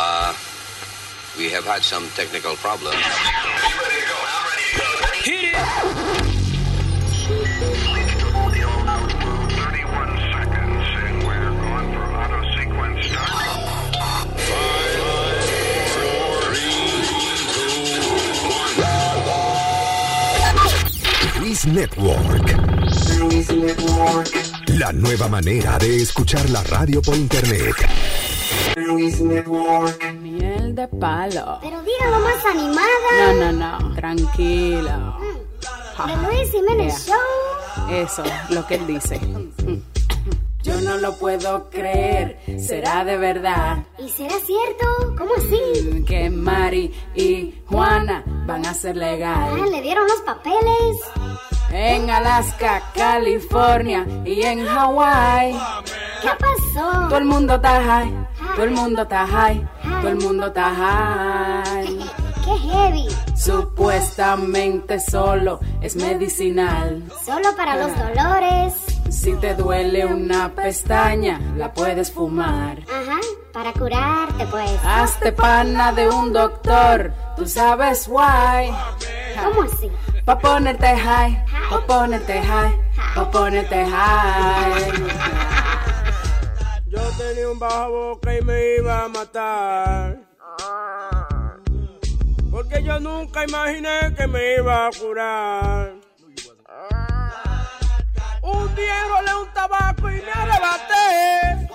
Uh, we have had some technical problems. Hit it! Luis Network. La nueva manera de escuchar la radio por internet. Miel de palo. Pero dígalo más animada. No, no, no. Tranquilo. The Luis Jiménez Yeah. Show. Eso, lo que él dice. Yo no lo puedo creer. Será de verdad ¿Y será cierto? ¿Cómo así? que Mari y Juana van a ser Ah, legal. le dieron los papeles. En Alaska, California y en Hawái. ¿Qué pasó? Todo el mundo está high. Todo el mundo está high. Todo el mundo está high. Qué heavy. Supuestamente solo es medicinal. Solo para los dolores. Si te duele una pestaña, la puedes fumar. Ajá, para curarte pues. Hazte pana de un doctor, tú sabes why. ¿Cómo así? Pa' ponerte high, pa' ponerte high, pa' ponerte high. Yo tenía un bajo boca y me iba a matar. Porque yo nunca imaginé que me iba a curar. Un día enrolé un tabaco y me arrebaté.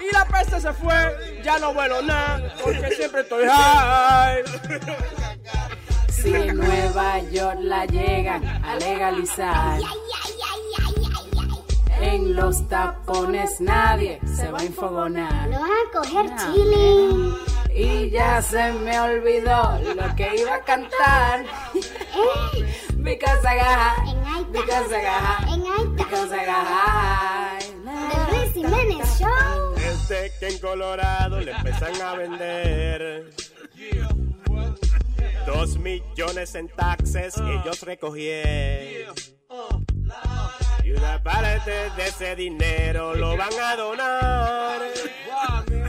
Y la peste se fue, ya no vuelo nada, porque siempre estoy high. Si Nueva York la llegan a legalizar, en los tapones nadie se va a infogonar. Lo van a coger Ah. chilling. Y ya se me olvidó lo que iba a cantar. Eh, Because I got high, en Aita. because I got high, En Aita. because I got high. The Luis Jiménez Show. Desde que en Colorado le empiezan a vender dos millones en taxes ellos recogieron. Y una parte de ese dinero lo van a donar.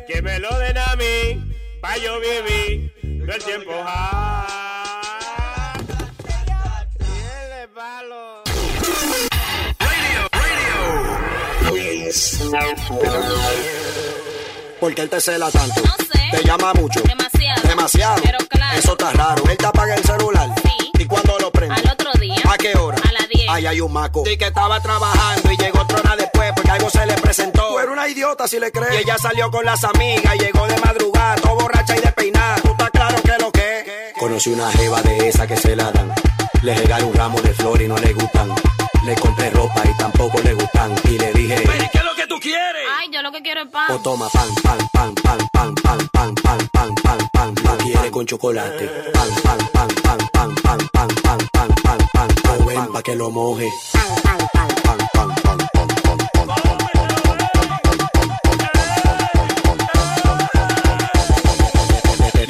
Que me lo den a mí, pa' yo vivir todo el tiempo el palo. ¿Por qué él te cela tanto? No sé. Te llama mucho. Demasiado. Demasiado. Pero claro. Eso está raro. Él te apaga el celular. Sí. ¿Y cuándo lo prende? Al otro día. ¿A qué hora? A las 10. Ahí hay un maco. Y que estaba trabajando y llegó otra hora después porque algo se le presentó. Tú eres una idiota si le crees. Y ella salió con las amigas y llegó de madrugada, todo borracha y despeinada. ¿Tú estás claro que lo que es? Conocí una jeva de esa que se la dan. Le regalé un ramo de flores y no le gustan. Le compré ropa y tampoco le gustan. Y le dije... ¿Qué es lo que tú quieres? Ay, yo lo que quiero es pan. O toma pan, pan, pan, pan, pan, pan, pan, pan, pan, pan, pan, pan, quiere con chocolate. Pan, pan, pan, pan, pan, pan, pan, pan, pan, pan, pan, pan, ven pa' que lo moje. Pan, pan, pan, pan, pan, pan,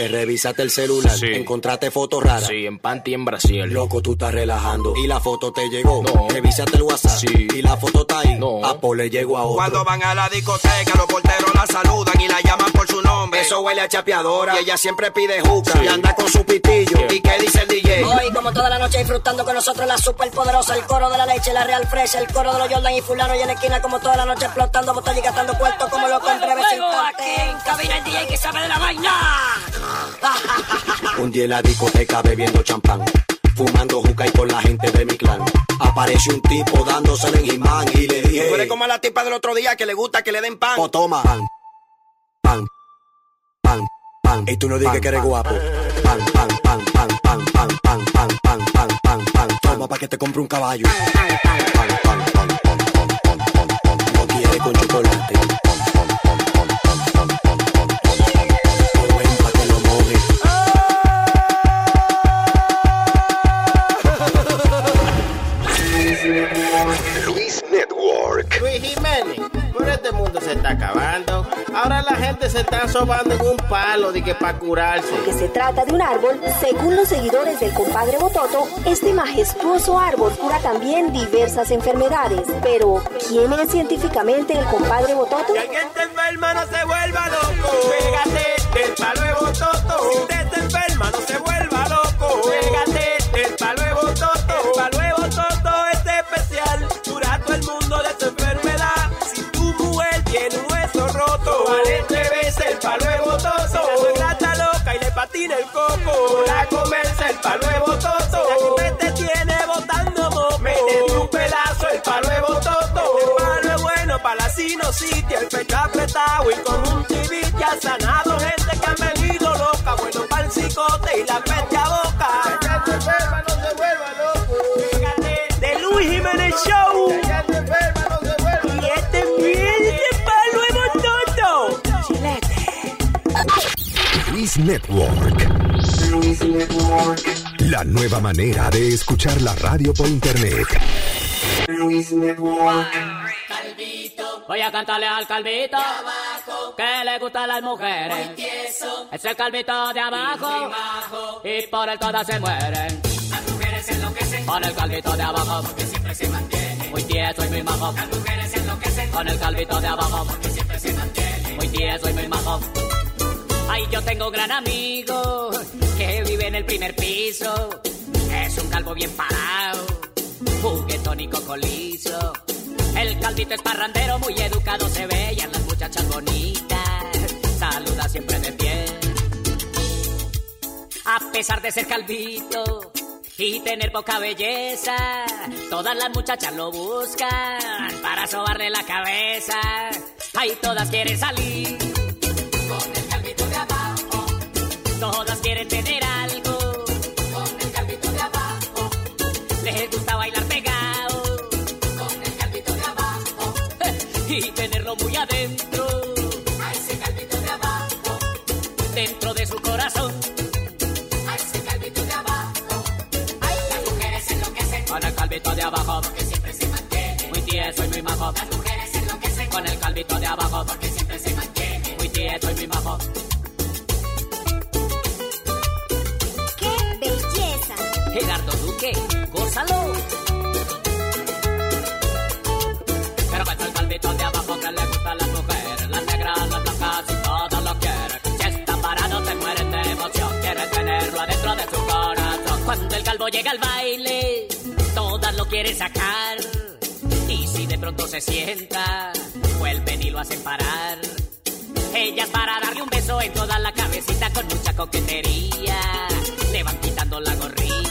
Te revisaste el celular, Sí. encontraste fotos raras. Sí, en panty en Brasil. Loco, tú estás relajando. Y la foto te llegó. No. Revisaste el WhatsApp. Sí. Y la foto está ahí. No. A Paul le llegó a otro. Cuando van a la discoteca, los porteros la saludan y la llaman por su nombre. Eso huele a chapeadora. Y ella siempre pide juca. Sí. Y anda con su pitillo. ¿Y qué dice el DJ? Hoy, como toda la noche, disfrutando con nosotros la superpoderosa, el coro de la leche, la real fresh, el coro de los Jordan y fulano y en la esquina, como toda la noche, explotando botella y gastando cuarto como lo en breves aquí en cabina el DJ que sabe de la vaina. Un día en la discoteca bebiendo champán. Fumando juca y con la gente de mi clan. Apareció un tipo dándosele en Jimán y le dije. Tú eres como a la tipa del otro día que le gusta que le den pan. O toma. Pan. Pan. Pan. Pan. Y tú no digas que eres guapo. Pan, pan, pan, pan, pan, pan, pan, pan, pan, pan, pan, pan. Toma pa' que te compre un caballo. Pan, pan, pan, pan, pan, pan, pan, pan, pan, pan. Quiere con chocolate. Network. Luis Jiménez, por este mundo se está acabando. Ahora la gente se está sobando en un palo de que para curarse. Que se trata de un árbol, según los seguidores del compadre Bototo, este majestuoso árbol cura también diversas enfermedades. Pero, ¿quién es científicamente el compadre Bototo? Si alguien te enferma, no se vuelva loco. Pégate del palo de Bototo. Si se enferma, no se vuelva la comerse el palo de Bototo. Si usted te tiene botando moco, mete un pelazo el palo de Bototo. El palo es bueno para la sinusitis, el pecho apretado y conjuntivitis. Ha sanado gente que han venido loca, bueno para el cicote y la peste a boca. Luis Network. La nueva manera de escuchar la radio por internet. Voy a cantarle al calvito que le gustan las mujeres. Es el calvito de abajo y por él todas se mueren. Las mujeres enloquecen Con el calvito de abajo porque siempre se mantiene. muy tieso y muy majo. Las mujeres enloquecen Con el calvito de abajo porque siempre se mantiene. muy tieso y muy majo. Ay, yo tengo un gran amigo que vive en el primer piso. Es un calvo bien parado, juguetón y cocolizo. El calvito es parrandero, muy educado se ve y a las muchachas bonitas saluda siempre de pie. A pesar de ser calvito y tener poca belleza, todas las muchachas lo buscan para sobarle la cabeza. Ay, todas quieren salir Todas quieren tener algo, con el calvito de abajo, les gusta bailar pegado con el calvito de abajo. y tenerlo muy adentro, A ese calvito de abajo, dentro de su corazón. a ese calvito de abajo. Las mujeres enloquecen Con el calvito de abajo, porque siempre se mantiene. muy tieso y muy majo. Las mujeres enloquecen Con el calvito de abajo, porque gózalo. Pero con el calvito de abajo que le gustan las mujeres, las negras, las blancas y todas lo quieren. Si están parados se mueren de emoción, quieren tenerlo adentro de su corazón. Cuando el calvo llega al baile, todas lo quieren sacar. Y si de pronto se sienta, vuelven y lo hacen parar. Ellas para darle un beso en toda la cabecita con mucha coquetería. Le van quitando la gorrita.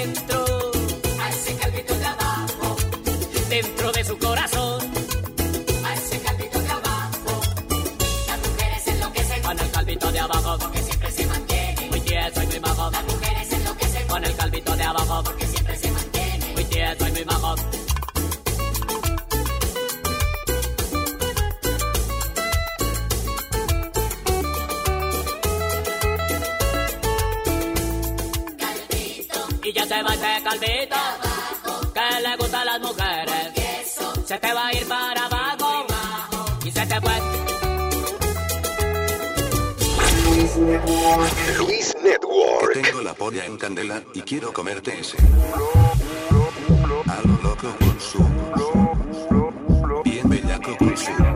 se va ese calvito que le gustan las mujeres. Se te va a ir para abajo y se te fue. Luis Network. Tengo la polla en candela y quiero comerte ese. A lo loco con su. Bien bellaco con su.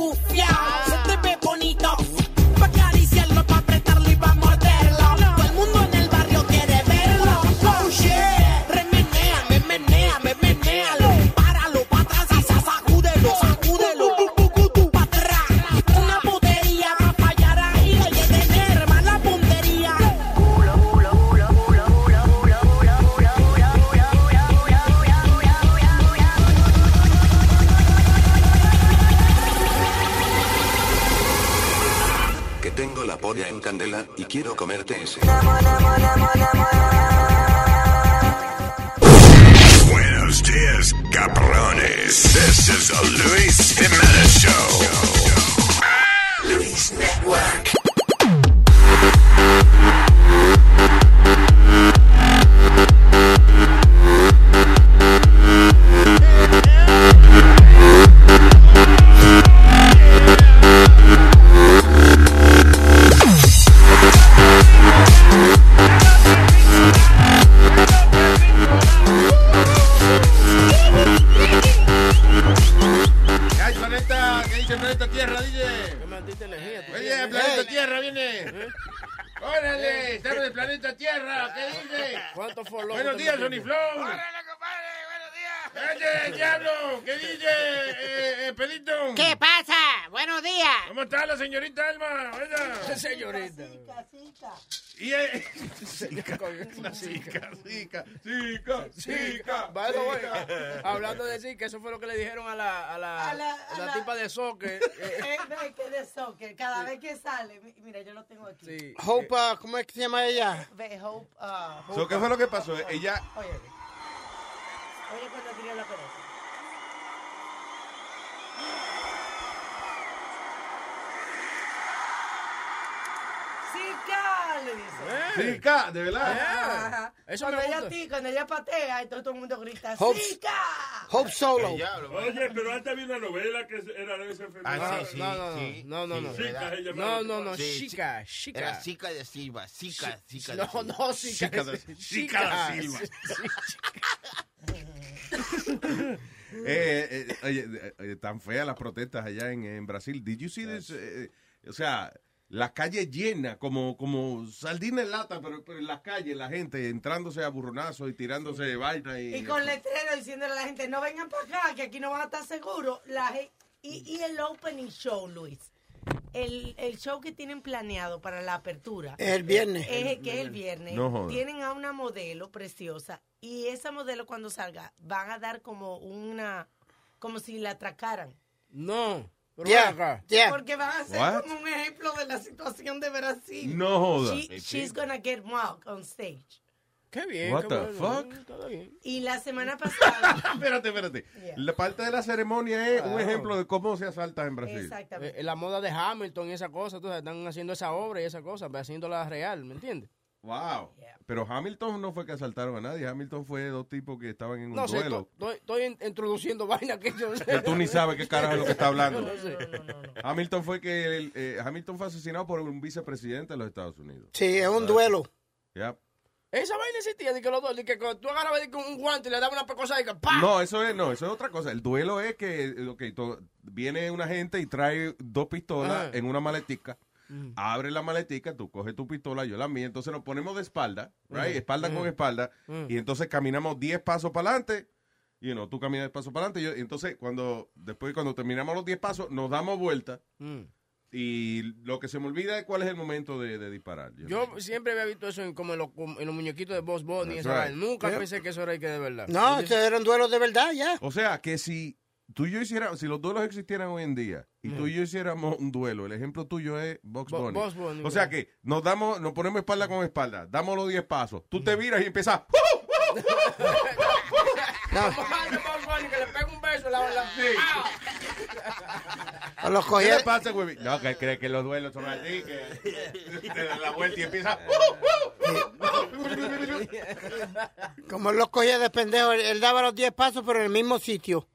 Te ve soccer. eh, que de soccer, cada vez que sale, mi- mira, yo lo tengo aquí. Sí. Hope, uh, ¿cómo es que se llama ella? Hope, ah, So, ¿Qué fue lo que pasó? Ella, Oye, oye cuando tiré la pelota. Zika, le dice. De verdad. Ajá. Eso cuando me ella gusta. ti- cuando ella patea, entonces todo el mundo grita Hope- ¡Zika! Hope Solo. Oye, pero antes había una novela que era de esa enfermedad. Ah, sí, sí, No, no, no, sí. no, no, no. Zika, se No, no, no, Sí, chica, chica. Era Zika de Silva, Zika, Zika de No, Silva. no, Zika. Zika de- Zika da Silva. Eh, eh, oye, eh, eh, tan feas las protestas allá en, en Brasil. Did you see this? Eh, eh, o sea, la calle llena, como, como sardina en lata, pero, pero en las calles, la gente entrándose a burronazos y tirándose de vaina. Y, Y con letrero diciéndole a la gente, no vengan para acá, que aquí no van a estar seguros. La y, y el opening show, Luis. El, el show que tienen planeado para la apertura. Es el viernes. Es el que es el viernes. No. Tienen a una modelo preciosa. Y esa modelo cuando salga van a dar como una... Como si la atracaran. No. Pero Yeah, ven acá. yeah. Porque van a ser What? como un ejemplo de la situación de Brasil. No joda. She- she's gonna get mocked on stage. Qué bien. What the fuck? Bien. Y la semana pasada... espérate, espérate. Yeah. La parte de la ceremonia es un ejemplo de cómo se asalta en Brasil. Exactamente. Eh, la moda de Hamilton y esa cosa, tú sabes, están haciendo esa obra y esa cosa, haciéndola real, ¿me entiendes? Wow. Pero Hamilton no fue que asaltaron a nadie. Hamilton fue dos tipos que estaban en un No sé, duelo. to- estoy, estoy in- introduciendo vainas que yo no sé. Que tú ni sabes qué carajo es lo que está hablando. No sé. Hamilton fue que el, eh, Hamilton fue asesinado por un vicepresidente de los Estados Unidos. Sí, es un duelo. Yep. Esa vaina existía, de que los dos, de que tú agarrabas un guante y le dabas una pecosa y que ¡pam! No, eso es, no, eso es otra cosa. El duelo es que eh, ok, to- viene una gente y trae dos pistolas Ajá. en una maletica. Mm. Abre la maletica, tú coges tu pistola, yo la mía, entonces nos ponemos de espalda, right? Mm. espalda Mm. con espalda, y entonces caminamos 10 pasos para adelante, y no, tú caminas 10 pasos para adelante, y yo- entonces cuando, después cuando terminamos los 10 pasos, nos damos vuelta, Mm. y lo que se me olvida es cuál es el momento de, de disparar. Yo- Yo siempre había visto eso en, como en los, en los muñequitos de Boss Bunny right. Nunca Yeah. pensé que eso era que de verdad. No, estos eran duelos de verdad, ya. O sea, que si tú y yo hiciéramos, si los duelos existieran hoy en día, y tú y yo hiciéramos un duelo, el ejemplo tuyo es Box Bo- Bunny. Bugs Bunny, o sea que nos damos, nos ponemos espalda con espalda, damos los 10 pasos, tú te viras y empiezas. Como Bugs Bunny, que le pega un beso a la, la- ¡Ah! O los ¿Qué le pasa, güey? No, que cree que los duelos son así, que te dan la vuelta y empieza. Como los cogía de pendejo, él, él daba los 10 pasos, pero en el mismo sitio.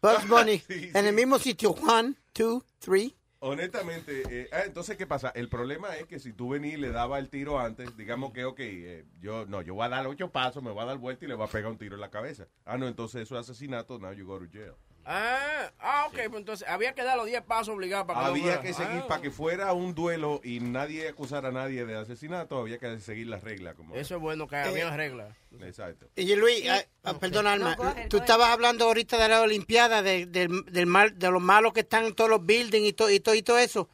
Bugs Bunny, Sí, en el mismo sitio. One, two, three. Honestamente, eh, ah, entonces, ¿qué pasa? El problema es que si tú venís y le daba el tiro antes, digamos que, ok, eh, yo no, yo voy a dar ocho pasos, me voy a dar vuelta y le voy a pegar un tiro en la cabeza. Ah, no, entonces eso es asesinato, now you go to jail. Ah, ah, ok, pues entonces había que dar los 10 pasos obligados para que Había fuera. que seguir, Ah, para que fuera un duelo y nadie acusara a nadie de asesinato, había que seguir las reglas. Como Eso es bueno, que había reglas. Exacto. Y Luis, ah, ah, perdona, Alma, No, tú estabas hablando ahorita de la Olimpiada, de, del, del mal, de los malos que están en todos los buildings y, to- y, to- y todo eso.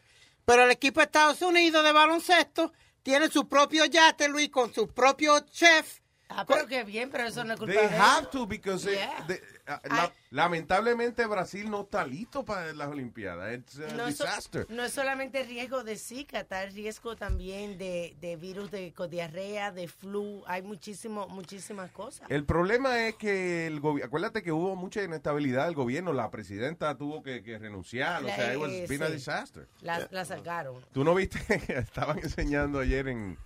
Pero el equipo de Estados Unidos de baloncesto tiene su propio yate, Luis, con su propio chef. Ah, pero qué bien, pero eso no es culpa They de have to because eh, Yeah. ah, la- lamentablemente Brasil no está listo para las Olimpiadas. It's a No es, so- disaster. no es solamente riesgo de Zika, está el riesgo también de, de virus de diarrea, de flu, hay muchísimo, muchísimas cosas. El problema es que el gobierno, acuérdate que hubo mucha inestabilidad del gobierno, la presidenta tuvo que, que renunciar, o sea, it was eh, been a sí. disaster. La, la sacaron. Tú no viste, estaban enseñando ayer en,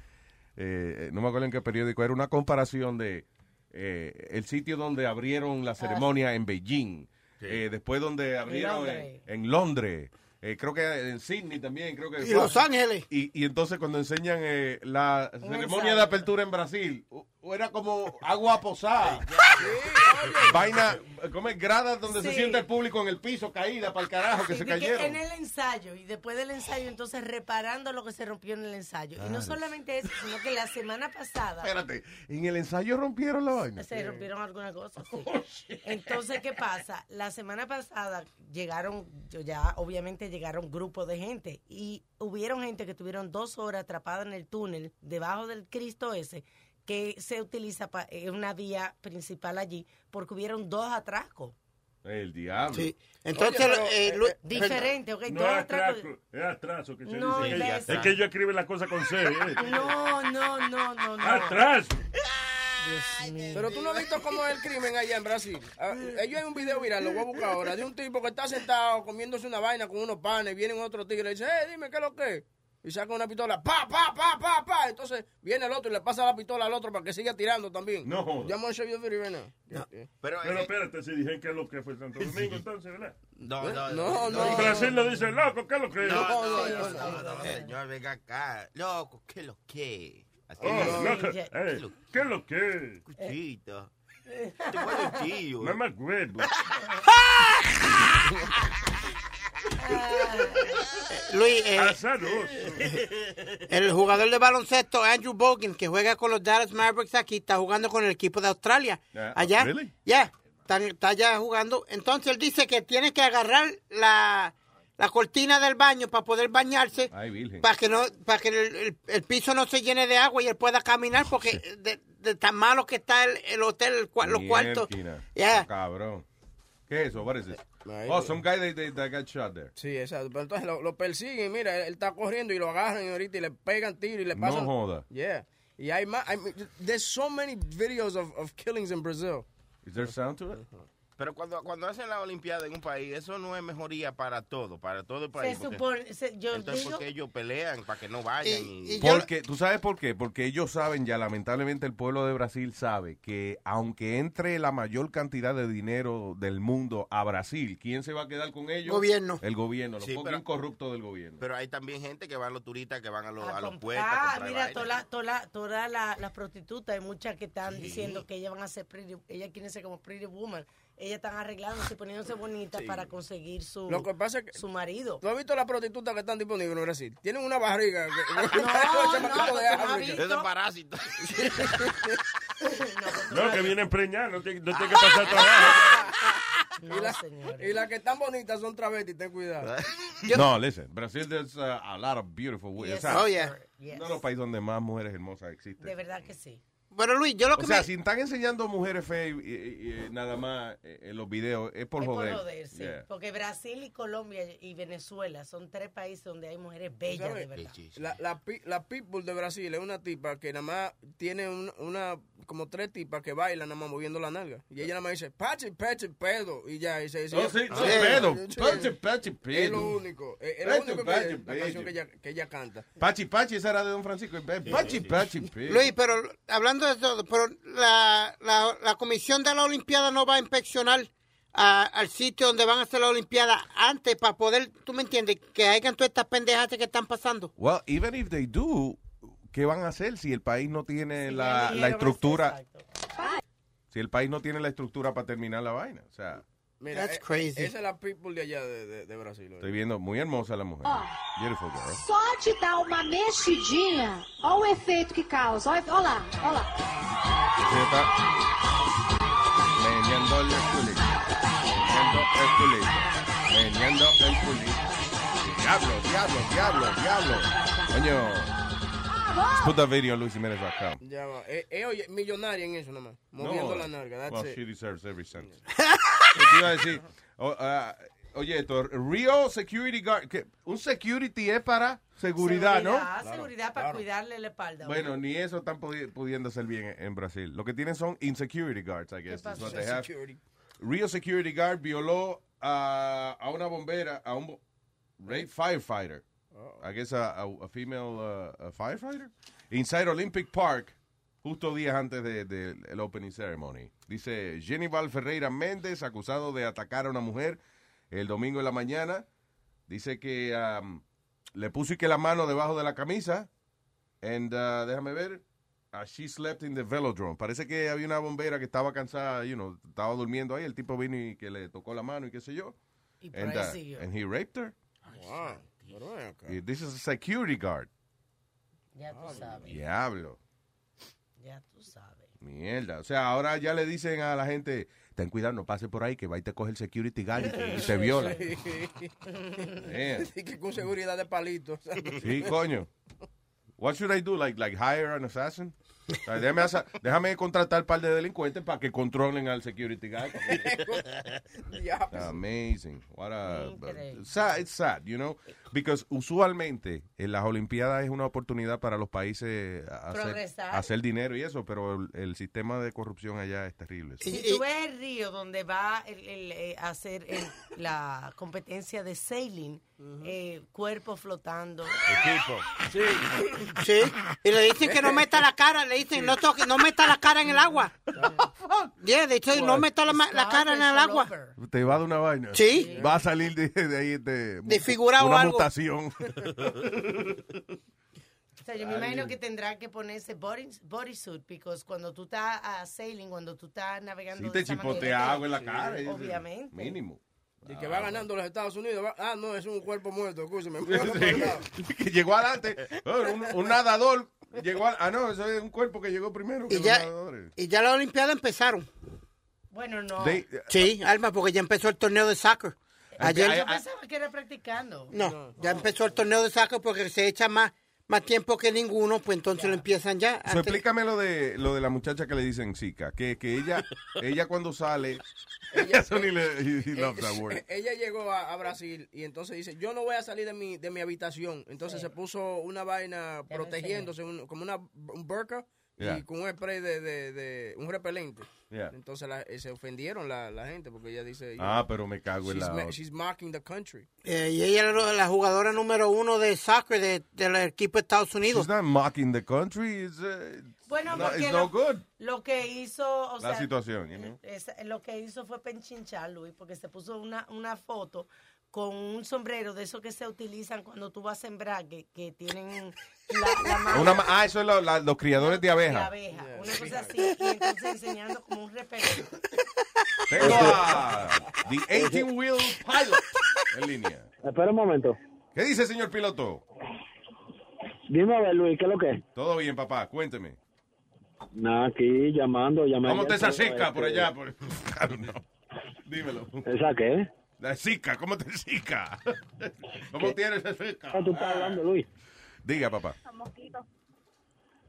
eh, no me acuerdo en qué periódico, era una comparación de eh, el sitio donde abrieron la ceremonia en Beijing, eh, después donde abrieron en, Londres. en Londres, eh, creo que en Sydney también, creo que Y Los Ángeles. Y, y entonces cuando enseñan eh, la ceremonia de apertura en Brasil, u- era como agua posada. Vaina, como es gradas donde se sienta el público en el piso, caída para el carajo, que Sí, se que cayeron. en el ensayo y después del ensayo entonces reparando lo que se rompió en el ensayo. Y no solamente eso, sino que la semana pasada Espérate, en el ensayo rompieron la vaina. se rompieron algunas cosas. sí. Entonces, ¿qué pasa? La semana pasada llegaron, yo ya obviamente llegaron grupos de gente y hubieron gente que tuvieron dos horas atrapada en el túnel debajo del Cristo ese que se utiliza para una vía principal allí porque hubieron dos atracos. El diablo. Sí. Entonces, eh, Lu- Diferente, ok, No dos es atraco, es atraso que se No, dice. imbécil. Es que ellos escriben las cosas con C. ¿eh? No, no, no, no, no. Atraso. Pero tú no has visto cómo es el crimen allá en Brasil. Ah, Ellos hay un video viral, lo voy a buscar ahora, de un tipo que está sentado comiéndose una vaina con unos panes, viene otro tigre y dice, eh, dime qué es lo que es. Y saca una pistola, pa, pa, pa, pa, pa. Entonces viene el otro y le pasa la pistola al otro para que siga tirando también. No jodas. Llamo a show you the video now. Pero, Pero espérate, si dije que es lo que fue Santo Domingo, entonces, ¿verdad? No, no, No, no. En Brasil le dicen loco, ¿qué es lo que es? No, no, no, no, no, señor, venga acá. Loco, ¿qué es lo que? Así Oh, es. loco, ¿Qué eh, lo- ¿Qué es lo que? Cuchito. Te tío. Mamá huevo. Luis, eh, el jugador de baloncesto Andrew Bogan, que juega con los Dallas Mavericks aquí, está jugando con el equipo de Australia. Yeah. Allá. Really? Ya, está, está allá jugando. Entonces él dice que tiene que agarrar la, la cortina del baño para poder bañarse. Ay. Para que no, para que el, el- el piso no se llene de agua y él pueda caminar porque de, de tan malo que está el, el hotel, los cuartos. Yeah. Cabrón. ¿Qué es eso? This? Oh, some guy that, that, that got shot there. Sí, exacto. Pero entonces lo, lo persiguen, mira, él, está corriendo y lo agarran y ahorita y le pegan tiro y le No pasan. joda. Yeah. Y hay más, hay- there's so many videos of, of killings in Brazil. Is there sound to it? Pero cuando, cuando hacen la Olimpiada en un país, eso no es mejoría para todo, para todo el país. Se porque- supone, se- yo entonces, digo, ¿por qué ellos pelean para que no vayan? Y, Porque, ¿tú sabes por qué? Porque ellos saben ya, lamentablemente el pueblo de Brasil sabe que aunque entre la mayor cantidad de dinero del mundo a Brasil, ¿quién se va a quedar con ellos? Gobierno. El gobierno, los Sí, fucking pero- corruptos del gobierno. Pero hay también gente que van los turistas que van a, los a los comp- puertos a ah, mira, todas las toda la, toda la- las prostitutas, hay muchas que están diciendo que ellas van a ser pretty, ellas quieren ser como pretty woman. Ellas están arreglándose, poniéndose bonitas para conseguir su, Lo que pasa es que su marido. ¿Tú has visto las prostitutas que están disponibles en Brasil? Tienen una barriga. Que, No, no, de no visto. Es parásito. No, que vienen preñadas, no tiene no tiene que pasar trabajo. y, la, y las que están bonitas son travestis, ten cuidado. No, listen, Brasil there's uh, a lot of beautiful women. Yes, O sea, Oh, yeah. Yes. Uno de los países donde más mujeres hermosas existen. De verdad que sí. Bueno, Luis, yo lo que O sea, me... si están enseñando mujeres feas y, y- y nada más eh, en los videos, es por es joder. por joder, sí. Yeah. Porque Brasil y Colombia y Venezuela son tres países donde hay mujeres bellas, de verdad. La, la, pi- la Pitbull de Brasil es una tipa que nada más tiene un- una, como tres tipas que bailan nada más moviendo la nalga. Y ella nada más dice, pachi, pachi, pedo. Y ya, y se dice. Oh, sí, sí, pedo. sí. Pachi, pachi, Es pedo. lo único. Es, es lo único que la pedo. canción que ella, que ella canta. Pachi Pachi, esa era de Don Francisco. Pachi Pachi, pedo. Luis, pero hablando eso es todo, pero la, la, la comisión de la Olimpiada no va a inspeccionar a- al sitio donde van a hacer la Olimpiada antes para poder, tú me entiendes, que hagan todas estas pendejas que están pasando. Well, even if they do, ¿qué van a hacer si el país no tiene la, la estructura? Si el país no tiene la estructura para terminar la vaina. O sea, Mira, That's eh, crazy. Esa es la people de allá de, de- de Brasil. estoy viendo muy hermosa la mujer. Beautiful girl. Só te dar uma mexidinha, olha o efeito que causa. Olha, olha lá, olha lá. Sí, está meneando el culito. Meneando el culito. Meneando el culito. Diablo, diablo, diablo, diablo. Coño. Let's put that video on LuisJimenez.com. Ya va. Eh, eh, oye, millonaria en eso nomás. Moviendo la narga. That's well, it. she deserves every cent. ¿Qué te iba a decir? O- ah, oye, esto, Rio Security Guard, que un security es para seguridad, ¿no? Seguridad, seguridad para cuidarle la espalda. Bueno, ni eso están pudi- pudiendo hacer bien en, Brasil. Lo que tienen son insecurity guards, I guess. is pasó? what they have. Security. Rio Security Guard violó a, a una bombera, a un rape firefighter. I guess a, a, a female uh, a firefighter. Inside Olympic Park, justo días antes del de, el opening ceremony. Dice Jennifer Ferreira Méndez, acusado de atacar a una mujer el domingo en la mañana. Dice que um, le puso y que la mano debajo de la camisa. And uh, déjame ver. uh, she slept in the velodrome. Parece que había una bombera que estaba cansada, you know, estaba durmiendo ahí. El tipo vino y que le tocó la mano y qué sé yo. Y por And, ahí uh, siguió. and he raped her. Wow. Y This is a security guard. Ya tú sabes. Diablo. Ya tú sabes. Mierda. O sea, ahora ya le dicen a la gente, ten cuidado, no pase por ahí, que va y te coge el security guard y te, viola. Man. Y que con seguridad de palitos. Sí, coño. What should I do? Like, like hire an assassin? O sea, déjame, asa- déjame contratar un par de delincuentes para que controlen al security guard. Amazing. What a, it's sad, you know, because usualmente en las Olimpiadas es una oportunidad para los países a hacer, hacer dinero y eso, pero el, el sistema de corrupción allá es terrible. Si tú ves el río donde va el, el, eh, a hacer el- la competencia de sailing, eh, cuerpo flotando. Equipo. Sí. Sí. Y le dicen que no meta la cara, le dicen, no toque, no meta la cara en el agua. Yeah, de hecho, no meta la, la cara en el agua. Te va de una vaina. Sí. Va a salir de, de ahí de, Desfigurado algo. O sea, yo me imagino que tendrá que ponerse body, bodysuit, porque cuando tú estás a sailing, cuando tú estás navegando. Sí, te chipotea agua en la cara. y- Obviamente. Mínimo. Y que va ganando los Estados Unidos. va- Ah, no, es un cuerpo muerto. Sí. que llegó adelante. Un, un nadador llegó al- Ah, no, eso es un cuerpo que llegó primero que Y los ya, nadadores. y ya las Olimpiadas empezaron. Bueno, no. They- Sí, Alma, porque ya empezó el torneo de soccer. Ayer, Yo pensaba que era practicando. no, ya empezó el torneo de soccer porque se echa más, más tiempo que ninguno, pues entonces lo empiezan ya. So, explícame lo de lo de la muchacha que le dicen Zika, que, que ella ella cuando sale eso ni le he, he loves that word. Ella llegó a, a Brasil y entonces dice, yo no voy a salir de mi, de mi habitación. Entonces se puso una vaina protegiéndose, un- como una un burka Yeah. y con un spray de, de, de- un repelente. Yeah. Entonces la- eh, se ofendieron la, la gente porque ella dice, Ah, pero me cago en she's, la she's mocking the country. Eh, y ella era la jugadora número uno de soccer de- del equipo de Estados Unidos. She's not mocking the country. It's, uh, Bueno, no, porque it's lo- no good. Lo que hizo, o La sea, situación, you know. es- lo que hizo fue penchinchar, Luis, porque se puso una, una foto con un sombrero de esos que se utilizan cuando tú vas a sembrar, que, que tienen la, la mano Una ah, eso es lo- la- los criadores de de abeja. abeja, una cosa así, y entonces enseñando como un repelente. Tengo a The 18 Wheel Pilot en línea. Espera un momento. ¿Qué dice, señor piloto? Dime a ver, Luis, ¿qué es lo que es? Todo bien, papá, cuénteme. Nada, aquí llamando, llamando. ¿Cómo te esa Este, Zika por allá? Por... No. Dímelo. ¿Esa qué? La Zika, ¿cómo te Zika? ¿Cómo tienes esa Zika? ¿Cómo tú estás hablando, Luis? Diga, papá.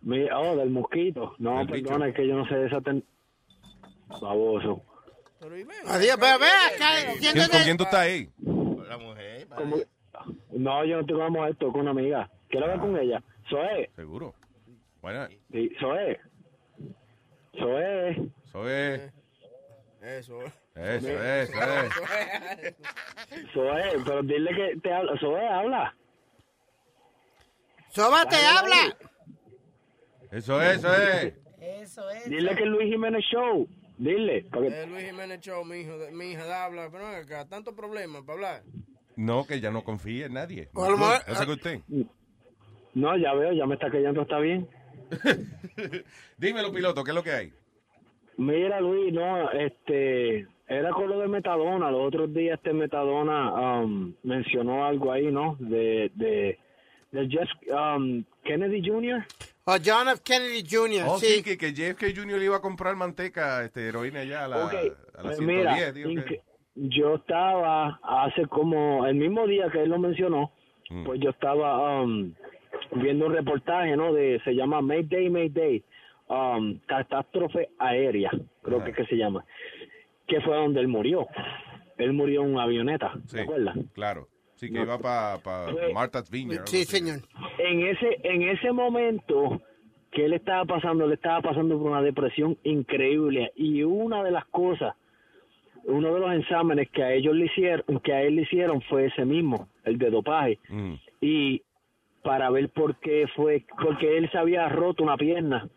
Mi, oh, del mosquito. No, Del bicho. perdona, es que yo no sé de esa... Ten... Baboso. Adiós, pero ve acá, ¿Quién, ¿Con quién tú estás ahí? La mujer. ¿Cómo? No, yo no tengo amor esto con una amiga. Quiero hablar con ella. Soe. Seguro. Bueno, Sí, Soe. Soe. eso es. Eso. Eso, eso, es. Soe, pero dile que te habla. Soe, habla. Soba te habla. Eso es, eso es. Eso es. Dile que es Luis Jiménez Show. Dile. que- Eh, Luis Jiménez Show, mi hijo, de- mi hija de habla, pero acá, tanto problema para hablar. No, que ya no confía en nadie. O a lo mejor- That's a good thing. No, ya veo, ya me está callando, está bien. Dímelo, piloto, ¿qué es lo que hay? Mira, Luis, no, este, era con lo de Metadona. Los otros días este Metadona um, mencionó algo ahí, ¿no? De, de, de Jeff um, Kennedy Jr. O John F. Kennedy Jr., Oh, sí, sí. que, que JFK Jr. le iba a comprar manteca, este, heroína allá a la, Ok, a la pues 110. mira, digo que- yo estaba hace como el mismo día que él lo mencionó, Mm. pues yo estaba um, viendo un reportaje, ¿no? De se llama Mayday, Mayday, um, catástrofe aérea, creo que, que se llama, que fue donde él murió. Él murió en una avioneta, Sí, ¿te acuerdas? claro. Sí, que No. iba para Fue- Martha's Vineyard. Sí, señor. En ese en ese momento que él estaba pasando, él estaba pasando por una depresión increíble y una de las cosas uno de los exámenes que a ellos le hicieron, que a él le hicieron fue ese mismo, el de dopaje. Mm. Y para ver por qué fue, porque él se había roto una pierna.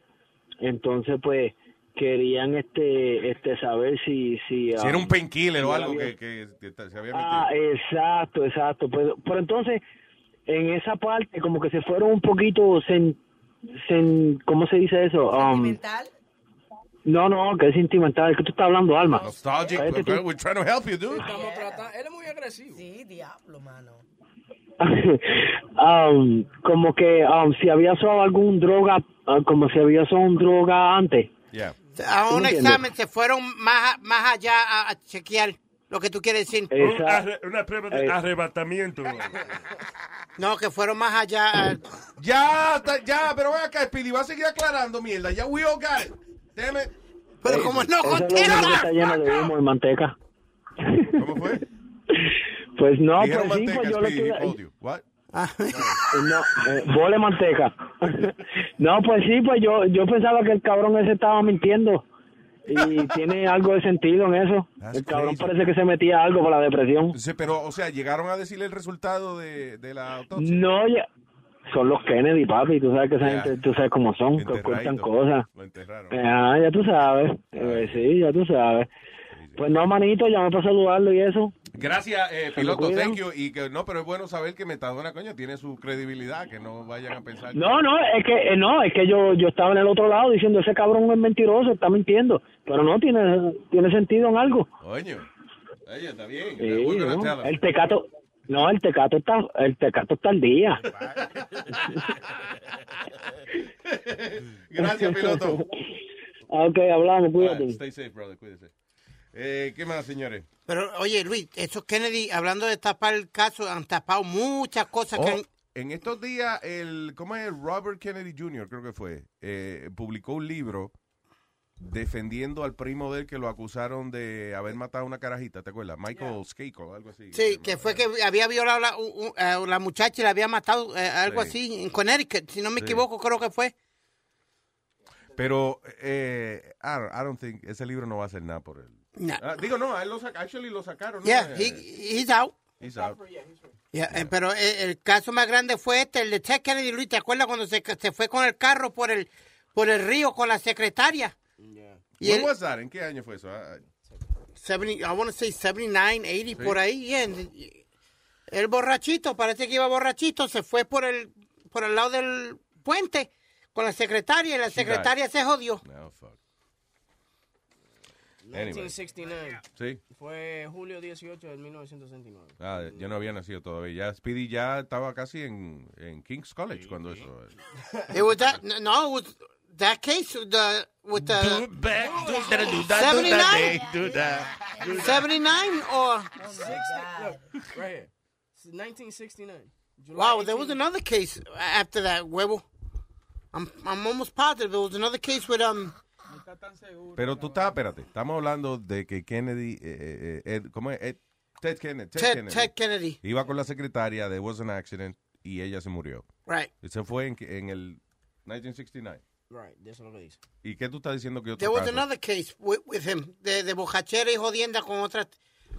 Entonces, pues, querían este este saber si... Si, Si era um, un painkiller o algo había- que, que- que se había metido. Ah, exacto, exacto. Pero, pero entonces, en esa parte, como que se fueron un poquito, sen, sen- ¿cómo se dice eso? Um, ¿Sentimental? no, no, que es sentimental. Que tú estás hablando, Alma. Nostalgic, but we're trying to help you, dude. Estamos tratando, él es muy agresivo. Sí, diablo, mano. Um, como que um, si había usado algún droga, ah, como si había usado un droga antes. Yeah. A ¿Tú un examen se fueron más, a- más allá a, a chequear lo que tú quieres decir. Un arre- una prueba de Eh. arrebatamiento. No, que fueron más allá. a- Ya, ya, pero ven acá, Speedy, va a seguir aclarando mierda. Ya, we all got it. Damn it. Pero como no lo que está lleno de humo y manteca. ¿Cómo fue? Pues no, pues Dijeron sí, manteca, pues yo le Speedy, No, eh, bole manteca. no, pues sí, pues yo yo pensaba que el cabrón ese estaba mintiendo. Y tiene algo de sentido en eso. el cabrón crazy. parece que se metía algo para la depresión. Sí, pero, o sea, llegaron a decirle el resultado de, de la autopsia. No, ya. Son los Kennedy, papi. Tú sabes que esa gente, tú sabes cómo son, que ocultan cosas. Lo enterraron. Ah, ya tú sabes. Eh, sí, ya tú sabes. Pues no, manito, llamé para saludarlo y eso. Gracias, eh, piloto, thank you. Y que, no, pero es bueno saber que Metadona, coño, tiene su credibilidad, que no vayan a pensar. que- No, no, es que eh, no, es que yo yo estaba en el otro lado diciendo ese cabrón es mentiroso, está mintiendo, pero no tiene tiene sentido en algo. Coño. Oye, está bien. El tecato, no, el tecato está el tecato está al día. Gracias, piloto. ok, hablamos, cuídate. Stay safe, brother, cuídese. Eh, ¿Qué más, señores? Pero, oye, Luis, esos Kennedy, hablando de tapar el caso, han tapado muchas cosas que Oh, han... en estos días, el, ¿cómo es? Robert Kennedy Jr., creo que fue, eh, publicó un libro defendiendo al primo de él que lo acusaron de haber matado a una carajita, ¿te acuerdas? Michael Skakel, algo así. Sí, que fue que había violado la, a la muchacha y la había matado, eh, algo Sí. así, en Connecticut, si no me Sí. equivoco, creo que fue. Pero, eh, I, don't, I don't think, ese libro no va a hacer nada por él. No. Ah, digo, no, a él lo sac- actually lo sacaron. ¿no? Yeah, Eh, he- he's out. he's out. Yeah, eh, pero eh, el caso más grande fue este, el de Ted Kennedy, Luis, ¿te acuerdas cuando se, se fue con el carro por el, por el río con la secretaria? Y él- was that? ¿En qué año fue eso? Ah, 70, I want to say 79, 80, Sí. por ahí. yeah, and- el borrachito, parece que iba borrachito, se fue por el, por el lado del puente con la secretaria y la secretaria se jodió. No, fuck. Anyway. 1969. Sí. Fue julio 18 de 1969. Ah, yo no había nacido todavía. Ya Speedy ya estaba casi en, en King's College cuando eso. It was that, no, it was that case with the, with the Do that, do that, do that, do that, hey, do that, do that. 79 or... 60, look, right here. 1969. July Wow, there was another case after that, huevo. I'm, I'm almost positive there was another case with, um... Pero tú estás, espérate, estamos hablando de que Kennedy, eh, eh, Ed- ¿cómo es? Ed- Ted Kennedy. Ted, Ted- Kennedy. Ted Kennedy. Iba con la secretaria, there was an accident, y ella se murió. Right. Y se fue en, en el 1969. Right, eso es lo que dice. ¿Y qué tú estás diciendo que otro There was caso? another case with, with him, de, de bojachera y jodienda con otra,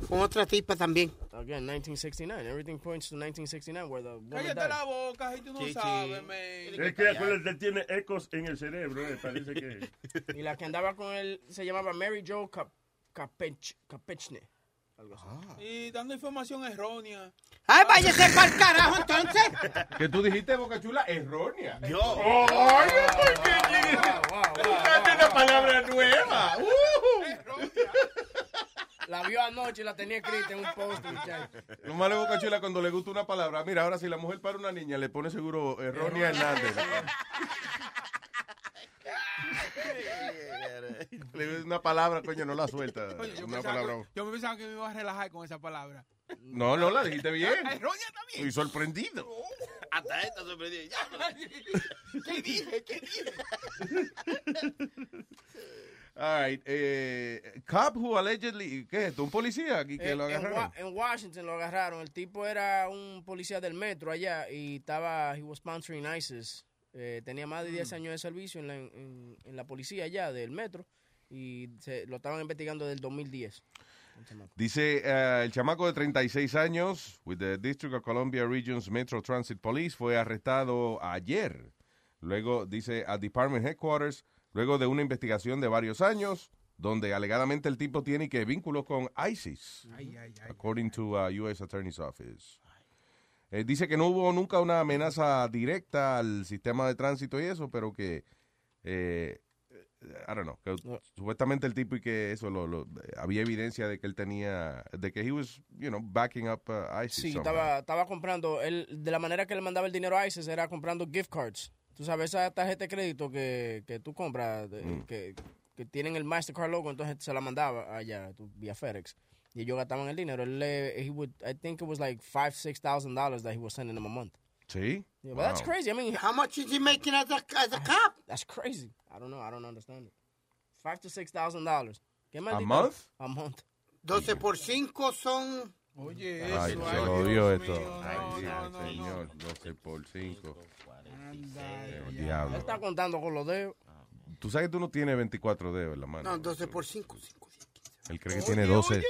con otra tipa también. Again, 1969. Everything points to 1969 where the woman Cállate died. la boca, y tú no Chichi. sabes, man. Es que acuérdate, tiene ecos en el cerebro, eh, parece que... Y la que andaba con él se llamaba Mary Jo Cap Capech Capechne. Algo así. Y dando información errónea. ¡Ay, váyase para el carajo entonces! Que tú dijiste, Boca Chula, errónea. Yo. ¡Ay, ¿por qué? Buscaste una palabra nueva. La vio anoche y la tenía escrita en un post, muchacho. Lo malo de Boca Chula cuando le gusta una palabra. Mira, ahora si la mujer para una niña, le pone seguro errónea Hernández. Le una palabra, coño, no la suelta. Oye, yo, Una pensaba yo me pensaba que me iba a relajar con esa palabra. No, no, la dijiste bien. Errónea también. Estoy sorprendido. Hasta esta sorprendida. ¿Qué dije? ¿Qué dije? All right. Eh, cop who allegedly, ¿qué es esto? ¿Un policía aquí que Eh, lo en, agarraron? Wa- en Washington lo agarraron. El tipo era un policía del metro allá y estaba, he was sponsoring ISIS. Eh, tenía más de 10 Mm. años de servicio en la, en, en la policía allá del metro y se, lo estaban investigando del 2010. Dice eh, el chamaco de 36 años, with the District of Columbia Region's Metro Transit Police, fue arrestado ayer. Luego, dice, a Department Headquarters, luego de una investigación de varios años, donde alegadamente el tipo tiene que vínculos con ISIS, according to uh, U.S. Attorney's Office. Eh, dice que no hubo nunca una amenaza directa al sistema de tránsito y eso, pero que, eh, I don't know, que supuestamente el tipo y que eso, lo, lo- había evidencia de que él tenía, de que he was, you know, backing up uh, ISIS. Sí, estaba, estaba comprando, él, de la manera que le mandaba el dinero a ISIS era comprando gift cards. Tú sabes, esa tarjeta de crédito que, que tú compras, de- Mm. que, que tienen el Mastercard logo, entonces se la mandaba allá, tú, vía FedEx. Y ellos gastaban el dinero. Él, le- he would, I think it was like five, six thousand dollars that he was sending them a month. Sí. Yeah, but that's Wow. crazy. I mean, how much is he making as a, as a cop? That's crazy. I don't know. I don't understand it. Five to six thousand dollars. ¿Qué A month? A month. 12 por 5 son... Oye, Ay, eso, se ay, esto. mío, no, Dios, no, no, señor, 12 por 5. Él diablo. está contando con los dedos. Tú sabes que tú no tienes 24 dedos en la mano. No, 12 por 5. Él cree que tiene 12. Él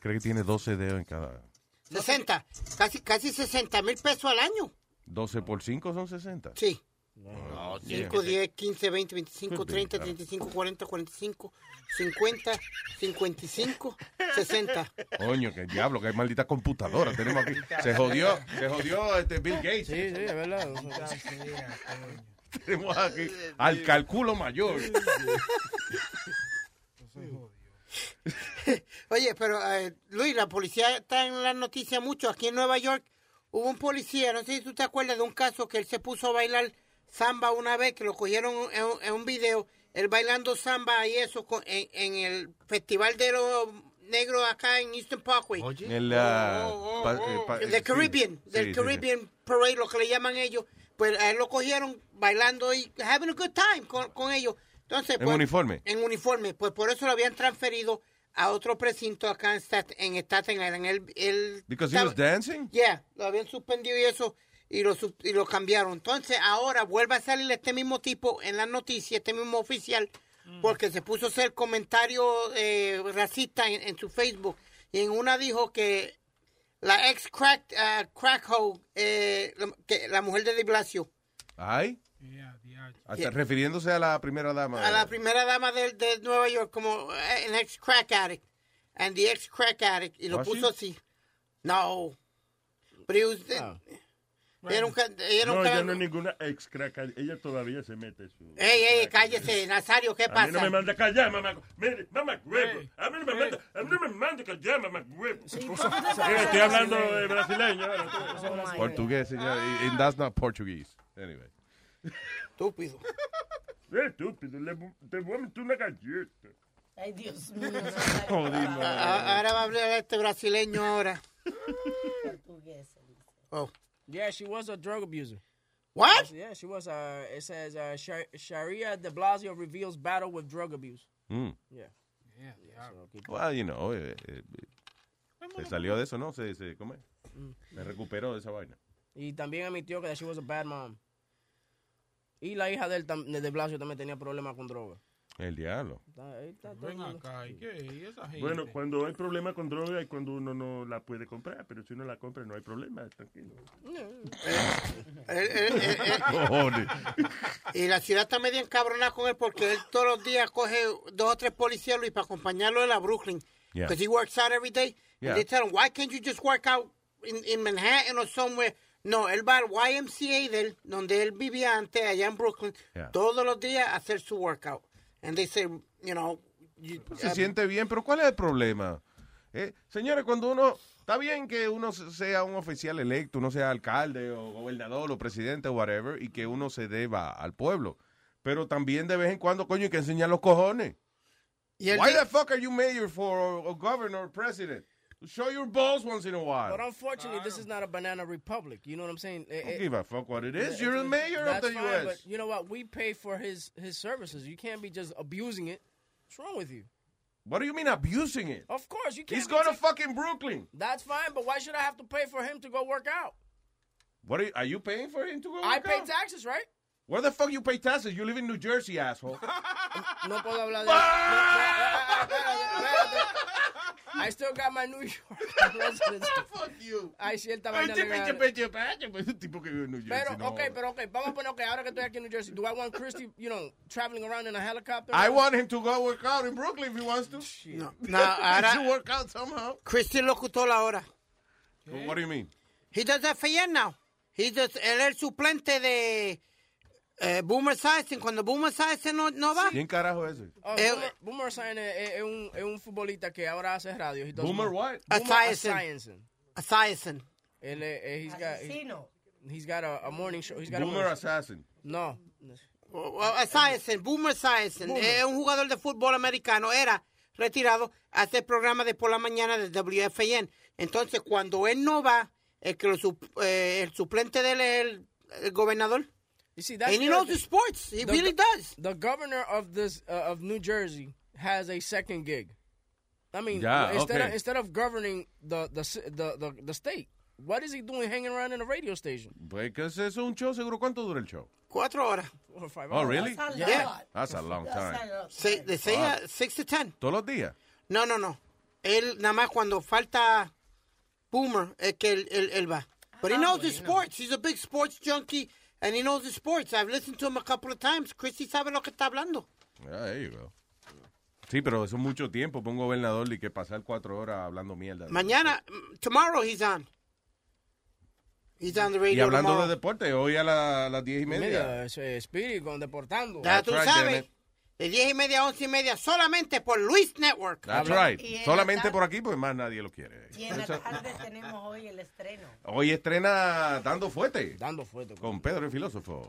cree que tiene 12 dedos en cada. 60. Casi, casi 60 mil pesos al año. 12 por 5 son 60. Sí. No, 5, 10, 15, 20, 25, Could be, 30, claro. 35, 40, 45, 50, 55, 60. Coño, que diablo, que maldita computadora tenemos aquí. Se jodió, se jodió este Bill Gates. Sí, sí, es verdad. Tenemos aquí al cálculo mayor. Oye, pero eh, Luis, la policía está en las noticias mucho. Aquí en Nueva York hubo un policía, no sé si tú te acuerdas de un caso que él se puso a bailar samba una vez, que lo cogieron en, un- en un video, él bailando samba y eso con- en, en el festival de los negros acá en Eastern Parkway. El, pa- pa- El de sí. Caribbean, Sí, del sí, sí. Caribbean Parade, lo que le llaman ellos. Pues a él lo cogieron bailando y having a good time con, con ellos. Entonces, ¿En pues, uniforme? En uniforme. Pues por eso lo habían transferido a otro precinto acá en, Stat- en Staten Island. Él, él Because he was dancing? Yeah, lo habían suspendido y eso y lo, y lo cambiaron. Entonces ahora vuelve a salir este mismo tipo en las noticias, este mismo oficial, porque se puso a hacer comentarios eh, racistas en, en su Facebook. Y en una dijo que la ex crack, uh, crack hoe, eh, la- que la mujer de Di Blasio, Ay. Hasta refiriéndose a la primera dama. a la primera dama de, de Nueva York como eh, an ex crack addict, and the ex crack addict, y lo Was puso she? así. No. But he era un era un No, ella no es ninguna ex crack. Ella todavía se mete su. Ey, ey, cállese, Nazario, ¿qué A mí pasa? no me manda callar, mamá. Mire, mamá, huevo. A mí no me manda, a mí no me manda callar, mamá, huevo. Sí, estoy hablando de brasileño. ahora. Portugués, señor. y- And that's not Portuguese. Anyway. Estúpido. Estúpido, le, te voy a meter una galleta. Ay, Dios mío. Jodimos. Ahora va a hablar este brasileño ahora. Oh. Yeah, she was a drug abuser. What? Yeah, she was. Uh, it says uh, Shar- Sharia de Blasio reveals battle with drug abuse. Mm. Yeah. So, keep- Well, you know, eh, eh, se salió de eso, ¿no? Se, se, ¿cómo es? Se recuperó de esa vaina. Y también admitió que she was a bad mom. Y la hija de él, tam- de Blasio también tenía problemas con droga. El diablo. Ven acá, ¿y qué? ¿Y esa gente? Bueno, cuando hay problema con droga y cuando uno no la puede comprar, pero si uno la compra no hay problema, tranquilo. Cojones. Y la ciudad está medio encabronada con él porque él todos los días coge dos o tres policías Luis para acompañarlo en la Brooklyn. Yeah. Because he works out every day. Yeah. And they tell him, why can't you just work out in, in Manhattan or somewhere? No, él va al YMCA de él, donde él vivía antes, allá en Brooklyn, Yeah. todos los días a hacer su workout. And they say, you know... you- Se uh, siente bien, pero ¿cuál es el problema? Eh, señores, cuando uno... Está bien que uno sea un oficial electo, uno sea alcalde o gobernador o presidente o whatever, y que uno se deba al pueblo. Pero también de vez en cuando, coño, hay que enseñar los cojones. Y Why the fuck are you mayor for or, or governor or president? Show your balls once in a while. But unfortunately, this is not a banana republic. You know what I'm saying? Eh, Don't eh, give a fuck what it is. You're the mayor of the fine, U.S. But you know what? We pay for his his services. You can't be just abusing it. What's wrong with you? What do you mean abusing it? Of course, you can't. He's be going to fucking Brooklyn. That's fine, but why should I have to pay for him to go work out? What are you, are you paying for him to go I work pay out? taxes, right? Where the fuck you pay taxes? You live in New Jersey, asshole. No puedo hablar de. No, no, eh, eh, espérate, espérate. I still got my New York residency. Ah, fuck you. Hay cierta vaina legal. un tipo que vive en New Jersey. Pero, no. okay, pero okay, vamos a poner, okay, ahora que estoy aquí en New Jersey, do I want Christy, you know, traveling around in a helicopter? I want him to go work out in Brooklyn if he wants to. No, no, ahora... He should work out somehow. Christian Locutor ahora. Well, what do you mean? He does FAN now. He does, él es el suplente de eh, Boomer Esiason. Cuando Boomer Esiason no, no va, ¿Quién carajo es ese? Oh, Eh, Boomer, es, es un, es un futbolista que ahora hace radio. He Boomer what? Boomer. Esiason. Él, es- he's got, he- Asesino. he's got a, a morning show. He's got a Boomer morning- assassin. No. Well, Esiason, Boomer Esiason. Es un jugador de fútbol americano. Era retirado. Hace el programa de por la mañana de WFAN. Entonces, cuando él no va, el, que lo eh, el suplente de él es el, el gobernador. You see, that's And he knows the sports. He The- really does. The governor of this uh, of New Jersey has a second gig. I mean, Yeah, instead of instead of governing the the, the the the state, what is he doing hanging around in a radio station? Pues que ese es un show, seguro. ¿Cuánto dura el show? Cuatro horas. Four or five Oh, hours. really? That's a Yeah. lot. That's a long time. Se- de seis a- six to ten. ¿Todos los días? No, no, no. Él nada más cuando falta Boomer es que él, él, él va. But he knows the sports. He's a big sports junkie and he knows the sports. I've listened to him a couple of times. Christy sabe lo que está hablando. Yeah, there you go. Sí, pero eso es mucho tiempo para un gobernador y que pasar cuatro horas hablando mierda. Mañana, mm, tomorrow he's on. He's on the radio Y hablando tomorrow. de deporte, hoy a la- a las diez y media. Media, ese Spirit con deportando. Ya tú right, sabes. De diez y media a once y media solamente por Luis Network. That's right. Y en la Solamente tarde- por aquí, pues más nadie lo quiere. Y en la tarde tenemos hoy el estreno. Hoy estrena Dando Fuerte Dando fuerte. con Pedro el Filósofo.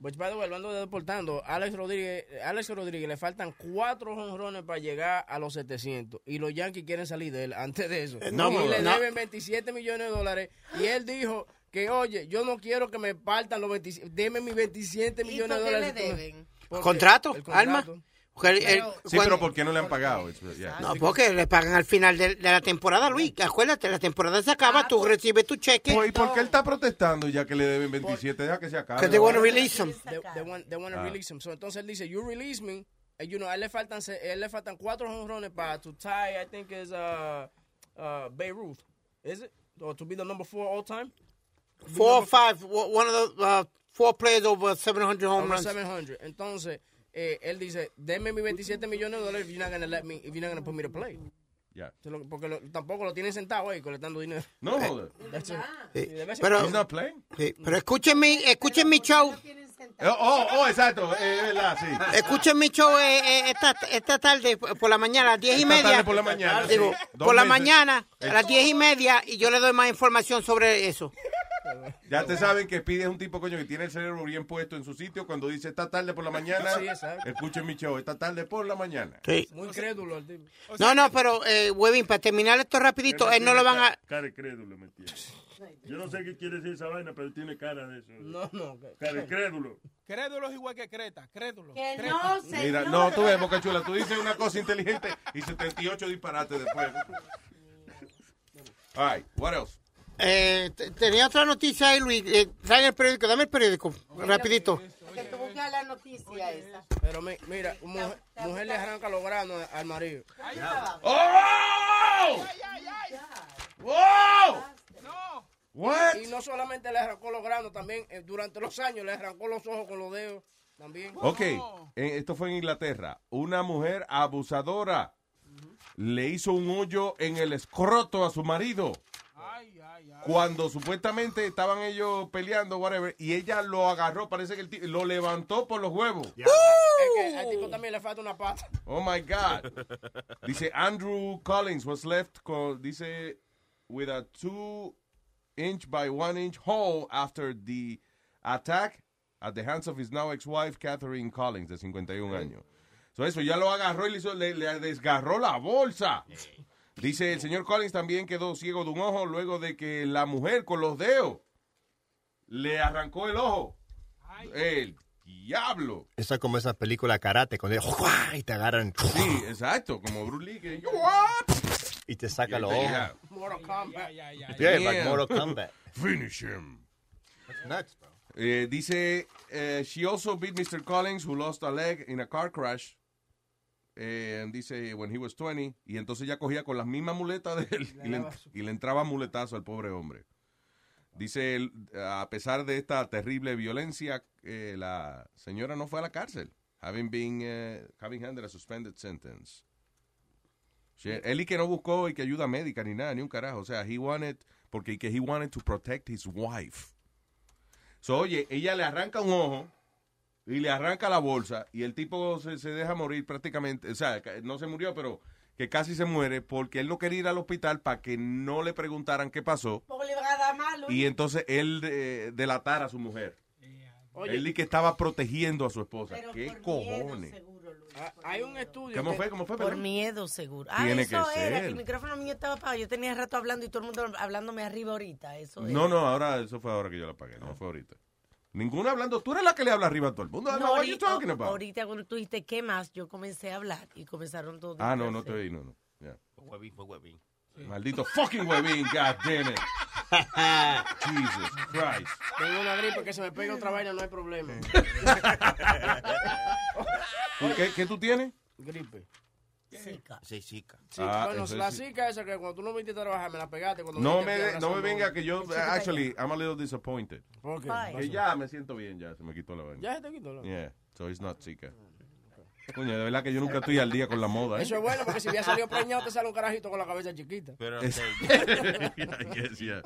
Which, by the way, hablando de deportando, Alex Rodríguez, Alex Rodríguez le faltan cuatro jonrones para llegar a los 700 y los Yankees quieren salir de él antes de eso. no, y le no. deben 27 millones de dólares y él dijo que, oye, yo no quiero que me partan los 27, deme mis 27 ¿Y millones de por qué dólares. le deben? Porque ¿Contrato? el Alma? contrato. Sí, cuando- pero ¿por qué no le han pagado? Yeah. No, porque le pagan al final de, de la temporada, Luis. Acuérdate, la temporada se acaba, Ah, tú pues- recibes tu cheque. Pues, ¿Y por qué él está protestando ya que le deben 27? Deja que se acabe. Because they want to release him. They, they want, they want to Ah. release him. So, entonces él dice, you release me. And, you know, a él le faltan, se- a él le faltan cuatro jonrones para to tie, I think is uh, uh, Beirut. Is it? Or to be the number four all time? Four or five, one of the uh, four players over 700 home Over runs. 700. Entonces, eh, él dice, denme mis 27 millones de dólares if you're not going to let me, if you're not going to put me to play. Yeah. Porque lo- tampoco lo tienen sentado ahí colectando dinero. No, joder. That's it. Sí, ser- Pero, He's not playing? sí, pero escuchen mi, escuchen mi show. Oh, oh, oh, exacto. Verdad, sí. Escuchen mi show eh, eh, esta, esta tarde por la mañana, a las diez y Esta media. tarde por la mañana, Digo, por la mañana, a las diez y media, y yo le doy más información sobre eso. Ya te saben que Speedy es un tipo, coño, que tiene el cerebro bien puesto en su sitio. Cuando dice esta tarde por la mañana, Sí, exacto. escuchen mi show. Esta tarde por la mañana. Sí. Muy crédulo el tipo. No, no, pero, eh, Webin, para terminar esto rapidito, él no lo van a... Cara de crédulo, ¿me entiendes? Yo no sé qué quiere decir esa vaina, pero tiene cara de eso. No, no. Cara de crédulo. Crédulo es igual que Creta, crédulo. Que Creta. no, señor. Mira, no, tú ves, Boca Chula, tú dices una cosa inteligente y 78 disparates después. All right, what else? Eh, te- tenía otra noticia ahí, Luis. Eh, trae el periódico, dame el periódico, rapidito. buscar la noticia esa. Pero mi- mira, mujer, mujer le arranca los granos al marido. ¡Oh! ¡Wow! What? Y no solamente le arrancó los granos, también eh, durante los años le arrancó los ojos con los dedos. También. Ok, esto fue en Inglaterra. Una mujer abusadora le hizo un hoyo en el escroto a su marido. Cuando supuestamente estaban ellos peleando, whatever, y ella lo agarró, parece que el tipo lo levantó por los huevos. Es que al tipo también le falta una pata. Oh my God. Dice Andrew Collins was left con, dice with a two inch by one inch hole after the attack at the hands of his now ex-wife Catherine Collins de 51 años. So eso ya lo agarró y le, hizo- le- le desgarró la bolsa. Dice el señor Collins también quedó ciego de un ojo luego de que la mujer con los dedos le arrancó el ojo. El diablo. Eso es como esa película karate, cuando y te agarran Sí, exacto, como Bruce Lee que y te saca los Yeah. ojos. Mortal Kombat. Yeah, like Mortal Kombat. Finish him. That's nuts, bro. Eh, dice, eh, she also beat Mr. Collins, who lost a leg in a car crash. Eh, and dice, when he was 20. Y entonces ya cogía con las mismas muletas de él y le, y le entraba muletazo al pobre hombre. Dice, él, a pesar de esta terrible violencia, eh, la señora no fue a la cárcel. Having been, eh, having handed a suspended sentence. She- él y que no buscó y que ayuda médica ni nada, ni un carajo. O sea, he wanted, porque que he wanted to protect his wife. So, oye, ella le arranca un ojo y le arranca la bolsa y el tipo se, se deja morir prácticamente. O sea, no se murió, pero que casi se muere porque él no quería ir al hospital para que no le preguntaran qué pasó Porque le a dar malo. y entonces él eh, delatara a su mujer. él y que estaba protegiendo a su esposa. ¿Qué cojones? Ah, Hay un estudio. ¿Cómo fue? ¿Cómo fue? Por miedo, seguro. Ah, Tiene eso que era, ser. que el micrófono mío estaba apagado. Yo tenía rato hablando y todo el mundo hablándome arriba ahorita. Eso No, era. no, ahora eso fue ahora que yo la pagué, no fue ahorita. Ninguna hablando, tú eres la que le habla arriba a todo el mundo. No, ahorita, talking about? ahorita cuando tú dijiste qué más, yo comencé a hablar y comenzaron todos. Ah, no, no te oí, no, no. Ya. Huevín, fue huevín. Maldito fucking huevín, god damn it. Jesus Christ. Tengo una gripe que se me pega otra vaina, no hay problema. ¿Tú ¿Qué, qué tú tienes? Gripe. Zika. Sí, chica. Sí, Ah, bueno, la sí. zika esa que cuando tú no viniste a trabajar me la pegaste. Cuando No me, a no me venga que yo, actually, I'm a little disappointed. ¿Por qué? Que ya me siento bien, ya se me quitó la vaina. Ya se te quitó la Yeah, so it's not Zika. Coño, de verdad que yo nunca estoy al día con la moda. ¿eh? Eso es bueno porque si había salido preñado te sale un carajito con la cabeza chiquita. Pero Es- yeah.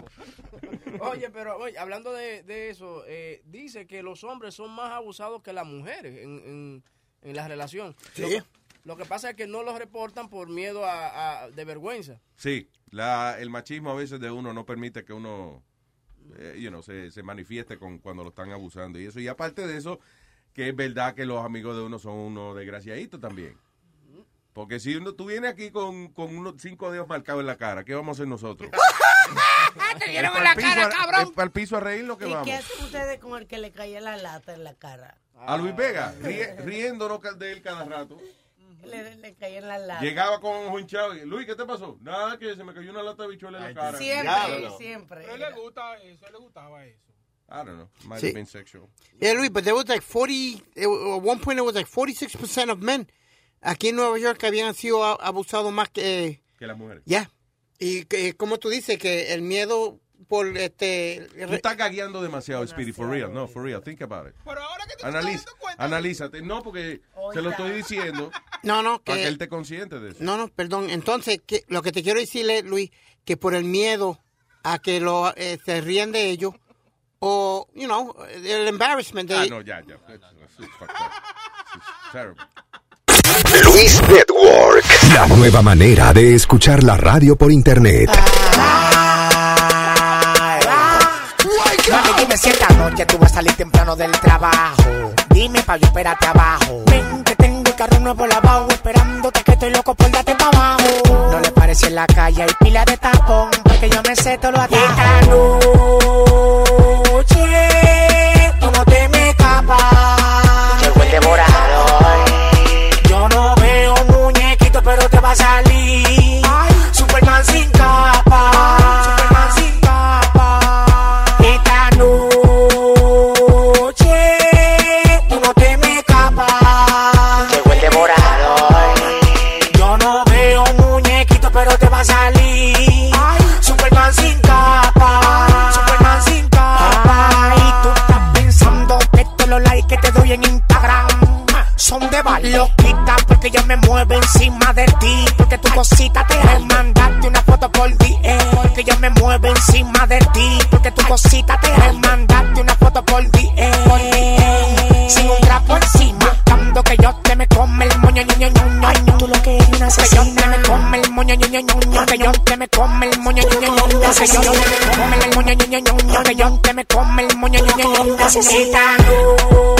Oye, pero oye, hablando de, de eso, eh, dice que los hombres son más abusados que las mujeres en, en, en la relación. Sí. Lo, lo que pasa es que no los reportan por miedo a, a- de vergüenza. Sí, la, el machismo a veces de uno no permite que uno eh, you know, se, se manifieste con, cuando lo están abusando y eso. Y aparte de eso, que es verdad que los amigos de uno son unos desgraciaditos también. Porque si uno, tú vienes aquí con, con unos cinco dedos marcados en la cara, ¿qué vamos a hacer nosotros? ¡Te dieron ¿Es en la cara, a- cabrón! ¿Es para el piso a reír lo que ¿Y vamos? qué hacen ustedes con el que le caía la lata en la cara? A Luis Vega, riéndonos ca- de él cada rato. Le, le caía en la lata. Llegaba con un hinchado y, Luis, ¿qué te pasó? Nada, que se me cayó una lata de bichuela en la cara. Siempre, Diablo. siempre. Pero a él le gusta eso, a él le gustaba eso. I don't know. Might Sí. have been sexual. Yeah, Luis, but there was like 40, it, at one point it was like 46% of men aquí en Nueva York habían sido a- abusados más que... Que las mujeres. Ya. Y que, como tú dices, que el miedo por este... Tú estás gagueando demasiado, Speedy, for real. No, for real. Think about it. Pero ahora que te Analiza, analízate. No, porque se lo estoy diciendo No, no, para que... que él esté consciente de eso. No, no, perdón. Entonces, que, lo que te quiero decirle, Luis, que por el miedo a que lo, eh, se ríen de ellos, o, you know, el embarrassment de... Ah, no, ya, ya. Luis Network. La nueva manera de escuchar la radio por internet. Mami, dime si esta noche tú vas a salir temprano del trabajo. Dime pa' yo espérate abajo. Ven que tengo el carro nuevo lavado, esperándote que estoy loco por darte pa' abajo. No le parece en la calle, hay pila de tapón, porque yo me sé todo lo atajo. Esta noche, estoy en Instagram. Son de baloquita porque yo me muevo encima de ti. Porque tu cosita te es mandarte una foto por DM. Porque yo me muevo encima de ti. Porque tu cosita te es mandarte una foto por DM. Por DM. Sin un trapo encima. Cuando que yo te me come el moño, ño, ño, ño, Tú lo que eres una asesina. Que yo te me come el moño, ño, ño, Que yo te me come el moño, ño, ño. Que yo te me come el moño, ño, ño. Que yo te me come el moño, ño, ño, ño. Necesita luz.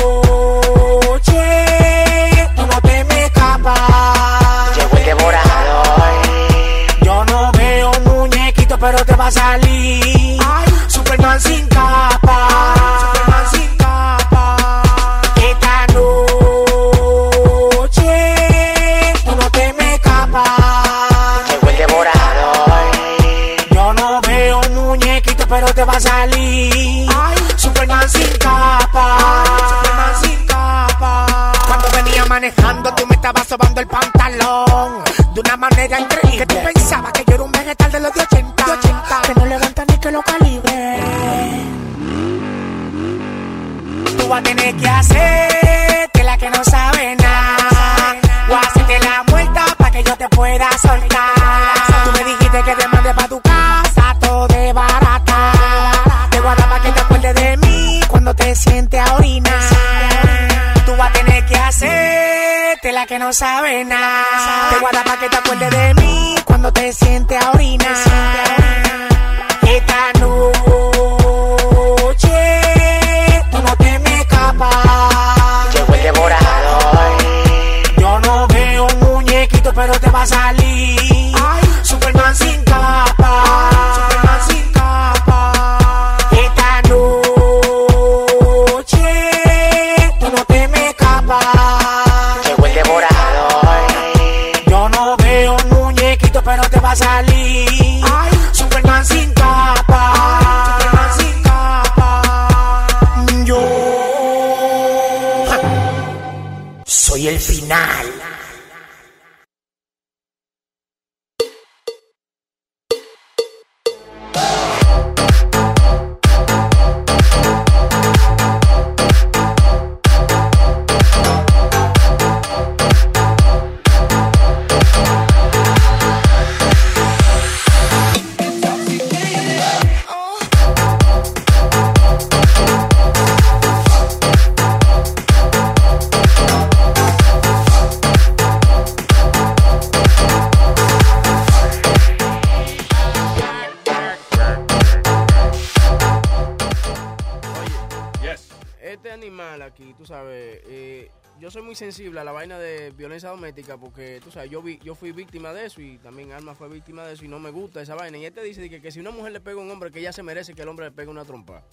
A salir. Superman sin capa. Superman sin capa. Esta noche tú no te me escapas. Llegó el devorador. Yo no veo muñequito, pero te va a salir. Superman sin capa. Superman sin capa. Cuando venía manejando, tú me estabas sobando el pantalón. No sabe nada. Te guarda para que te acuerdes de mí cuando te sientes a orinar. Tú sabes, yo vi, yo fui víctima de eso y también Alma fue víctima de eso y no me gusta esa vaina. Y este dice que, que si una mujer le pega a un hombre, que ella se merece que el hombre le pegue una trompa.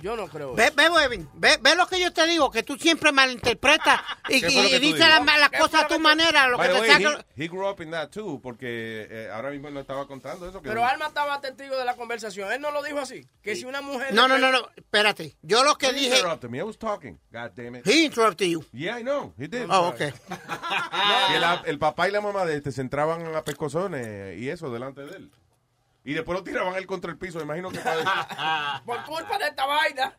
Yo no creo. Ve, ve, Webin, ve, ve lo que yo te digo, que tú siempre malinterpretas y, ¿Qué fue lo y tú dices las, las cosas a tu manera. Lo que By te way, saca- he, he grew up in that too, porque eh, ahora mismo no estaba contando eso. Que Pero Alma estaba testigo de la conversación. Él no lo dijo así. Que si una mujer. No, no, no, no, espérate. Yo lo que He dije... interrupted me. I was talking. God damn it. He interrupted you. Yeah, I know. He did. Oh, okay. Que la- el papá y la mamá de este se entraban a pescozones y eso delante de él. Y después lo tiraban él contra el piso. Me imagino que para- Por culpa de esta vaina.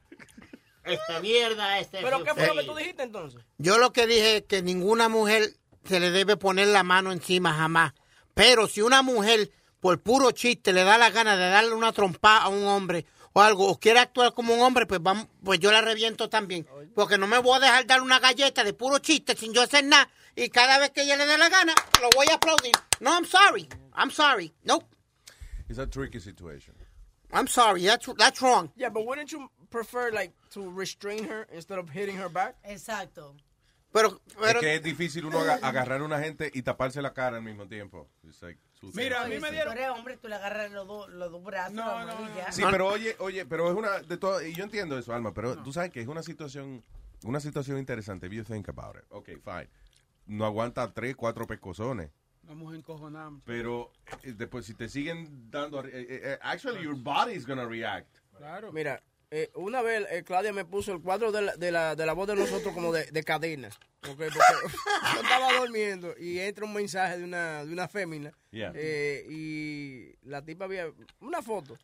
Esta mierda, este. ¿Pero qué fue lo que tú dijiste entonces? Yo lo que dije es que ninguna mujer se le debe poner la mano encima jamás. Pero si una mujer, por puro chiste, le da la gana de darle una trompa a un hombre o algo, o quiere actuar como un hombre, pues vamos, pues yo la reviento también. Porque no me voy a dejar dar una galleta de puro chiste sin yo hacer nada. Y cada vez que ella le dé la gana, lo voy a aplaudir. No, I'm sorry. I'm sorry. Nope. It's a tricky situation. I'm sorry. That's, that's wrong. Yeah, but wouldn't you prefer like to restrain her instead of hitting her back? Exacto. Pero, Es que es difícil uno aga- agarrar a una gente y taparse la cara al mismo tiempo. It's like. Mira, a mí me dieron. Si tú eres hombre, tú le agarras los dos los dos brazos. No, no, Sí, pero oye, oye, pero es una de todo y yo entiendo eso, Alma, pero tú sabes que es una situación, una situación interesante. If you think about it, okay, fine. No aguanta tres, cuatro pescozones, Vamos pero eh, después si te siguen dando, eh, eh, eh, actually your body is gonna react. Claro. Mira, eh, una vez eh, Claudia me puso el cuadro de la, de la, de la voz de nosotros como de, de cadena. ok, Porque yo estaba durmiendo y entra un mensaje de una, de una fémina. Yeah. eh, y la tipa había una foto.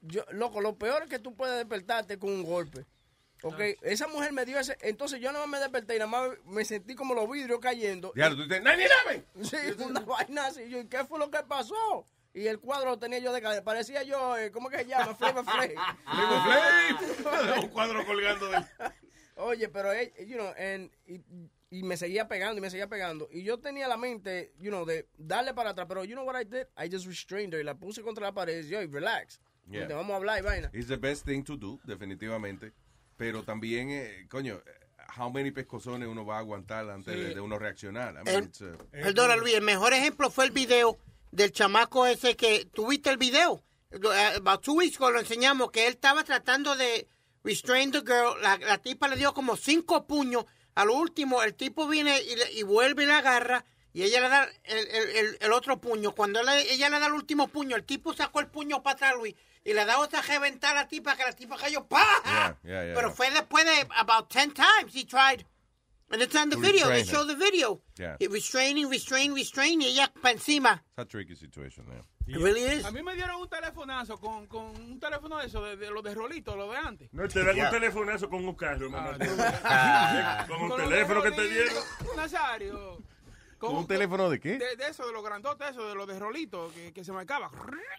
Yo, loco, lo peor es que tú puedes despertarte con un golpe. Ok, esa mujer me dio ese. Entonces yo nada más me desperté y nada más me sentí como los vidrios cayendo. Diablo, tú dices, ¡Nani, dame! Sí, una vaina así. Yo, ¿y ¿qué fue lo que pasó? Y el cuadro lo tenía yo de cadera. Parecía yo, eh, ¿cómo que se llama? Flavor Flav. Flavor Flav. Un cuadro colgando de... Oye, pero, eh, you know, and- y, y me seguía pegando y me seguía pegando. Y yo tenía la mente, you know, de darle para atrás. Pero, you know what I did? I just restrained her y la puse contra la pared. Y yo, relax. Yeah. Te vamos a hablar y vaina. It's the best thing to do, definitivamente. Pero también, eh, coño, how many pescozones uno va a aguantar antes Sí. de, de uno reaccionar. I mean, El- it's, uh, Perdona, Luis, el mejor ejemplo fue el video del chamaco ese que tuviste el video. Eh, About two weeks ago lo enseñamos que él estaba tratando de restrain the girl. La, la tipa le dio como cinco puños. A lo último, el tipo viene y, le- y vuelve y la agarra. Y ella le da el, el- el- el otro puño. Cuando él- ella le da el último puño, el tipo sacó el puño para atrás, Luis. Y le da otra reventar a la tipa que la tipa cayó. ¡Pah! yeah, yeah, yeah, Pero yeah. fue después de about 10 times he tried. And it's on the To video. They show the video. Yeah. Restraining, restrain, restrain, y ella para encima. It's a tricky situation, yeah. It really is. A mí me dieron un telefonazo con, con un teléfono de eso, de, de los de rolito, lo de antes. No te dan Ya. un telefonazo con un carro, mamá. Ah. Con un Con teléfono que te dieron. Nazario. ¿Con un teléfono de qué? De, de eso, de los grandotes, eso, de los de rolito, que, que se marcaba.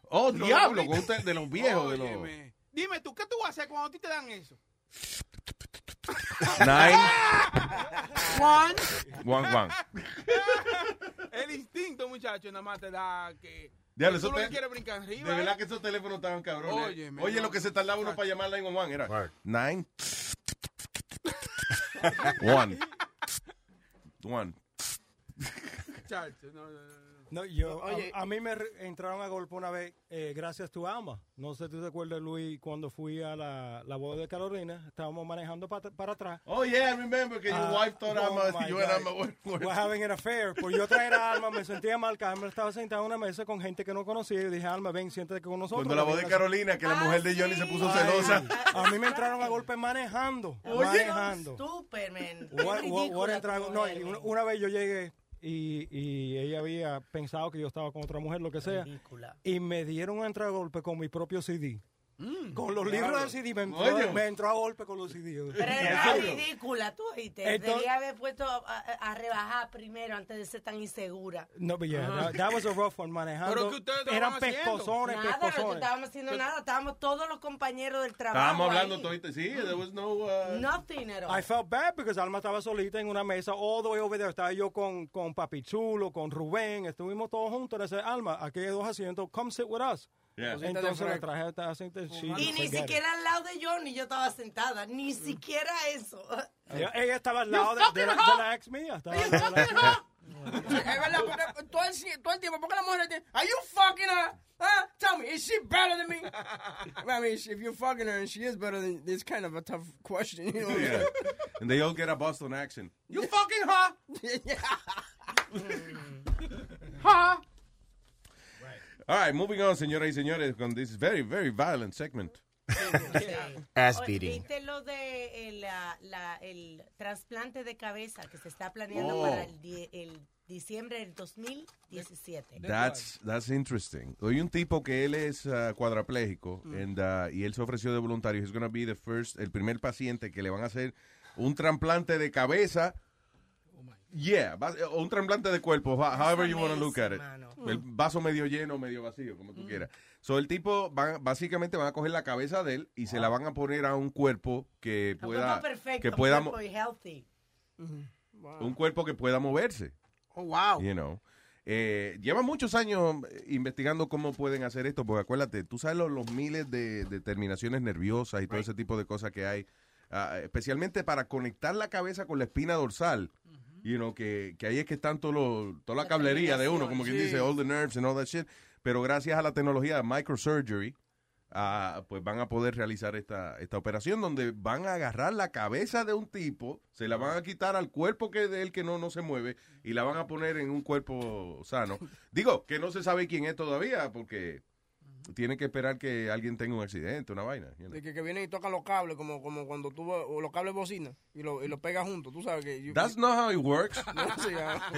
Oh, Los diablo, con de los viejos, de los-. Dime tú, ¿qué tú vas a hacer cuando a ti te dan eso? Nine, One. one, one. El instinto, muchacho, nada más te da que... Tú eso te- quieres brincar arriba. De ¿eh? verdad que esos teléfonos estaban cabrones. Oye, no. lo que se tardaba uno para llamar a 911 era nine, one, one. Muchacho, no, no, no. No, yo, a- Oye. a, mí me entraron a golpe una vez, eh, gracias a tu ama. No sé si tú te acuerdas, Luis, cuando fui a la, la boda de Carolina, estábamos manejando pa- para atrás. Oh, yeah, I remember que your Ah, wife thought oh Alma, you and. Alma were- having an affair. Por yo traer a Alma, me sentía mal. que Alma estaba sentada en una mesa con gente que no conocía. Y dije, Alma, ven, siéntate con nosotros. Cuando la voz de Carolina, que la mujer de Johnny se puso Ay, celosa. A mí me entraron a golpe manejando. Oye, manejando. Superman. What- Qué what- what ridícula entraron- tú no, una vez yo llegué y, y ella había pensado que yo estaba con otra mujer, lo que sea. Y me dieron un golpe con mi propio CD. Con los libros del CD me entró, Oye. me entró a golpe con los CD. Pero ¿En era ridícula, tú oíste. Entonces- Debía haber puesto a, rebajar primero antes de ser tan insegura. No, but yeah, Ah. that, that was a rough one manejando. Pero que ustedes Eran pescozones, Nada, no pescozones. estábamos haciendo nada. Estábamos todos los compañeros del trabajo. Estábamos hablando ahí. todito, sí, there was no... uh, Nothing at all. I felt bad because Alma estaba solita en una mesa all the way over there. Estaba yo con, con Papi Chulo, con Rubén. Estuvimos todos juntos. Le dije, Alma, aquí hay dos asientos. Come sit with us. Yeah. Entonces she- Y ni siquiera al lado de Johnny yo estaba sentada. Ni siquiera eso. Ella, ella estaba al lado de, la, de la ex mía. Estaba la. Es verdad, porque todo el, todo el tiempo, porque la mujer dice, are you fucking her? Huh? Tell me, is she better than me? I mean, if you're fucking her and she is better than, it's kind of a tough question, you know? Yeah. And they all get a Boston accent. You fucking her? yeah. Ha. All right, moving on, señoras y señores, con this very, very violent segment. Ass beating. ¿Viste lo de el, la- la- el trasplante de cabeza que se está planeando Oh. para el, die- el diciembre del 2017? That's, that's interesting. Hay un tipo que él es uh, cuadrapléjico and, uh, y él se ofreció de voluntario. He's going to be the first, el primer paciente que le van a hacer un trasplante de cabeza. Yeah, va- o un trasplante de cuerpo, ho- however you want to look at it. El vaso medio lleno, medio vacío, como tú quieras. So, el tipo, van- básicamente van a coger la cabeza de él y se la van a poner a un cuerpo que Un pueda, cuerpo perfecto, que un pueda, cuerpo y healthy. un cuerpo que pueda moverse. Oh, wow. You know. Eh, lleva muchos años eh, investigando cómo pueden hacer esto, porque acuérdate, tú sabes los, los miles de, de terminaciones nerviosas y todo ese tipo de cosas que hay, ah, especialmente para conectar la cabeza con la espina dorsal. You know, que, que ahí es que están todo lo- toda la cablería de uno, como quien dice, all the nerves and all that shit. Pero gracias a la tecnología de microsurgery, ah, pues van a poder realizar esta, esta operación donde van a agarrar la cabeza de un tipo, se la van a quitar al cuerpo que de él que no, no se mueve y la van a poner en un cuerpo sano. Digo, que no se sabe quién es todavía porque tienen que esperar que alguien tenga un accidente, una vaina. you know. De que, que vienen y tocan los cables, como, como cuando tú, o los cables bocina, y lo, y lo pegas juntos, tú sabes que... That's not how it works. No, sí, ah.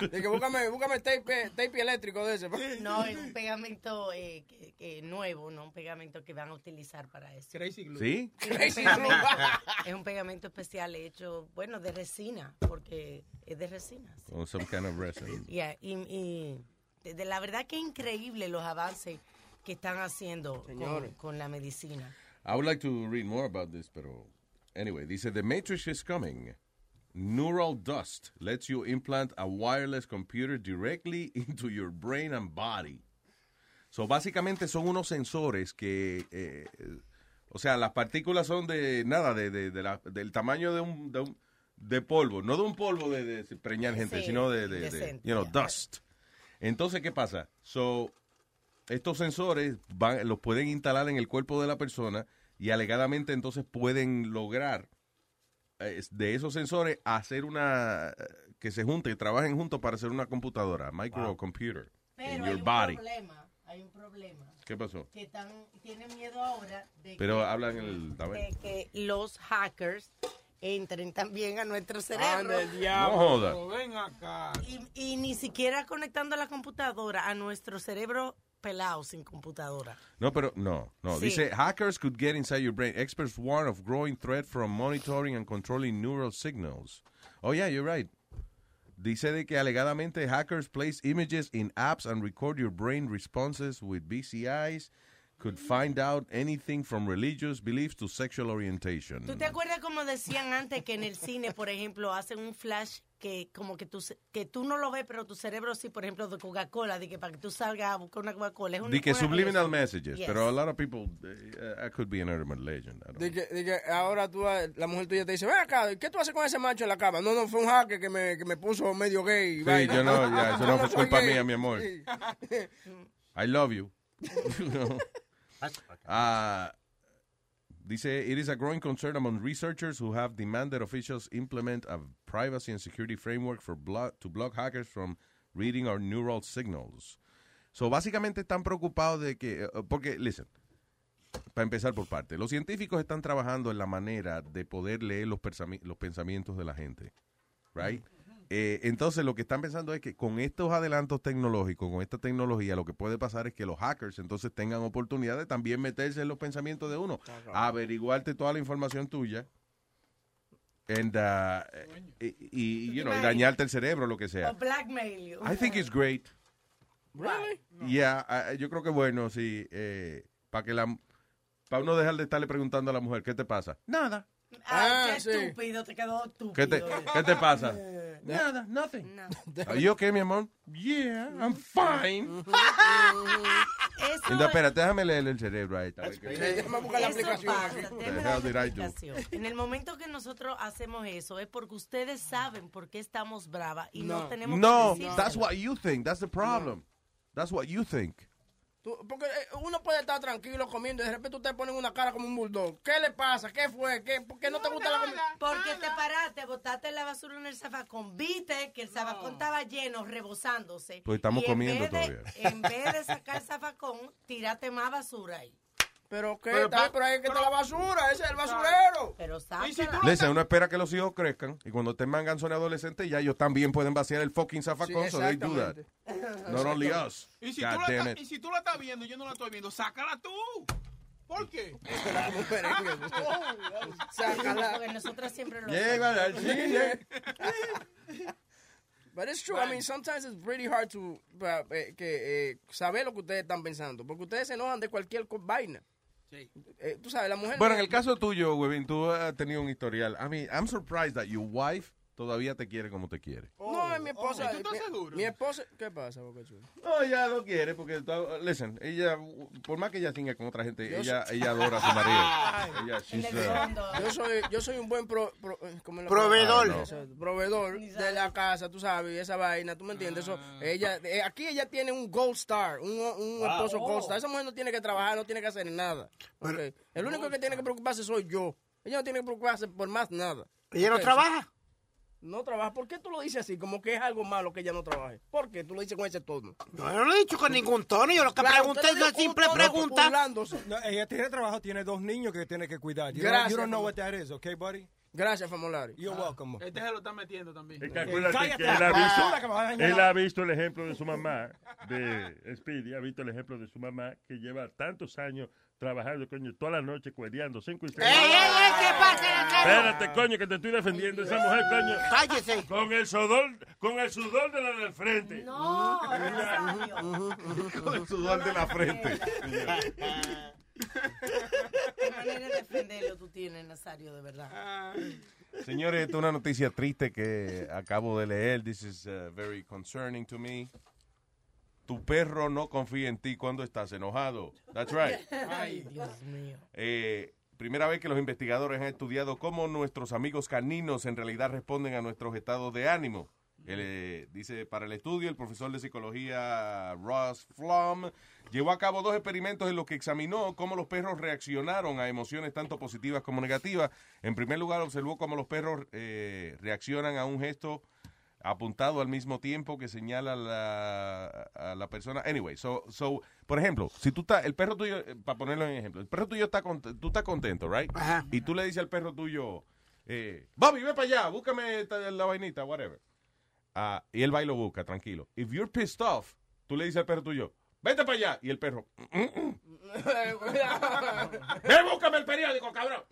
de que búscame, búscame tape, tape eléctrico de ese. No, es un pegamento eh, que, que nuevo, no un pegamento que van a utilizar para eso. Crazy glue. ¿Sí? Crazy glue. es un pegamento especial hecho, bueno, de resina, porque es de resina. sí. Some kind of resin. Yeah, y, y de, de la verdad que increíble los avances que están haciendo con, con la medicina. I would like to read more about this, pero anyway, dice The Matrix is coming. Neural dust lets you implant a wireless computer directly into your brain and body. So básicamente son unos sensores que, eh, o sea, las partículas son de nada, de, de- de la- del tamaño de un, de un- de polvo, no de un polvo de, de preñar gente, Sí, sino de, de- de, decente, you know, dust. Entonces, ¿qué pasa? So, estos sensores van, los pueden instalar en el cuerpo de la persona y alegadamente entonces pueden lograr eh, de esos sensores hacer una que se junten, trabajen juntos para hacer una computadora, microcomputer in Pero hay your un body. problema, hay un problema. ¿Qué pasó? Que están, tienen miedo ahora de Pero que, hablan el de que los hackers entren también a nuestro cerebro. Anda el diablo. No joda. Ven acá. Y, y ni siquiera conectando la computadora a nuestro cerebro pelado sin computadora. No, pero no, no. Sí. Dice, hackers could get inside your brain. Experts warn of growing threat from monitoring and controlling neural signals. Oh, yeah, you're right. Dice de que alegadamente hackers place images in apps and record your brain responses with BCIs. Could find out anything from religious beliefs to sexual orientation. ¿Tú te acuerdas como decían antes que en el cine, por ejemplo, hacen un flash que como que tú, que tú no lo ves, pero tu cerebro sí, por ejemplo, de Coca-Cola, de que para que tú salgas a buscar una Coca-Cola. Es una Di que subliminal messages, Yes. pero a lot of people, uh, I could be an urban legend. I don't De que, de que ahora tú, eh, la mujer tuya te dice, ven acá, ¿qué tú haces con ese macho en la cama? No, no, fue un hacker que me, que me puso medio gay. Sí, vaina. yo no, ya, eso no fue culpa gay. mía, mi amor. Sí. I love you. Ah, dice, it is a growing concern among researchers who have demanded officials implement a privacy and security framework for block, to block hackers from reading our neural signals. So, básicamente están preocupados de que, eh, porque, listen, para empezar por parte, los científicos están trabajando en la manera de poder leer los, pensamientos de la gente, right? Eh, entonces lo que están pensando es que con estos adelantos tecnológicos, con esta tecnología, lo que puede pasar es que los hackers entonces tengan oportunidad de también meterse en los pensamientos de uno, averiguarte toda la información tuya and, uh, y, y, you know, y dañarte el cerebro, lo que sea. O blackmail you. I think it's great. Really? Yeah, ah, yo creo que bueno, sí, eh, para que la para uno dejar de estarle preguntando a la mujer, ¿qué te pasa? Nada. Ah, Ah, qué sí. estúpido, te quedó estúpido. ¿Qué te, ¿qué te pasa? Eh, Nada, nothing. no. Are you okay, mi amor? Yeah, I'm fine. Eso Entonces, espérate, déjame leerle el cerebro ahí. Déjame buscar la aplicación. En el momento que nosotros hacemos eso es porque ustedes saben por qué estamos bravas y no, No. tenemos No, que that's what you think. That's the problem. That's what you think. Tú- porque eh, uno puede estar tranquilo comiendo y de repente usted pone una cara como un bulldog. ¿Qué le pasa? ¿Qué fue? ¿Qué, ¿Por qué no te gusta la comida? Porque te paraste, botaste la basura en el zafacón, viste que el zafacón estaba lleno, rebosándose. Pues estamos Y en comiendo vez de- todavía. En vez de sacar el zafacón, tírate más basura ahí. Pero qué, Pero está, pa- pero ahí que está la basura, ese es el basurero. Pero Y si tú Listen, uno espera que los hijos crezcan y cuando estén manganzones adolescentes ya ellos también pueden vaciar el fucking zafacón. Sí, so they do that. Not only us. Y si, God tú la estás- it. y si tú la estás viendo y yo no la estoy viendo, sácala tú. ¿Por qué? Sácala. Porque nosotras siempre lo Llega al cine. But it's true. I mean, sometimes it's pretty hard to uh, eh, que, eh, saber lo que ustedes están pensando. Porque ustedes se enojan de cualquier co- vaina. Eh, tú sabes, la mujer... Bueno, en el caso tuyo, Webin, tú has tenido un historial. I mean, I'm surprised that your wife todavía te quiere como te quiere. No, es mi esposa. ¿tú estás mi- seguro? Mi esposa... ¿Qué pasa, Boca Chula? No, ella lo quiere porque, listen, ella, por más que ella singa con otra gente, ella, ella adora a su marido. Ella, she's, uh. Yo soy, yo soy un buen pro, pro- eh, ¿cómo es la Proveedor. Eso, proveedor de la casa, tú sabes, esa vaina, ¿tú me entiendes? Eso, ella, eh, aquí ella tiene un gold star, un, un esposo gold star. Esa mujer no tiene que trabajar, no tiene que hacer nada. El único que tiene que preocuparse soy yo. Ella no tiene que preocuparse por más nada. ¿Ella no trabaja? No trabaja. ¿Por qué tú lo dices así? Como que es algo malo que ella no trabaje. ¿Por qué tú lo dices con ese tono? No, yo no lo he dicho con ningún tono. Yo lo que Claro, pregunté es una simple tono pregunta. No, ella tiene trabajo, tiene dos niños que tiene que cuidar. You, Gracias, don't, you don't know what that is, okay, buddy? Gracias, Famolari. You're welcome. Este se lo está metiendo también. Es que acuérdate Cállate que él ha, visto, él ha visto el ejemplo de su mamá, de Speedy, ha visto el ejemplo de su mamá que lleva tantos años trabajando, coño, toda la noche cuereando cinco y seis. ¡Ey, ey, ey! ¿Qué pasa, Espérate, coño, que te estoy defendiendo esa mujer, coño. Cállese. Con el sudor, con el sudor de la del frente. No, Con el sudor de la frente. Qué manera de defenderlo tú tienes, Nazario, de verdad. Señores, esta es una noticia triste que acabo de leer. This is uh, very concerning to me. Tu perro no confía en ti cuando estás enojado. That's right. Ay, Dios mío. Eh, primera vez que los investigadores han estudiado cómo nuestros amigos caninos en realidad responden a nuestros estados de ánimo. Eh, dice, para el estudio, el profesor de psicología Ross Flum llevó a cabo dos experimentos en los que examinó cómo los perros reaccionaron a emociones tanto positivas como negativas. En primer lugar, observó cómo los perros eh, reaccionan a un gesto apuntado al mismo tiempo que señala la, a la persona. Anyway, so, so, por ejemplo, si tú estás, el perro tuyo, eh, para ponerlo en ejemplo, el perro tuyo está, tú estás contento, right? Y tú le dices al perro tuyo, eh, Bobby, ve para allá, búscame la vainita, whatever. Ah, y él va y lo busca, tranquilo. If you're pissed off, tú le dices al perro tuyo, vete para allá. Y el perro, "Mm, mm, mm". ve, búscame el periódico, cabrón.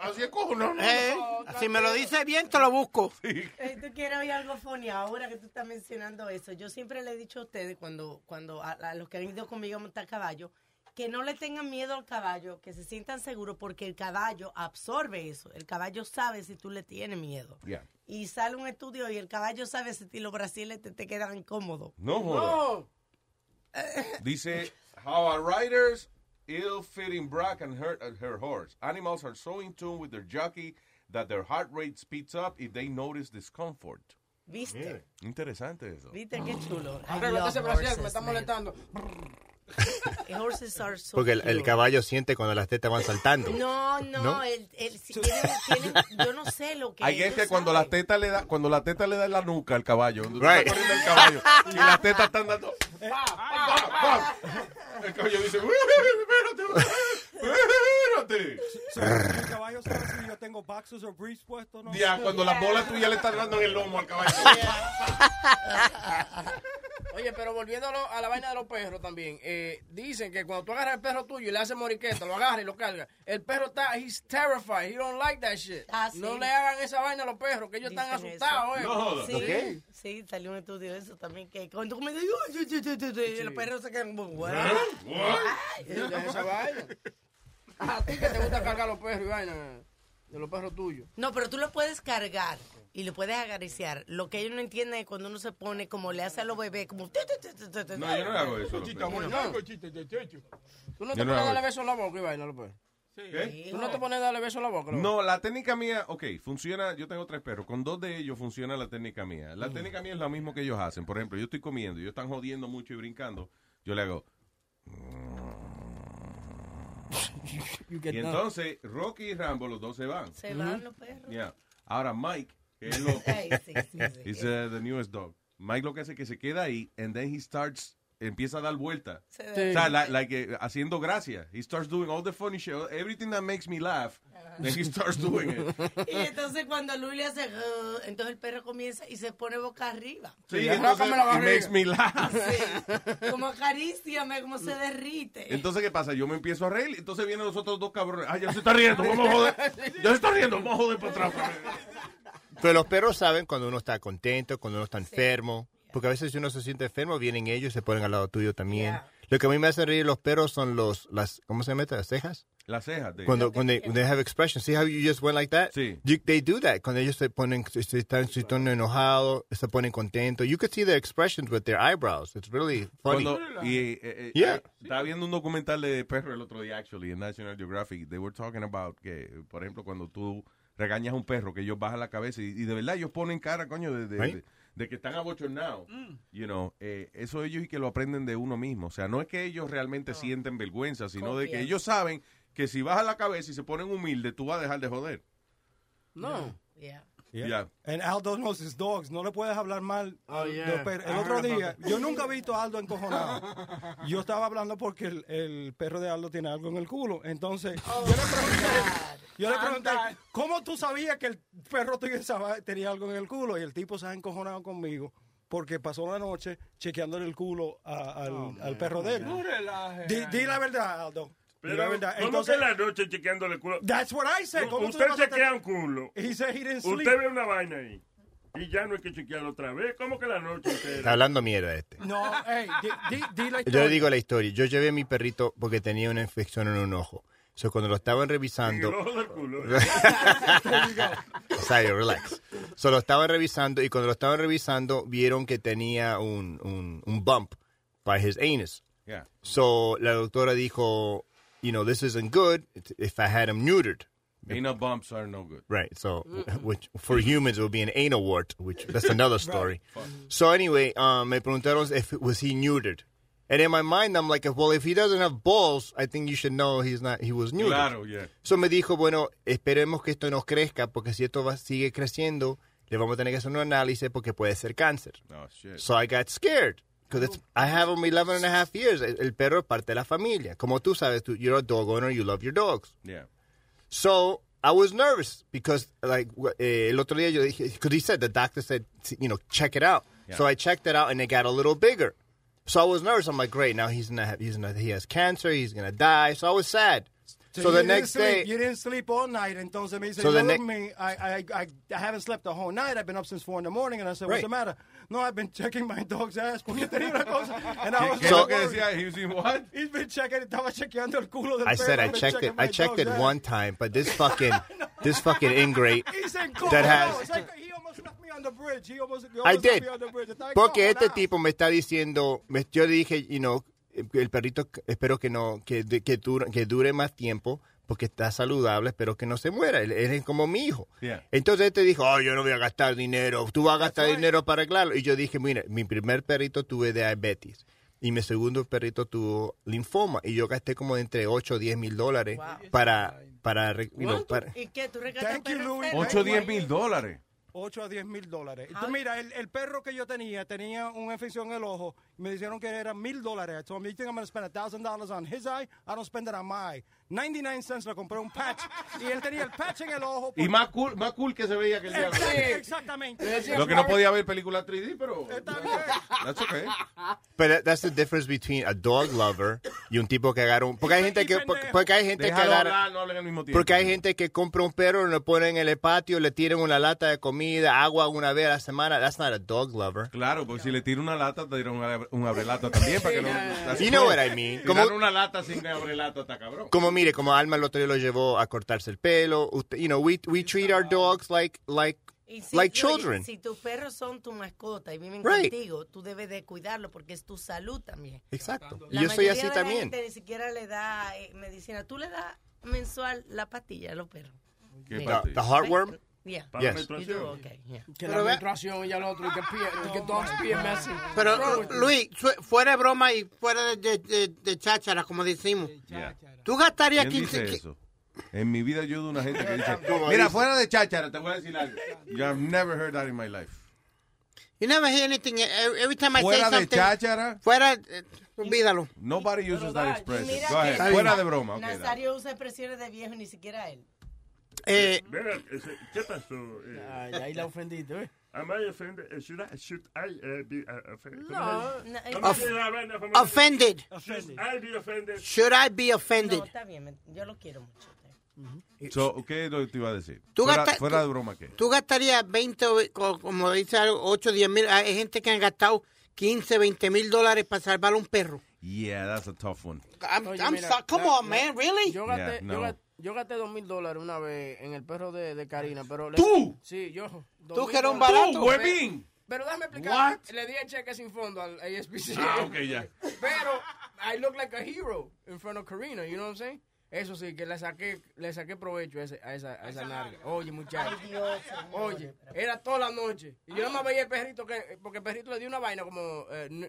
Así es cojo, no, no. Eh, si me lo dice bien, te lo busco. Eh, ¿Tú quieres oír algo funny ahora que tú estás mencionando eso? Yo siempre le he dicho a ustedes, cuando, cuando a, a los que han ido conmigo a montar caballo, que no le tengan miedo al caballo, que se sientan seguros porque el caballo absorbe eso. El caballo sabe si tú le tienes miedo. Yeah. Y sale un estudio y el caballo sabe si los brasiles te, te quedan incómodos. No joda. Dice, how a rider's ill-fitting bra can hurt uh, her horse. Animals are so in tune with their jockey that their heart rate speeds up if they notice discomfort. ¿Viste? Interesante eso. ¿Viste qué chulo? I Arréglate ese horses, me está man. molestando. So Porque el, el caballo siente cuando las tetas van saltando. No, no, ¿No? El, el- si tienen- tienen- yo no sé lo que Hay que ellos que cuando la teta le da, cuando la teta le da en la nuca al caballo, Right. el caballo y las tetas están dando, el caballo dice, espérate, espérate. ¿El caballo sabe si yo tengo boxers o briefs puestos? No? Ya, cuando las bolas tuyas le están dando en el lomo al caballo. Oye, pero volviendo a, lo- a la vaina de los perros también, eh, dicen que cuando tú agarras el perro tuyo y le haces moriqueta, lo agarras y lo cargas, el perro está, he's terrified, he don't like that shit. Ah, sí. No le hagan esa vaina a los perros, que ellos están asustados, eso. eh. No jodas. Sí, sí, salió un estudio de eso también, que cuando tú me dices, los perros se quedan como, "What?". Ay, Deja esa vaina. A ti que te gusta cargar los perros y vaina de los perros tuyos. No, pero tú lo puedes cargar y lo puedes acariciar. Lo que ellos no entienden es cuando uno se pone como le hace a los bebés, como... No, yo no le hago eso. a checho. Tú no Yo te no pones a darle eso. besos en la boca y vaina a. ¿Qué? Tú no te pones a darle besos en la boca. a No, la técnica mía, ok, funciona, yo tengo tres perros, con dos de ellos funciona la técnica mía. La técnica mía es la misma que ellos hacen. Por ejemplo, yo estoy comiendo y ellos están jodiendo mucho y brincando, yo le hago... Y entonces, Rocky y Rambo, los dos se van. Se van los perros. Yeah. Ahora Mike, que es Ay, sí, sí, sí. is uh, the newest dog. Mike lo que hace es que se queda ahí and then he starts empieza a dar vuelta. Sí. O sea, la- like, haciendo gracia. He starts doing all the funny shit, everything that makes me laugh. Then he starts doing it. Y entonces cuando Luis le hace, "Uh", entonces el perro comienza y se pone boca arriba. Sí, entonces, la it barriga. makes me laugh. Sí. Como acaríciame, como se derrite. Entonces, ¿qué pasa? Yo me empiezo a reír, entonces vienen los otros dos cabrones. Ah, ya se está riendo, vamos a joder. Ya se está riendo, vamos a joder para atrás. Pero los perros saben cuando uno está contento, cuando uno está enfermo. Porque a veces si uno se siente enfermo, vienen ellos y se ponen al lado tuyo también. Yeah. Lo que a mí me hace reír los perros son los, las, ¿cómo se esto? Las cejas. Las cejas de Cuando, when they, when they have expression. See how you just went like that? Sí. You- they do that. Cuando ellos se ponen, se están, se están enojados, se ponen contentos. You could see their expressions with their eyebrows. It's really funny. Cuando, y, eh, eh, Yeah. eh, estaba viendo un documental de perro el otro día, actually, en National Geographic. They were talking about que, por ejemplo, cuando tú regañas a un perro, que ellos bajan la cabeza y, y de verdad ellos ponen cara, coño, de, de, Right. de- de que están abochornados. You know, eh, eso ellos y que lo aprenden de uno mismo. O sea, no es que ellos realmente sienten vergüenza, sino de que ellos saben que si bajan la cabeza y se ponen humildes, tú vas a dejar de joder. No. Yeah. Yeah. Yeah. And Aldo knows his dogs. No le puedes hablar mal. Oh, yeah. El I otro día, yo nunca he visto a Aldo encojonado. Yo estaba hablando porque el, el perro de Aldo tiene algo en el culo. Entonces, Oh, yo le pregunté, yo le pregunté, ¿cómo tú sabías que el perro tuyo tenía algo en el culo? Y el tipo se ha encojonado conmigo porque pasó la noche chequeándole el culo a- al, al perro de él. No relaje, Di, di la verdad, Aldo. Pero, verdad. ¿cómo Entonces, que la noche chequeándole el culo? That's what I said. ¿Cómo tú Usted chequea un culo. He said he didn't sleep. Usted ve una vaina ahí. Y ya no hay que chequearlo otra vez. ¿Cómo que la noche entera? Está hablando mierda este. No, hey, di, di, di la Yo historia. le digo la historia. Yo llevé a mi perrito porque tenía una infección en un ojo. So, cuando lo estaban revisando. En el ojo del culo. Sayo, relax. So, lo estaban revisando y cuando lo estaban revisando vieron que tenía un, un, un bump by his anus. Yeah. So, la doctora dijo, you know, this isn't good if I had him neutered. Anal bumps are no good. Right. So, which for humans it would be an anal wart, which that's another story. So anyway, um, me preguntaron if was he neutered, and in my mind I'm like, well, if he doesn't have balls, I think you should know he's not. He was neutered. Claro, yeah. So me dijo, bueno, esperemos que esto no crezca, porque si esto va, sigue creciendo, le vamos a tener que hacer un análisis porque puede ser cáncer. Oh, shit. So I got scared. Because I have him 11 and a half years. El, perro es parte de la familia. Como tú sabes, tú, you're a dog owner, you love your dogs. Yeah. So I was nervous because, like, eh, el otro día yo dije, because he said, the doctor said, you know, check it out. Yeah. So I checked it out and it got a little bigger. So I was nervous. I'm like, great, now he's gonna have, he's gonna, he has cancer, he's gonna die. So I was sad. So, you the next sleep- day, you didn't sleep all night. Entonces me dice, So the "Yo ne- dormí. I, I, I, I haven't slept the whole night. I've been up since four in the morning. And I said, what's Right. the matter? No, I've been checking my dog's ass porque tenía una cosa. And I was ¿Qué so lo que decía? He was in what? He's been checking, estaba chequeando el culo del I said. I checked it. I checked it dog's ass. one time, but this fucking, this fucking ingrate He's that has. Like he almost left me on the bridge. He almost, he I almost left did. me on the Porque este tipo me está diciendo, me- yo le dije, you know, el perrito espero que no, que, que, dure, que dure más tiempo porque está saludable, espero que no se muera. Él, él es como mi hijo. Yeah. Entonces este dijo, oh, yo no voy a gastar dinero, tú vas a gastar dinero para arreglarlo. Y yo dije, mira, mi primer perrito tuve diabetes y mi segundo perrito tuvo linfoma y yo gasté como entre 8 o 10 mil dólares para, para, know, para- ¿Y qué? ¿Tú enfermo? 8 o 10 mil dólares. 8 a 10 mil dólares. Y tú mira, el, el perro que yo tenía tenía una infección en el ojo. Y me dijeron que era mil dólares. I told him, you think I'm going to spend a thousand dollars on his eye? I don't spend it on my eye. 99 cents le compré un patch. y él tenía el patch en el ojo. Y más cool, más cool que se veía que el diablo. Exact- Exactamente. Lo que no podía ver película 3D, pero. That's okay. But that- that's the difference between a dog lover y un tipo que agarra un... Porque hay gente que, porque, hay gente que agarra... hablar, no hablen al mismo tiempo. Porque hay gente que compra un perro, lo ponen en el patio, le tiran una lata de comida, agua una vez a la semana. That's not a dog lover. Claro, porque si le tira una lata, te tira un, abre- un abrelata también para que no. You know what I mean. Como- una lata sin abrelata está cabrón. Como mire, como Alma el otro día lo llevó a cortarse el pelo. Usted, you know, we, we treat our dogs like, like, si, like children. si tus perros son tu mascota y viven Right. contigo, tú debes de cuidarlo porque es tu salud también. Exacto. Y La yo soy así de la también. gente ni siquiera le da eh, medicina. Tú le das mensual la pastilla a los perros. ¿Qué? The heartworm? Yeah. Para la Yes. You do, okay, yeah. Que Pero la menstruación y al otro, y que, pie, y que dogs pee messy. Pero, you? Luis, fuera de broma y fuera de, de, de- de cháchara, como decimos. Yeah. Tú gastarías ¿Quién 15... dice eso? En mi vida yo de una gente que dice, ¿Cómo mira, fuera de cháchara, te voy a decir algo. Yo have never heard that in my life. You never hear anything. Every time I Fuera say de something... cháchara. Fuera... eh, olvídalo. Nobody uses that expression. Mira Go ahead. Fuera de broma. okay. Nazario usa expresiones de viejo ni siquiera él. Eh, Mira, ese- ¿qué pasó? Eh, Ay, ahí la ofendiste, ¿eh? Am I offended? Eh, Should I, should I eh, be uh, offended? No, ¿Cómo no, eh, ¿Cómo Off- es la vaina famosa? offended. Should I be offended? Should I be offended? No, está bien, yo lo quiero mucho. So, ¿Qué es lo que te iba a decir? Tú Fuera, gasta- fuera tú- de broma, ¿qué? Tú gastarías 20, o- co- como dice algo, 8, 10 mil. Hay gente que han gastado 15, 20 mil dólares para salvar a un perro. Yeah, that's a tough one. I'm, Oye, I'm mira, so- come la- on, man, really? Yo gasté, Yeah, yo no. gasté, yo gasté dos mil dólares una vez en el perro de, de Karina, pero... le- ¿Tú? Sí, yo. Tú que eres un barato. ¡Tú, huevín! Pero déjame explicar. What? Le di el cheque sin fondo al ASPC. Ah, ok, ya. Pero I look like a hero in front of Karina, you know what I'm saying? Eso sí, que le saqué, le saqué provecho a, ese- a esa, a esa narga. Oye, muchacho. Oye, era toda la noche. Y yo no me veía el perrito, que, porque el perrito le dio una vaina como eh, ne-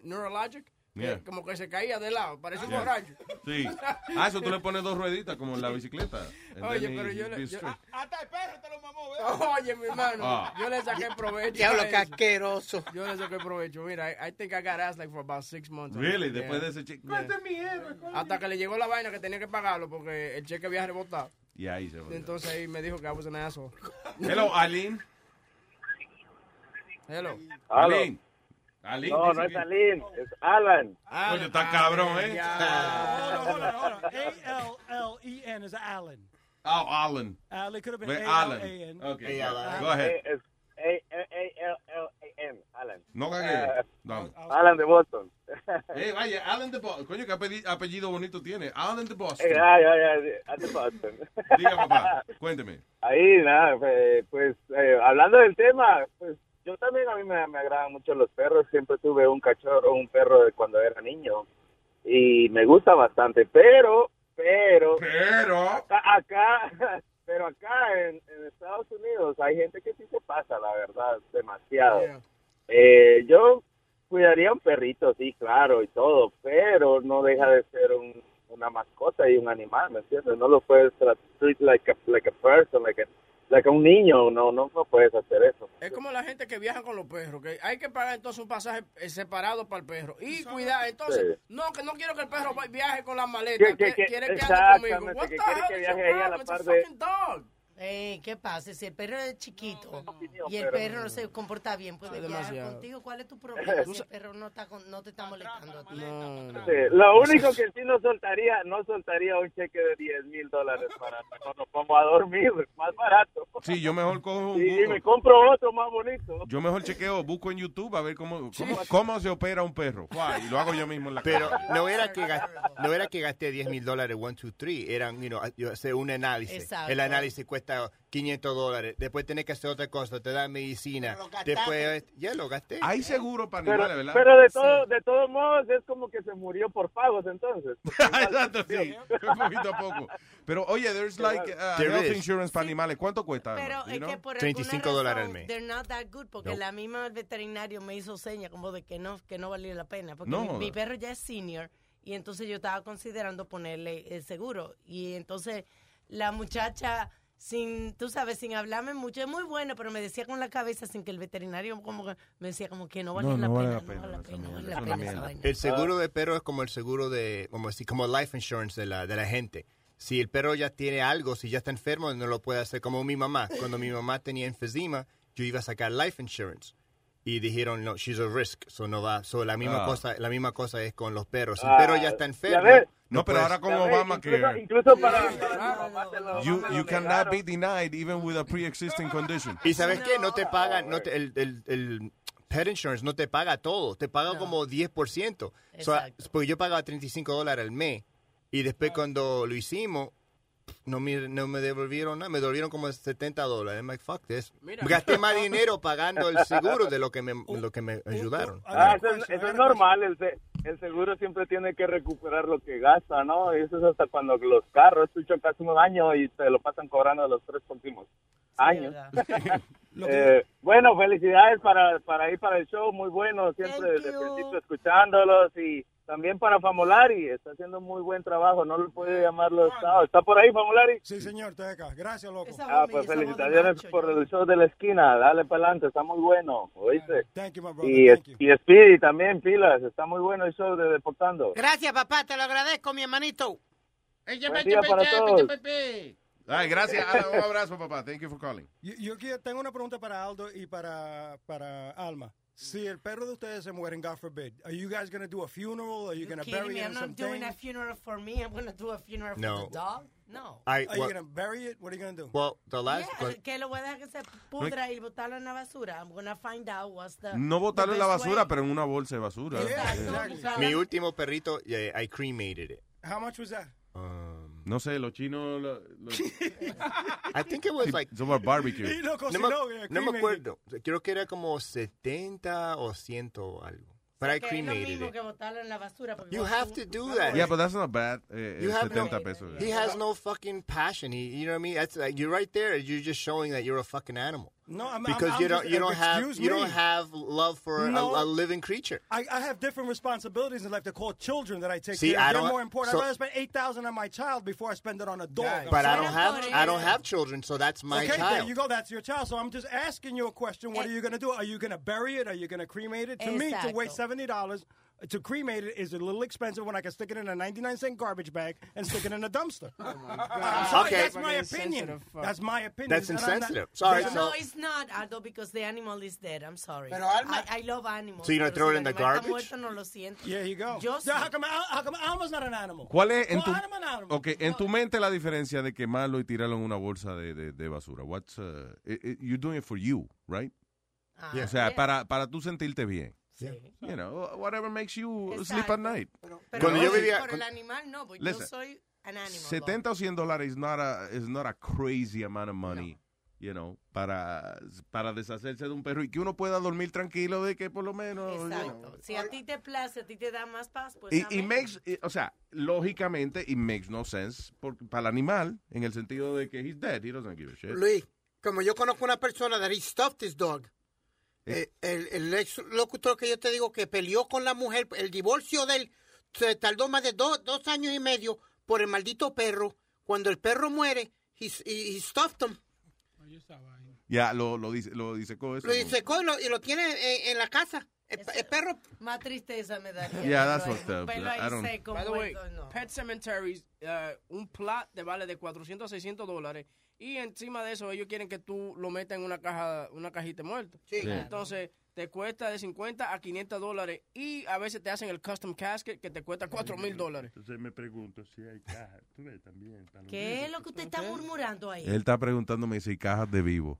que como que se caía de lado, parecía un Yeah. borracho. Sí. Ah, eso tú le pones dos rueditas como en la bicicleta. Oye, pero he- yo le- yo- straight. Hasta el perro te lo mamó, Oye, mi hermano, Ah. yo le saqué provecho. Diablo, qué asqueroso. Yo le saqué provecho. Mira, I, I think I got ass like for about six months. Really? Yeah. Después de ese cheque. Yeah. Hasta que le llegó la vaina que tenía que pagarlo porque el cheque había rebotado. Y ahí se va. Entonces ahí me dijo que I was an asshole. Hello, Aline. Hello. Aló. Aline. Aline. No, no es que- Aline, es Alan. Coño, está cabrón, ¿eh? A-L-L-E-N is Alan. Oh, Alan. Al, it could have been Ve- A-L-A-N. Alan. Okay. Alan. Go ahead. Es A-L-L-A-N, Alan. No cagué. Eh. Alan de Boston. Eh, vaya, Alan de Boston. Coño, qué apellido, bonito tiene. Alan de Boston. Eh, ay, ay, ay, de Boston. Diga, papá, cuénteme. Ahí, nada, pues, pues, eh, hablando del tema, pues yo también a mí me, me agradan mucho los perros. Siempre tuve un cachorro, un perro de cuando era niño. Y me gusta bastante, pero, pero... Pero... Acá, acá pero acá en, en Estados Unidos hay gente que sí se pasa, la verdad, demasiado. Eh, yo cuidaría un perrito, sí, claro, y todo, pero no deja de ser un, una mascota y un animal, ¿me entiendes? No lo puedes treat like a, like a person, like a, like a un niño, no, no, no puedes hacer eso. Es como la gente que viaja con los perros, que hay que pagar entonces un pasaje eh, separado para el perro. Y cuidar, entonces, Sí. no, que no quiero que el perro va- viaje con la maleta, Que- que- que, que- quiere que ande conmigo. What que the quiere hell que viaje ahí a la problem? Eh, ¿Qué pasa? Si el perro es chiquito y el pero- perro no se comporta bien, puede viajar demasiado. contigo. ¿Cuál es tu problema si el perro no, está con- no te está molestando a ti? Sí, lo único que sí no soltaría, no soltaría un cheque de 10 mil dólares para cuando vamos a dormir, más barato. Sí, yo mejor cojo un Y, y me compro otro más bonito. Yo mejor chequeo, busco en YouTube a ver cómo, cómo, cómo se opera un perro. Y lo hago yo mismo en la Pero casa. no era que no era que gasté 10 mil dólares, one, two, three. Eran, you know, yo hacer un análisis. Exacto. El análisis cuesta 500 dólares. Después tenés que hacer otra cosa, te dan medicina. Después, ya lo gasté. Hay seguro para Pero, animales, ¿verdad? pero de, todo, de todos modos es como que se murió por pagos entonces. Exacto, sí. Poquito a poco. Pero oye, there's like uh, There health is. insurance para animales. ¿Cuánto cuesta? Pero You es know? que por 35 alguna dólares al mes. They're not that good porque No. la misma veterinario me hizo seña como de que no que no valía la pena porque No mi perro ya es senior y entonces yo estaba considerando ponerle el seguro y entonces la muchacha sin tú sabes sin hablarme mucho es muy bueno pero me decía con la cabeza sin que el veterinario como que me decía como que no vale No, la no pena, vale la pena, no la pena. El seguro de perro es como el seguro de, como, así, como life insurance de la, de la gente. Si el perro ya tiene algo, si ya está enfermo, no lo puede hacer. Como mi mamá. Cuando mi mamá tenía enfisema, yo iba a sacar life insurance. Y dijeron, no, she's a risk, so no va. So la misma Ah. cosa, la misma cosa es con los perros. Si el Ah, perro ya está ya enfermo. ves. No, pero ahora con Obama incluso, que incluso para, para you, you cannot be denied even with a pre-existing condition. Y sabes qué, no te pagan, no te- el, el, el pet insurance no te paga todo, te paga como 10%. So, Exacto. porque yo pagaba 35 dólares al mes y después cuando lo hicimos, no me, no me devolvieron nada, me devolvieron como 70 dólares. I'm like, fuck this. Mira. Gasté más dinero pagando el seguro de lo que me, lo que me ayudaron. Ah, eso, es, eso es normal, el, se- el seguro siempre tiene que recuperar lo que gasta, ¿no? Y eso es hasta cuando los carros, tú chocas un año y te lo pasan cobrando los tres últimos años. Eh, bueno, felicidades para, para ir para el show, muy bueno, siempre desde el principio escuchándolos y también para Famolari, está haciendo muy buen trabajo, no lo puede llamar los sábados. ¿Está por ahí, Famolari? Sí, señor, estoy acá. Gracias, loco. Ah, pues felicitaciones por el show de la esquina, dale para adelante, está muy bueno, ¿oíste? Thank you, my brother. Y, Thank you. y Speedy también, pilas, está muy bueno el show de Deportando. Gracias, papá, te lo agradezco, mi hermanito. Buen día para todos. Ay, gracias. Un abrazo, papá. Thank you for calling. Yo, yo quiero- tengo una pregunta para Aldo y para, para Alma. Si el perro de ustedes se muere, God forbid, are you guys going to do a funeral? Are you going to Kidding bury me? it I'm not something? doing a funeral for me. I'm going to do a funeral No. for the dog. No. I, Are you well, going to bury it? What are you going to do? well, the last Yeah, que lo voy a dejar que se pudra y botarlo en la basura. I'm going to find out what's the No botarlo en la basura, way. pero en una bolsa de basura. Exacto. mi último perrito, eh, I cremated it. How much was that? No sé, los chinos. lo- lo- I think it was like Somos barbecue. Y lo no, cocinó, me, eh, no me cremated. acuerdo. Creo que era como 70 o 100 o algo. But I Que es cremated it. que en la basura. You have to do that. Yeah, but that's not bad. Eh, You eh, have no, 70 pesos. he has no fucking passion. He, you know what I mean? That's like you're right there. You're just showing that you're a fucking animal. No, I'm, because I'm, you I'm don't just- you don't have excuse you don't have love for No. a, a living creature. I, I have different responsibilities in life. They're called children that I take See, care of. I They're don't- more important. so- I'd rather spend eight thousand on my child before I spend it on a dog. But I don't sorry. have I don't have children, so that's my okay, child. there you go. That's your child. So I'm just asking you a question. What are you going to do? Are you going to bury it? Are you going to cremate it? To me, to Exacto. waste seventy dollars to cremate it is a little expensive when I can stick it in a ninety-nine cent garbage bag and stick it in a dumpster. I'm sorry, Okay. that's my opinion. That's my opinion. That's And I'm not- insensitive. Sorry, so- No, it's not, Aldo, because the animal is dead. I'm sorry. Pero, Alma- I, I love animals. So you don't throw it in the garbage? muerto, no lo siento. Yeah, you go. Yo So sí. how come, how come Alma's not an animal? ¿Cuál es en tu, Well, I'm an animal. okay, en tu mente la diferencia de quemarlo y tirarlo en una bolsa de, de, de basura? What's, uh, it- it- you're doing it for you, right? Ah, O sea, yeah. para, para tú sentirte bien. Sí. You know, whatever makes you sleep Exacto. at night. Pero Cuando yo por- vivía- por el animal no, porque Listen, yo soy an animal. 70 o 100 dólares is not a, is not a crazy amount of money, you know, para, para deshacerse de un perro y que uno pueda dormir tranquilo de que por lo menos... you know. Exacto. Si a ti te place, a ti te da más paz, pues Y, y makes, y- o sea, lógicamente, it makes no sense por- para el animal, en el sentido de que he's dead, he doesn't give a shit. Luis, como yo conozco una persona that he stuffed his dog. Eh. El, el ex locutor que yo te digo que peleó con la mujer, el divorcio de él se tardó más de dos, dos años y medio por el maldito perro. Cuando el perro muere, he, he, he stuffed him. Ya, lo, lo dice, lo dice con eso. Lo secó y lo, y lo tiene en, en la casa. El, el perro. Más tristeza me daría. Yeah, that's fucked up. Verlo ahí I don't- seco, By the way, muerto, no. Pet Cemeteries, uh, un plot te vale de 400 a 600 dólares. Y encima de eso, ellos quieren que tú lo metas en una caja, una cajita muerta. Sí. Sí. Entonces, te cuesta de 50 a 500 dólares. Y a veces te hacen el custom casket que te cuesta 4 mil dólares. Entonces me pregunto si hay caja. Tú ves también. para ¿Qué es lo que usted está murmurando ahí? Él está preguntándome si hay cajas de vivo.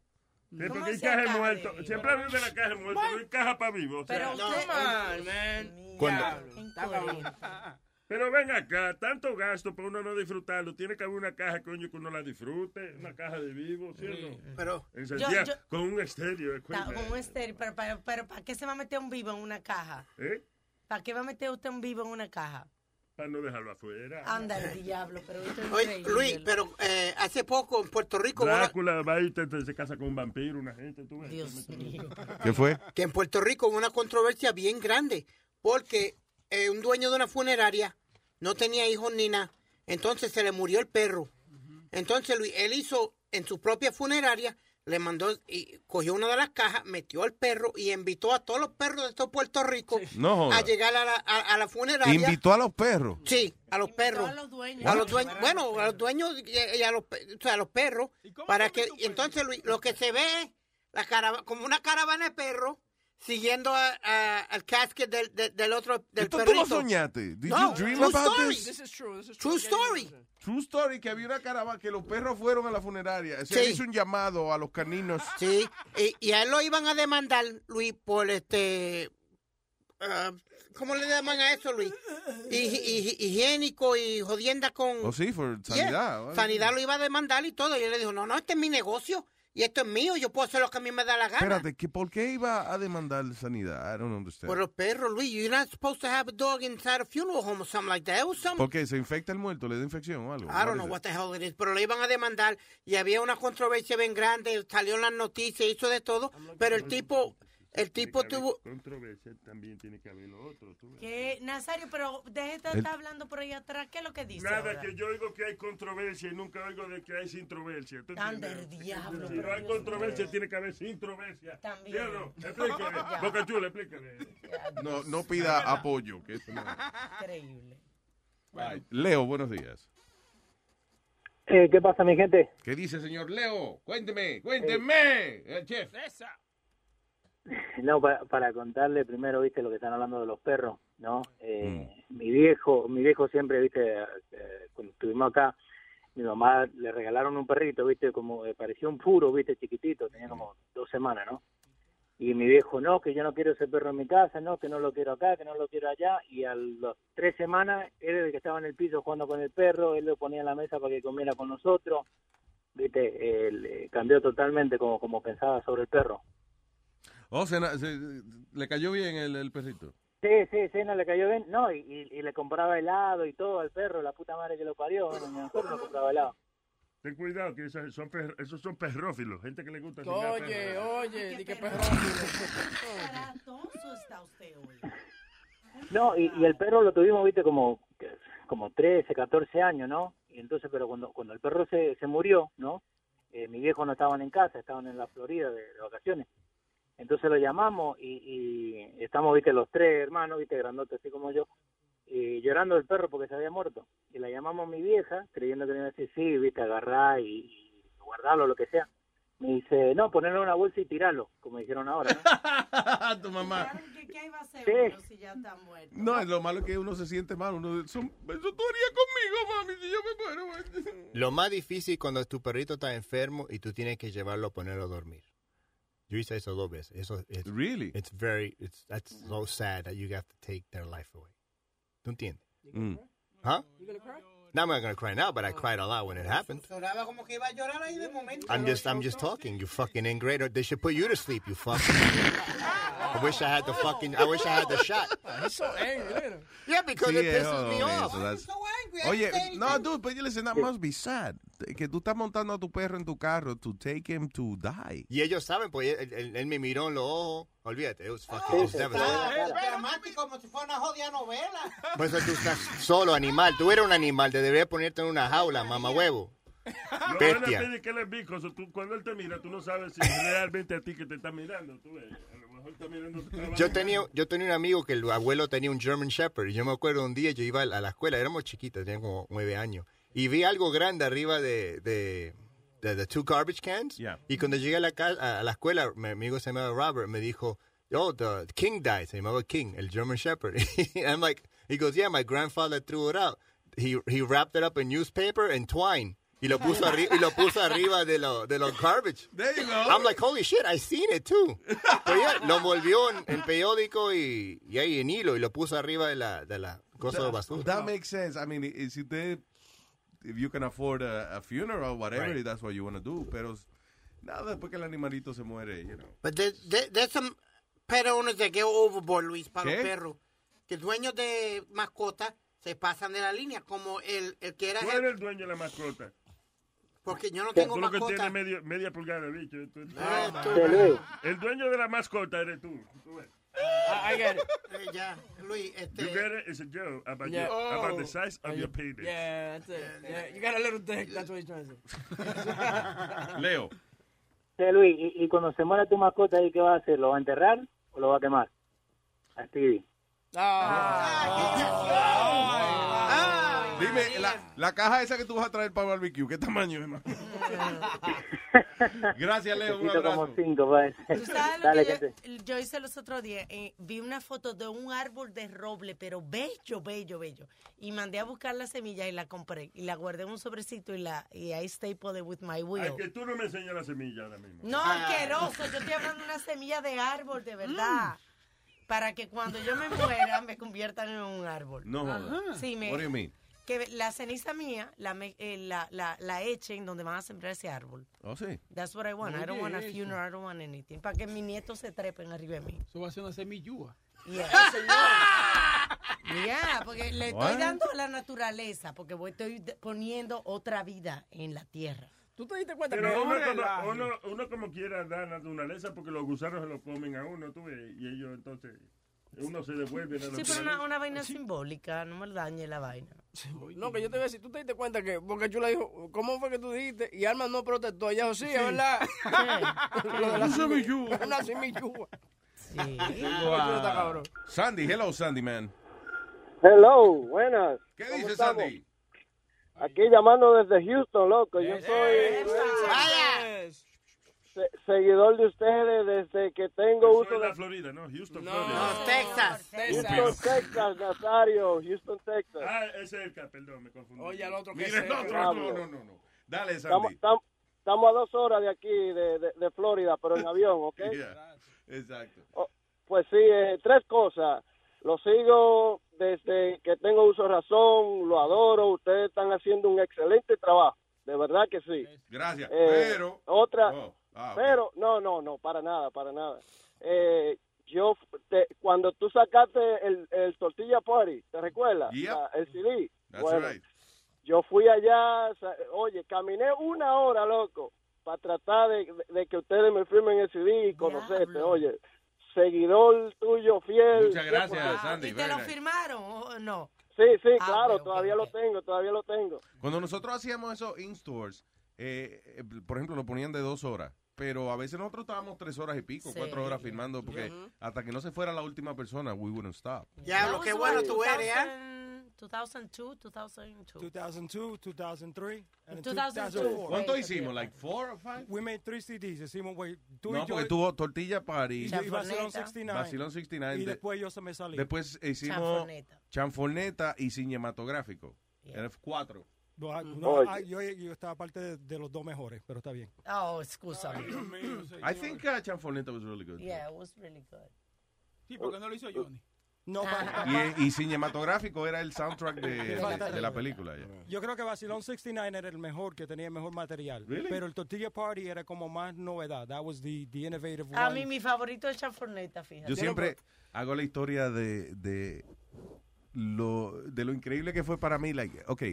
Sí, ¿Cómo porque hay caja de muerto. de- Siempre hablan de la caja de muerto, no hay caja para vivos. O sea, Pero No, on, man. Cuando-. Pero ven acá, tanto gasto para uno no disfrutarlo. Tiene que haber una caja, coño, que uno la disfrute. Una caja de vivo, ¿sí o no? Pero. Encendida Yo- yo- con un estéreo. Con un estéreo, pero, pero, pero ¿para qué se va a meter un vivo en una caja? ¿Eh? ¿Para qué va a meter usted un vivo en una caja? Para no dejarlo afuera. Anda el diablo, pero esto es Oye, increíble. Luis, pero eh, hace poco en Puerto Rico. hubo una- Drácula va y te- te- se casa con un vampiro, una gente, tú ves. Dios mío. ¿Qué fue? que en Puerto Rico hubo una controversia bien grande porque eh, un dueño de una funeraria no tenía hijos ni nada, entonces se le murió el perro. Entonces Luis, él hizo en su propia funeraria, le mandó y cogió una de las cajas, metió al perro y invitó a todos los perros de todo Puerto Rico No a llegar a la, a, a la funeraria. Invitó a los perros. Sí, a los perros. a los dueños. A los dueños, bueno, a los dueños y, a, los, pe- o sea, a los perros. Para que, y entonces Luis, lo que se ve es la carava- como una caravana de perros siguiendo a- a- al casket del, otro, del ¿Esto tú lo soñaste? Did No, you dream true about story. this? This is true. This is True true. story. True story, que había una caravana, que los perros fueron a la funeraria. O sea, Sí. hizo un llamado a los caninos. Sí, y, y a él lo iban a demandar, Luis, por este... ah, ¿Cómo le llaman a eso, Luis? Hi- hi- higiénico y jodienda con... Oh, sí, por sanidad. Sanidad lo iba a demandar y todo. Y él le dijo, no, no, este es mi negocio y esto es mío, yo puedo hacer lo que a mí me da la gana. Espérate, ¿que ¿por qué iba a demandar sanidad? I don't understand. Por los perros, Luis, you're not supposed to have a dog inside a funeral home or something like that. It was some- ¿Por qué? ¿Se infecta el muerto? ¿Le da infección o algo? I don't What know what the hell it is, pero le iban a demandar y había una controversia bien grande, salió en las noticias, hizo de todo, pero el tipo, el tipo tuvo... Controversia, también tiene que haber lo otro. tú. ¿Qué? Nazario, pero deje de estar El- hablando por ahí atrás. ¿Qué es lo que dice Nada, ahora? que yo oigo que hay controversia y nunca oigo de que hay sintroversia. ¿tú Anda entiendes? el diablo, Si pero no hay controversia, tiene que haber sintroversia. También. ¿Sí o no? Boca Chula. No, no pida apoyo. Que eso no- Increíble. Leo, buenos días. Eh, ¿Qué pasa, mi gente? ¿Qué dice, señor Leo? Cuénteme, cuénteme, eh, chef. No, para, para contarle primero, viste, lo que están hablando de los perros, ¿no? Eh, Mi viejo, mi viejo siempre, viste, eh, cuando estuvimos acá, mi mamá le regalaron un perrito, viste, como eh, parecía un puro, viste, chiquitito, tenía como dos semanas, ¿no? Y mi viejo, no, que yo no quiero ese perro en mi casa, no, que no lo quiero acá, que no lo quiero allá. Y a las tres semanas, él era el que estaba en el piso jugando con el perro, él lo ponía en la mesa para que comiera con nosotros. Viste, él eh, cambió totalmente como, como pensaba sobre el perro. Oh, se, le cayó bien el, el perrito. Sí, sí, sí, no le cayó bien. No, y, y, y le compraba helado y todo al perro, la puta madre que lo parió. Bueno, mi mujer no compraba helado. Ten cuidado, que esas son per- esos son perrófilos, gente que le gusta. Oye, perros. oye, di que perro. Caratoso está usted hoy. No, y, y el perro lo tuvimos, viste, como, como 13, 14 años, ¿no? Y entonces, pero cuando, cuando el perro se, se murió, ¿no? Eh, mis viejos no estaban en casa, estaban en la Florida de, de vacaciones. Entonces lo llamamos y, y estamos, viste, los tres hermanos, viste, grandotes así como yo, y llorando el perro porque se había muerto. Y la llamamos a mi vieja, creyendo que me iba a decir, sí, viste, agarrar y, y guardarlo, lo que sea. Me dice, no, ponerlo en una bolsa y tirarlo, como dijeron ahora, ¿no? tu mamá. ¿Qué, qué iba a hacer Sí. si ya está muerto? No, lo malo es que uno se siente mal. Uno, son- eso tú harías conmigo, mami, si yo me muero. Lo más difícil cuando tu perrito está enfermo y tú tienes que llevarlo a ponerlo a dormir. Yo hice eso dos veces. Eso es really. It's very it's that's so sad that you have to take their life away. ¿Tú entiendes? Mm. Huh? No, I'm not gonna cry now, but I cried a lot when it happened. Sonaba como que iba a llorar ahí de momento. I'm just I'm just talking. You fucking ingrate. They should put you to sleep. You fucking. I wish I had the fucking. I wish I had the shot. He's so angry. Yeah, because it es pisses me jodido, off. so that's- Oye, no, dude, but listen, that must be sad. Que tú estás montando a tu perro en tu carro to take him to die. Y ellos saben, pues él, él- él me miró en los ojos. Olvídate, it was fucking. it was devastating. Es dramático, como si fuera una jodida novela. Por eso tú estás solo, animal. Tú eres un animal. Te deberías ponerte en una jaula, mamá huevo. Bestia. es que él es bicoso. Tú, cuando él te mira, tú no sabes si es realmente a ti que te está mirando. Tú ves, a lo mejor está mirando tu trabajo. Yo tenía, yo tenía un amigo que el abuelo tenía un German Shepherd. Y yo me acuerdo un día, yo iba a la escuela, éramos chiquitos, teníamos como nueve años. Y vi algo grande arriba de, de, de, the two garbage cans. Y cuando llegué a la, a la escuela, mi amigo se llamaba Robert, me dijo, oh, the King died. Se llamaba King, el German Shepherd. I'm like, he goes, yeah, my grandfather threw it out. He, he wrapped it up in newspaper and twine. Y lo puso, arri- y lo puso arriba de, lo, de los garbage. There you go. I'm like, holy shit, I seen it too. Pero ya, lo envolvió en, en periódico y, y ahí en hilo y lo puso arriba de la, de la cosa de basura. That makes sense. I mean, si usted, if you can afford a, a funeral, whatever, Right. that's what you want to do. Pero nada, después que el animalito se muere, you know. But there, there- there's some pet owners that get overboard, Luis, para ¿Qué? los perros. Que dueños de mascotas se pasan de la línea, como el, el que era... El dueño de la mascota. Porque yo no tengo Tú lo que mascota. tienes media, media pulgada bicho. Tú- Ah, tú. El dueño de la mascota eres tú. Tú ves. I, I get it. Eh, ya, Luis, este... You get it? It's a joke about, Yeah. your, about the Oh. size of your penis. Yeah, that's it. Yeah, you got a little dick. That's what he's trying to say. Leo. Sí, Luis, y, y cuando se muera tu mascota, ¿y qué va a hacer? ¿Lo va a enterrar o lo va a quemar? A Stevie. Dime, la, la caja esa que tú vas a traer para barbecue, ¿qué tamaño es, hermano? Gracias, Leo. Un Necesito como abrazo. cinco, pues. ¿Tú sabes lo Dale, que gente. yo, yo hice los otros días? Eh, vi una foto de un árbol de roble, pero bello, bello, bello. Y mandé a buscar la semilla y la compré. Y la guardé en un sobrecito y la y I stapled it with my Ay, wheel. que tú no me enseñas la semilla ahora mismo. No, asqueroso. Yo estoy hablando de una semilla de árbol, de verdad. Para que cuando yo me muera me conviertan en un árbol. No jodas. Sí, me, What do you mean? Que la ceniza mía la, me- eh, la, la, la echen donde van a sembrar ese árbol. Oh, sí. That's what I want. I don't want a funeral, I don't want anything. Para que mis nietos se trepen arriba de mí. Eso va a ser una semillúa. Yeah. Yeah, porque le estoy What? dando a la naturaleza, porque voy, estoy poniendo otra vida en la tierra. ¿Tú te diste cuenta Pero que uno, como, uno, uno como quiera da naturaleza porque los gusanos se lo comen a uno, tú ves, y ellos entonces, uno se devuelve a Sí, pero una, una vaina simbólica, no me dañe la vaina. No, que yo te voy a decir, tú te diste cuenta que, porque Chula dijo, ¿cómo fue que tú dijiste? Y Alma no protestó. Ella dijo, sí, es verdad. Lo de la Un semillúa. Una semillúa. Sí. A Sandy, hello Sandy, man. Hello, buenas. ¿Qué ¿Cómo dice estamos? Sandy? Aquí llamando desde Houston, loco. Yo soy se- seguidor de ustedes desde que tengo Eso uso es de la Florida, ¿no? Houston, No, Florida. Texas. Estúpido. Houston, Texas, Nazario, Houston, Texas. Ah, es cerca, perdón, me confundí. Oye, al otro que Mira el otro, no, no, no, no. Dale, Estamos, Sandy. estamos, estamos a dos horas de aquí, de, de, de Florida, pero en avión, ¿ok? Yeah, Exacto. Oh, Pues sí, eh, tres cosas. Lo sigo desde que tengo uso de razón, lo adoro, ustedes están haciendo un excelente trabajo, de verdad que sí. Gracias. Eh, Pero. Otra, Oh, ah, pero, no, no, no, para nada, para nada. Eh, yo, te- cuando tú sacaste el, el Tortilla Party, ¿te recuerdas? Yep. La- el CD. That's bueno, right. Yo fui allá, oye, caminé una hora, loco, para tratar de, de que ustedes me firmen el CD y conocerte. Oye, seguidor tuyo fiel. Muchas gracias, 100%. Sandy. ¿Y te lo firmaron o no? Sí, sí, Ah, claro, todavía lo tengo, todavía lo tengo. Cuando nosotros hacíamos esos in-stores, eh, eh, por ejemplo, lo ponían de dos horas. Pero a veces nosotros estábamos tres horas y pico, Sí. cuatro horas filmando, porque Ujú. hasta que no se fuera la última persona, we wouldn't stop. That qué was bueno tú eres, ¿eh? 2002, 2002. 2002, 2003, and in 2002. 2004. ¿Cuánto hicimos? ¿Like four or five? We made three CDs. Hicimos, güey, tú No, y yo. porque tuvo Tortilla Party, y, Vacilón 69. Vacilón 69. Y de- después yo se me salí. Después hicimos Chanfoneta. Chanfoneta y cinematográfico. Eran cuatro. No, ah, no, ah, yo, yo estaba parte de, de los dos mejores, pero está bien. Oh, excúsame. I think uh, Chanfoneta was really good. Yeah, it was really good. Sí, porque no lo hizo Johnny. No, pa- Y, y cinematográfico era el soundtrack de, de- de la película. Yo creo que Vacilón 69 era el mejor, que tenía el mejor material. Really? Pero el Tortilla Party era como más novedad. That was the, the innovative A one. mí mi favorito es Chanforneta, fíjate. Yo siempre hago la historia de, de, lo, de lo increíble que fue para mí. Like, ok,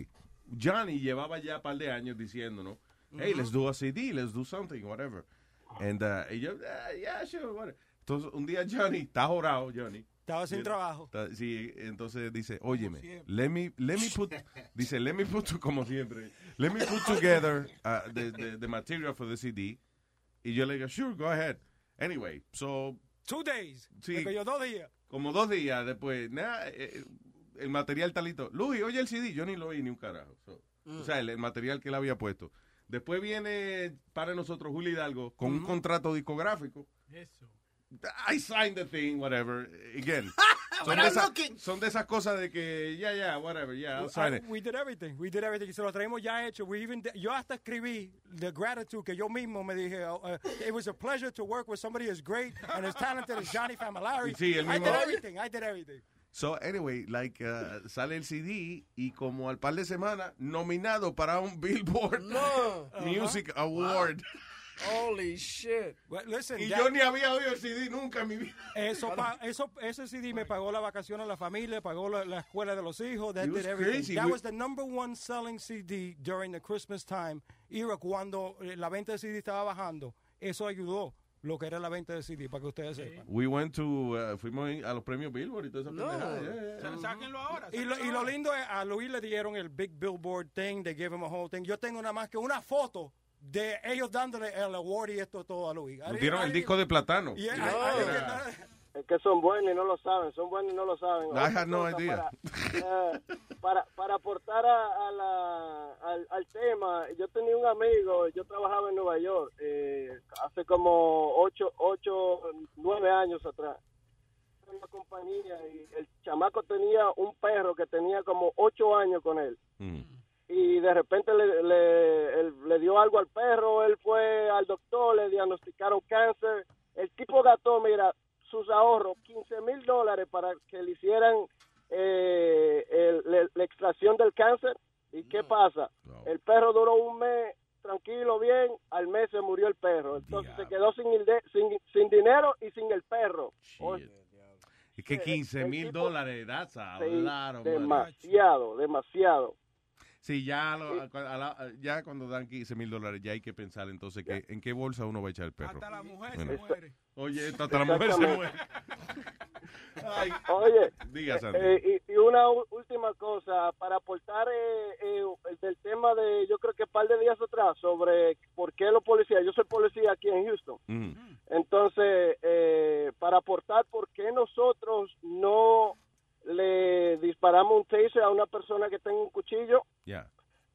Johnny llevaba ya un par de años diciéndonos, hey, let's do a CD, let's do something, whatever. And, uh, y yo, "Ah, yeah, sure, whatever. Entonces, un día Johnny, está jorado, Johnny. Estaba sin trabajo. está- sí, entonces dice, óyeme, let me, let me put, dice, let me put, como siempre, let me put together uh, the, the, the material for the CD. Y yo le digo, sure, go ahead. Anyway, so Two days. Sí. Me dos días. como dos días después, nada, eh, el material está listo. Luis, oye el CD, yo ni lo oí ni un carajo. So, O sea, el, el material que él había puesto. Después viene para nosotros Julio Hidalgo con un contrato discográfico. Eso. I signed the thing, whatever. Again. son, de esas, son de esas cosas de que, ya, ya, whatever, yeah, I'll sign Ah, it. we did everything. We did everything. Y se lo traemos ya hecho. We even yo hasta escribí the gratitude que yo mismo me dije. uh, uh, it was a pleasure to work with somebody as great and as talented as Johnny Familari. Sí, el I mismo- did everything. I did everything. So, anyway, like, uh, sale el CD y como al par de semanas, nominado para un Billboard No. Music Award. Holy shit. Well, listen, Y that- yo ni había oído el CD nunca en mi vida. Eso, pa- eso, ese CD me pagó la vacación a la familia, pagó la, la escuela de los hijos. That did everything. crazy. That We- was the number one selling CD during the Christmas time era cuando eh, la venta de CD estaba bajando. Eso ayudó lo que era la venta de CD, para que ustedes sepan. We went to, uh, fuimos a los premios Billboard y toda esa pendejada. Yeah, yeah, yeah. Sáquenlo ahora. Y lo, y lo lindo es, a Luis le dieron el Big Billboard thing, they gave him a whole thing. Yo tengo nada más que una foto de ellos dándole el award y esto todo a Luis. Nos dieron el disco de platano. Es que son buenos y no lo saben, son buenos y no lo saben. I Otra had no idea. Para, eh, para, para aportar a, a la, al, al tema, yo tenía un amigo, yo trabajaba en Nueva York eh, hace como ocho, ocho, nueve años atrás. En una compañía y el chamaco tenía un perro que tenía como ocho años con él. Mm. y de repente le, le, él- le dio algo al perro, él fue al doctor, le diagnosticaron cáncer, el tipo gastó, mira, sus ahorros, 15 mil dólares para que le hicieran eh, el- la extracción del cáncer, ¿y qué pasa? El perro duró un mes tranquilo, bien, al mes se murió el perro, entonces se quedó sin, el de- sin, sin dinero y sin el perro. Es que 15 mil dólares, that's a sí, lot of money. demasiado, demasiado. Sí, ya, lo- a la- ya cuando dan 15 mil dólares, ya hay que pensar entonces que, en qué bolsa uno va a echar el perro. Hasta la mujer Bueno. se muere. Oye, hasta la mujer se muere. Ay, Oye, Diga, Sandy. eh, y, y una última cosa, para aportar eh, eh, el del tema de, yo creo que un par de días atrás, sobre por qué los policías, yo soy policía aquí en Houston, Mm. entonces, eh, para aportar por qué nosotros no le disparamos un taser a una persona que tenga un cuchillo,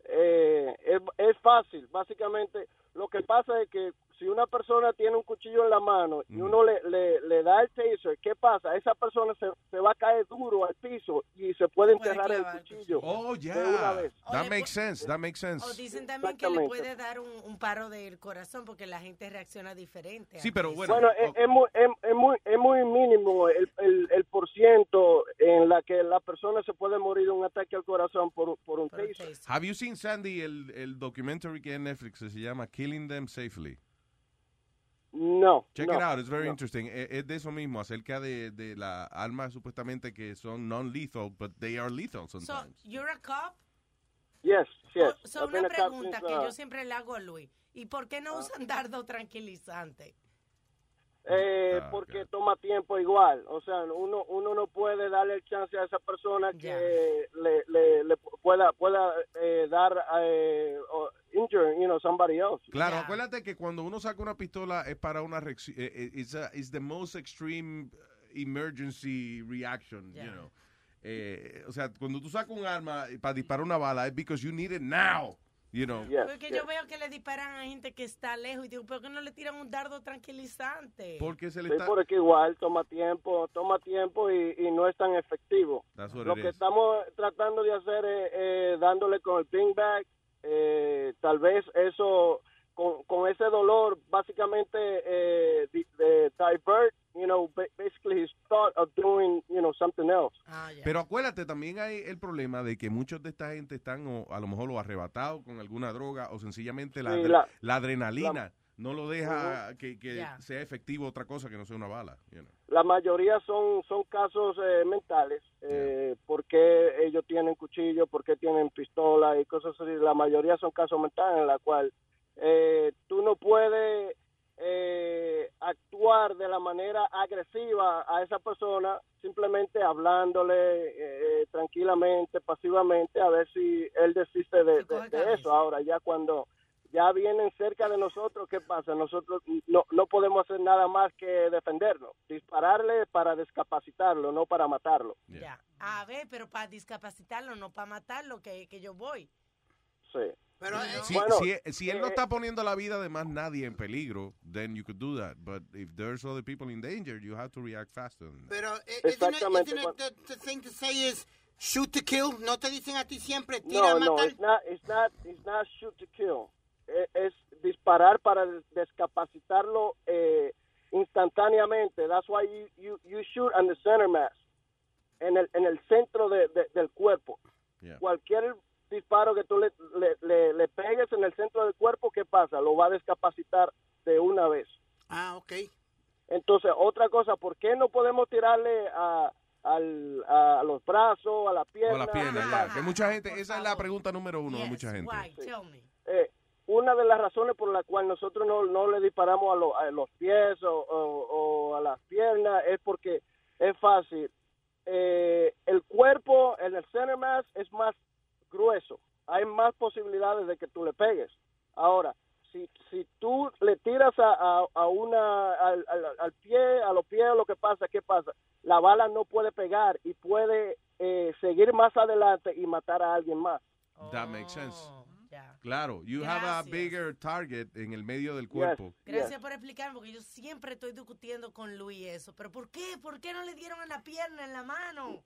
eh, es, es fácil, básicamente. Lo que pasa es que si una persona tiene un cuchillo en la mano y uno le, le, le da el taser, ¿qué pasa? Esa persona se, se va a caer duro al piso y se puede enterrar el cuchillo. Oh, ya. vez. That makes sense, that makes O sense. dicen también que le puede dar un, un paro del corazón porque la gente reacciona diferente. Sí, pero bueno. Bueno, es, es muy, es, es muy, es muy mínimo el, el, el por ciento en la que la persona se puede morir de un ataque al corazón por, por un taser. Have you seen, Sandy, el, el documentary que en Netflix se llama Killing Them Safely? No. Check no, it out, it's very no. interesting. Eh, Es, de eso mismo, acerca de, de las armas supuestamente que son non-lethal, but they are lethal So, sometimes. you're a cop? Yes, yes. So, I've been una pregunta since, que uh, yo siempre le hago a Luis. ¿Y por qué no usan dardo tranquilizante? Eh, Ah, porque toma tiempo igual. O sea, uno uno no puede darle el chance a esa persona que le, le, le pueda pueda eh, dar eh, o injure, you know, somebody else. Claro, acuérdate que cuando uno saca una pistola es para una reacción, it's, a- it's the most extreme uh, emergency reaction, you know. Eh, o sea, cuando tú sacas un arma para disparar una bala es because you need it now, you know. Porque yo veo que le disparan a gente que está lejos y digo, ¿por qué no le tiran un dardo tranquilizante? Porque se le Sí, está... porque igual toma tiempo, toma tiempo y, y no es tan efectivo. Lo que estamos tratando de hacer es eh, dándole con el ping back, eh, tal vez eso, con, con ese dolor, básicamente eh, divert, you know, ba- basically his thought of doing, you know, something else. Pero acuérdate, también hay el problema de que muchos de esta gente están o, a lo mejor lo arrebatados con alguna droga o sencillamente la, Sí, adre- la- la adrenalina la- no lo deja que, sea efectivo otra cosa que no sea una bala. you know. La mayoría son son casos eh, mentales, eh, porque ellos tienen cuchillo, porque tienen pistola y cosas así. La mayoría son casos mentales en la cual eh, tú no puedes eh, actuar de la manera agresiva a esa persona simplemente hablándole eh, tranquilamente, pasivamente, a ver si él desiste de, de- de eso. Ahora, ya cuando ya vienen cerca de nosotros, ¿qué pasa? Nosotros no, no podemos hacer nada más que defendernos, dispararle para discapacitarlo, no para matarlo. Ya. A ver, pero para discapacitarlo, no para matarlo, que, que yo voy. Sí. Pero, Si, Bueno, si- si él no eh, está poniendo la vida de más nadie en peligro, then you could do that. But if there's other people in danger, you have to react faster. than that. Pero eh, isn't it- Exactamente, isn't it the, the thing to say is shoot to kill. No te dicen a ti siempre tira No, a no, matar. it's not, it's not, it's not shoot to kill. Eh, Es disparar para des- discapacitarlo eh, instantáneamente. That's why you, you, you shoot on the center mass, en el, en el centro de- de- del cuerpo. Yeah. Cualquier disparo que tú le, le, le- le pegues en el centro del cuerpo, ¿qué pasa? Lo va a discapacitar de una vez. Ah, ok. Entonces, otra cosa, ¿por qué no podemos tirarle a, al- a los brazos, a la pierna? Que mucha gente, esa es la pregunta número uno de mucha gente. Eh, una de las razones por la cual nosotros no, no le disparamos a, lo- a los pies o, o- o a las piernas es porque es fácil. Eh, el cuerpo en el center mass es más grueso. Hay más posibilidades de que tú le pegues. Ahora, si, si tú le tiras a, a- a una al, al- al pie, a los pies, lo que pasa, ¿qué pasa? La bala no puede pegar y puede eh, seguir más adelante y matar a alguien más. That makes sense. Claro, you have a bigger target en el medio del cuerpo. Gracias por explicarme, porque yo siempre estoy discutiendo con Luis eso. ¿Pero por qué? ¿Por qué no le dieron en la pierna, en la mano?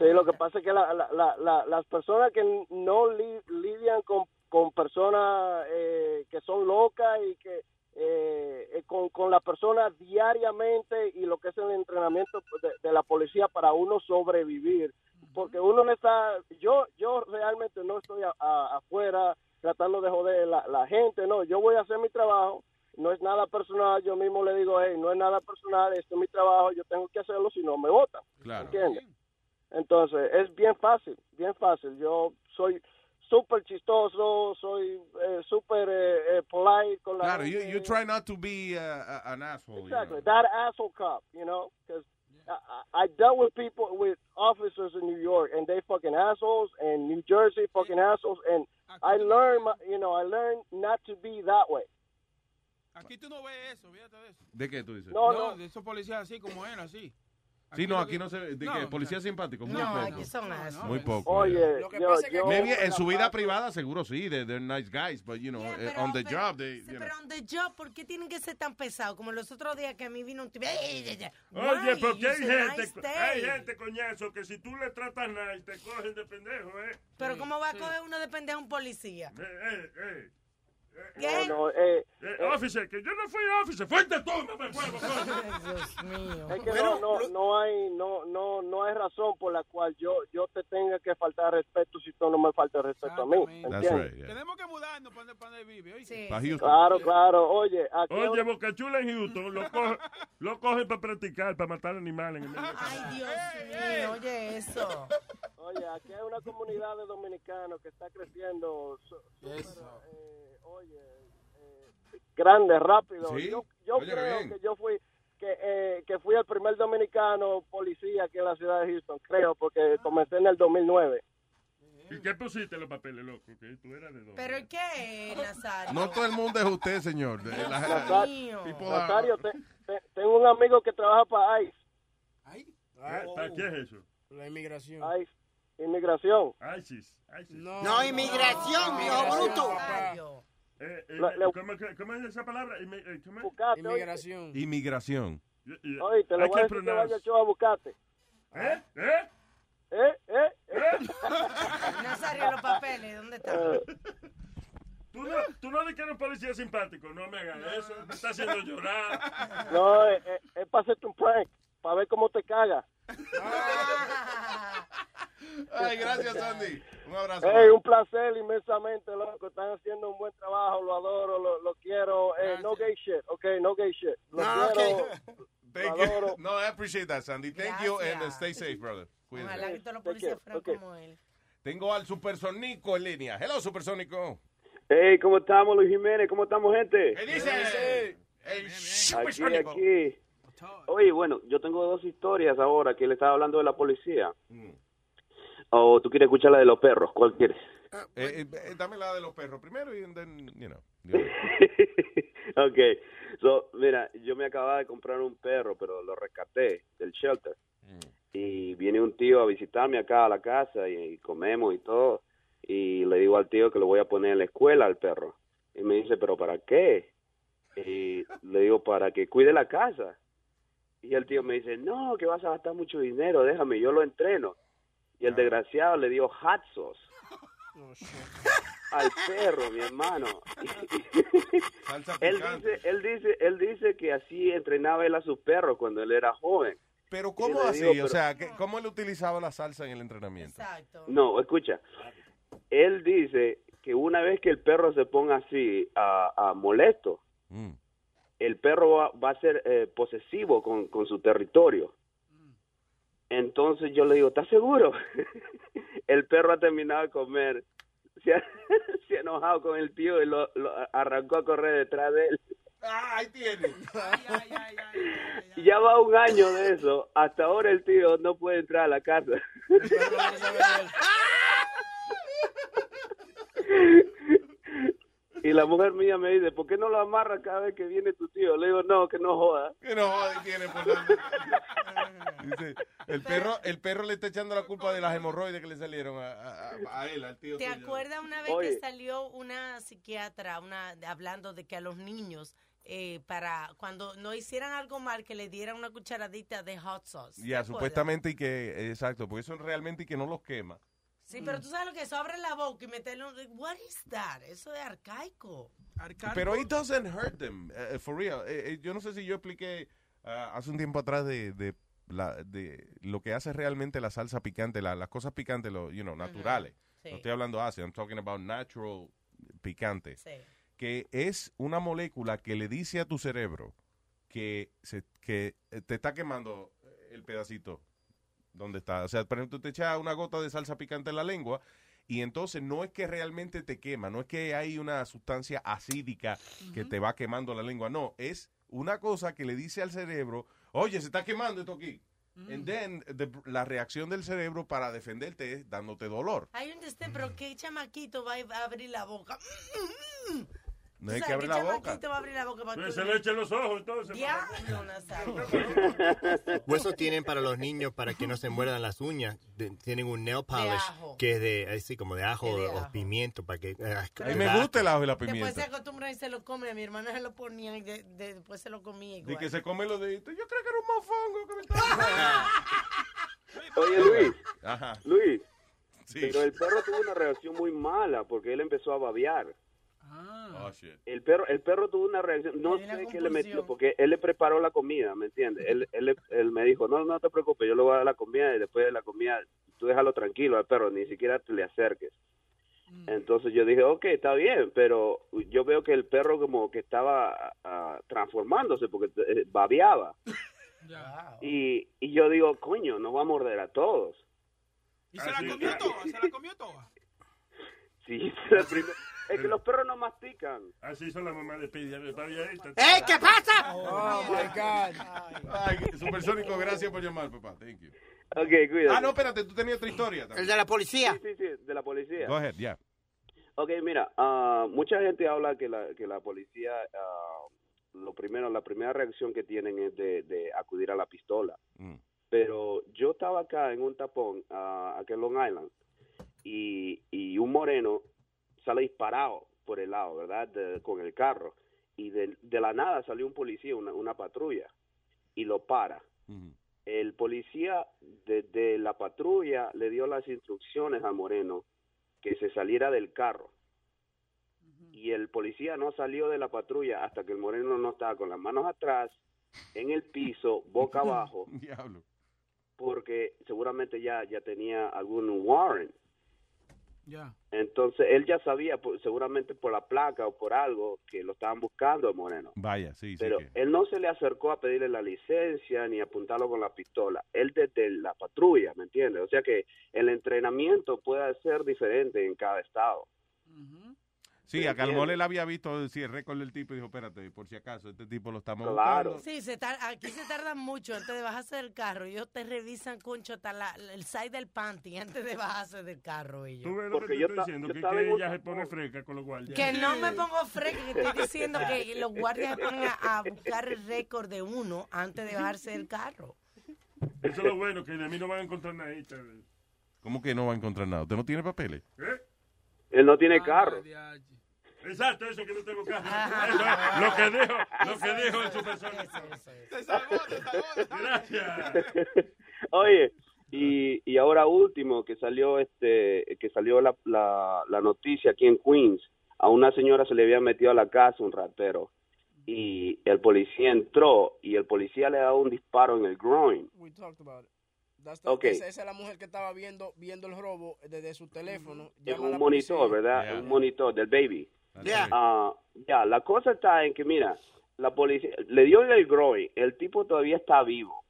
Sí, lo que pasa es que la- la- la- la- las personas que no li- lidian con, con personas eh, que son locas y que eh, eh, con, con la persona diariamente y lo que es el entrenamiento de, de la policía para uno sobrevivir. Porque uno no está, yo yo realmente no estoy a- a- afuera tratando de joder la, la gente, no, yo voy a hacer mi trabajo, no es nada personal, yo mismo le digo, hey, no es nada personal, esto es mi trabajo, yo tengo que hacerlo si no me votan. Claro. ¿Entiendes? Entonces, es bien fácil, bien fácil. Yo soy súper chistoso, soy eh, súper eh, eh, polite con la Claro, you, gente. you try not to be uh, a- an asshole. you Exactly, know. that asshole cop, you know, because I, I I dealt with people, with officers in New York, and they fucking assholes, and New Jersey fucking assholes, and I learned, my, you know, I learned not to be that way. Aquí tú no ves eso, fíjate de eso. ¿De qué tú dices? No, de esos policías así como él, así. Sí, no, aquí no se ve. ¿De No, ¿Policía simpático? Muy no, poco. aquí son assholes. Muy poco. Oye, yeah. Lo que yo- pasa es que yo- Maybe en su vida privada seguro sí, they're, they're nice guys, but you know, eh, Pero- on the pero- job, they, sí, you know. pero on the job, ¿por qué tienen que ser tan pesados? Como los otros días que a mí vino un tipo... Oye, porque hay gente, nice hay gente, coñazo, que si tú le tratas nice, te cogen de pendejo, ¿eh? Pero ¿cómo va a coger uno de pendejo a un policía? Eh, eh, eh. ¿Qué? No, no, eh, Eh, officer, que yo no fui officer, fuiste tú, no me Dios mío. Es que no, no, no hay, no, no, no hay razón por la cual yo, yo te tenga que faltar respeto si tú no me faltas respeto a mí. ¿entiendes? right, yeah. Tenemos que mudarnos para donde, para donde vive, ¿oíste? Pa' Houston. Claro, claro. Oye, aquí Oye, Boca Chula en Houston, lo, coge- lo cogen para practicar, para matar animales. En el. Ay, Dios mío, oye eso. Oye, aquí hay una comunidad de dominicanos que está creciendo. so- súper, eh, oye, eh, grande, rápido. Sí, Yo, yo oye, creo bien. que yo fui que, eh, que fui el primer dominicano policía aquí en la ciudad de Houston, creo, porque comencé en el 2009. ¿Y qué pusiste los papeles, loco? Que tú eras de dónde? ¿Pero qué, Nazario? No todo el mundo es usted, señor. De la- Nazario, people are- Nazario, te- te- tengo un amigo que trabaja para ICE. ¿Para qué es eso? La inmigración. ICE, inmigración. ISIS. ISIS. No, inmigración, viejo bruto. Eh, eh, le- ¿cómo, cómo es esa palabra? Eh, ¿cómo es? Buscate, oye. Inmigración. Inmigración. Oye, te I lo voy a decir que vaya show a buscarte. ¿Eh? ¿Eh? ¿Eh? ¿Eh? ¿Eh? Nazario, los papeles, ¿dónde están? Tú no, tú no le quieres un policía simpático, no me hagas eso, me está haciendo llorar. No, es, es, es para hacerte un prank, para ver cómo te caga. Ay, gracias, Sandy. Un abrazo. Hey, un placer inmensamente, loco. Están haciendo un buen trabajo, lo adoro, lo, lo quiero. Eh, no gay shit, ok, no gay shit. Lo No, quiero. Thank lo you. adoro. No, I appreciate that, Sandy. Thank you and uh, Gracias. stay safe, brother. Cuídese. Ojalá que todos los policías fueran como él. Tengo al Supersónico en línea. Hello, Supersónico. Hey, ¿cómo estamos, Luis Jiménez? ¿Cómo estamos, gente? ¿Qué dice? Aquí, aquí. Oye, bueno, yo tengo dos historias ahora que le estaba hablando de la policía. Mm. O tú quieres escuchar la de los perros, ¿cuál quieres? Eh, eh, eh, dame la de los perros primero y then, you know. ok, so, mira, yo me acababa de comprar un perro, pero lo rescaté del shelter. Y viene un tío a visitarme acá a la casa y, y comemos y todo. Y le digo al tío que lo voy a poner en la escuela al perro. Y me dice, ¿pero para qué? Y le digo, para que cuide la casa. Y el tío me dice, no, que vas a gastar mucho dinero, déjame, yo lo entreno. Y el desgraciado le dio hot sauce al perro, mi hermano. Salsa él dice, él dice, él dice que así entrenaba él a sus perros cuando él era joven. Pero ¿cómo así? digo, o pero- sea, ¿qué- ¿cómo él utilizaba la salsa en el entrenamiento? No, escucha. Él dice que una vez que el perro se ponga así a, a molesto, Mm. el perro va, va a ser eh, posesivo con, con su territorio. Entonces yo le digo, ¿estás seguro? el perro ha terminado de comer, se ha, se ha enojado con el tío y lo, lo arrancó a correr detrás de él. Ah, ahí tiene. Y ya va un año de eso. Hasta ahora el tío no puede entrar a la casa. Y la mujer mía me dice, ¿por qué no lo amarra cada vez que viene tu tío? Le digo, no, que no joda. Que no joda, ahí tiene. por donde- Dice, el perro, el perro le está echando la culpa de las hemorroides que le salieron a, a- a- a él, al tío. ¿Te tuyo. acuerdas una vez Oye. que salió una psiquiatra una, hablando de que a los niños, eh, para cuando no hicieran algo mal, que le dieran una cucharadita de hot sauce? ¿Te Ya, supuestamente y que, exacto, porque eso realmente y que no los quema. Sí, pero tú sabes lo que es, abre la boca y meterlo. What is that? Eso es arcaico. Pero it doesn't hurt them, eh, for real. Eh, eh, yo no sé si yo expliqué ah, hace un tiempo atrás de, de, la, de lo que hace realmente la salsa picante, la- las cosas picantes, lo, you know, naturales. Sí. No estoy hablando Asia, I'm talking about natural picante. Que es una molécula que le dice a tu cerebro que, se, que te está quemando el pedacito donde está. O sea, por ejemplo, tú te echas una gota de salsa picante en la lengua y entonces no es que realmente te quema, no es que hay una sustancia acídica que te va quemando la lengua, no, es una cosa que le dice al cerebro, oye, se está quemando esto aquí. And then, the- la reacción del cerebro para defenderte es dándote dolor. Hay un destén, pero ¿qué chamaquito va a abrir la boca? No hay ¿Tú que abrir la boca. chamaquito va a abrir la boca para Pues se le echen los ojos entonces. Nazario. Huesos tienen para los niños para que no se muerdan las uñas. De- tienen un nail polish que es de, así como de ajo, de o pimiento para que. A mí me gusta el ajo y la Después se pimienta. acostumbra y se lo come. A mi hermana se lo ponía y de- de- después se lo comía De igual. que se come los deditos. Yo creo que era un mofongo que me estaba Oye, Luis, Ajá. Luis, Sí. pero el perro tuvo una reacción muy mala porque él empezó a babear. Oh, shit. El perro, el perro tuvo una reacción, no sé qué le metió, porque él le preparó la comida, ¿me entiendes? Él, él, él me dijo, no, no te preocupes, yo le voy a dar la comida y después de la comida, tú déjalo tranquilo al perro, ni siquiera te le acerques. Entonces yo dije, ok, está bien, pero yo veo que el perro como que estaba ah, transformándose porque eh, babeaba. Y, y yo digo, coño, nos va a morder a todos. ¿Y se la comió toda? ¿Se la comió toda? Sí, la primer- es que los perros no mastican. Así son las mamás de Speedy. ¡Ey, qué pasa! Oh, my God. Ay, supersónico, gracias por llamar, papá. Thank you. Ok, cuídate. Ah, no, espérate, tú tenías otra historia. El de la policía. Sí, sí, sí, de la policía. Go ahead, yeah. Ok, mira, ah, mucha gente habla que la, que la policía, ah, lo primero, la primera reacción que tienen es de, de acudir a la pistola. Mm. Pero yo estaba acá en un tapón, ah, aquí en Long Island, y, y un moreno sale disparado por el lado, ¿verdad? De- con el carro. Y de, de la nada salió un policía, una, una patrulla, y lo para. El policía desde la patrulla le dio las instrucciones al moreno que se saliera del carro. Y el policía no salió de la patrulla hasta que el moreno no estaba con las manos atrás, en el piso, boca abajo, Diablo. porque seguramente ya, ya tenía algún warrant. Ya. Entonces él ya sabía, por- seguramente por la placa o por algo, que lo estaban buscando al moreno. Vaya, sí, sí. Pero que- él no se le acercó a pedirle la licencia ni a apuntarlo con la pistola. Él desde la patrulla, ¿me entiendes? O sea que el entrenamiento puede ser diferente en cada estado. Sí, a. Calmole le había visto sí, el récord del tipo y dijo, espérate, por si acaso, este tipo lo estamos Claro. buscando. Sí, se tar- aquí se tarda mucho antes de bajarse del carro. Ellos te revisan, concho, hasta la- el side del panty antes de bajarse del carro. Ellos. Tú ves lo Porque que yo estoy diciendo, yo que, que ella se pone fresca con los guardias. Que no me pongo fresca, que estoy diciendo que los guardias se ponen a, a buscar el récord de uno antes de bajarse del carro. Eso es lo bueno, que de mí no van a encontrar nada. ¿Cómo que no va a encontrar nada? ¿Usted no tiene papeles? ¿Eh? Él no tiene carro. Exacto, eso que no tengo. Eso es lo que dejo, lo que dejo el supersónico. Gracias. Oye, y, y ahora último que salió este que salió la, la, la noticia aquí en Queens, a una señora se le había metido a la casa un ratero y el policía entró y el policía le ha dado un disparo en el groin. We talked about it. That's the- Ok. esa, esa es la mujer que estaba viendo viendo el robo desde su teléfono. La un monitor, policía. ¿verdad? Un monitor del baby. Yeah. Ah, ya, la cosa está en que, mira, la policía le dio el groin, el tipo todavía está vivo,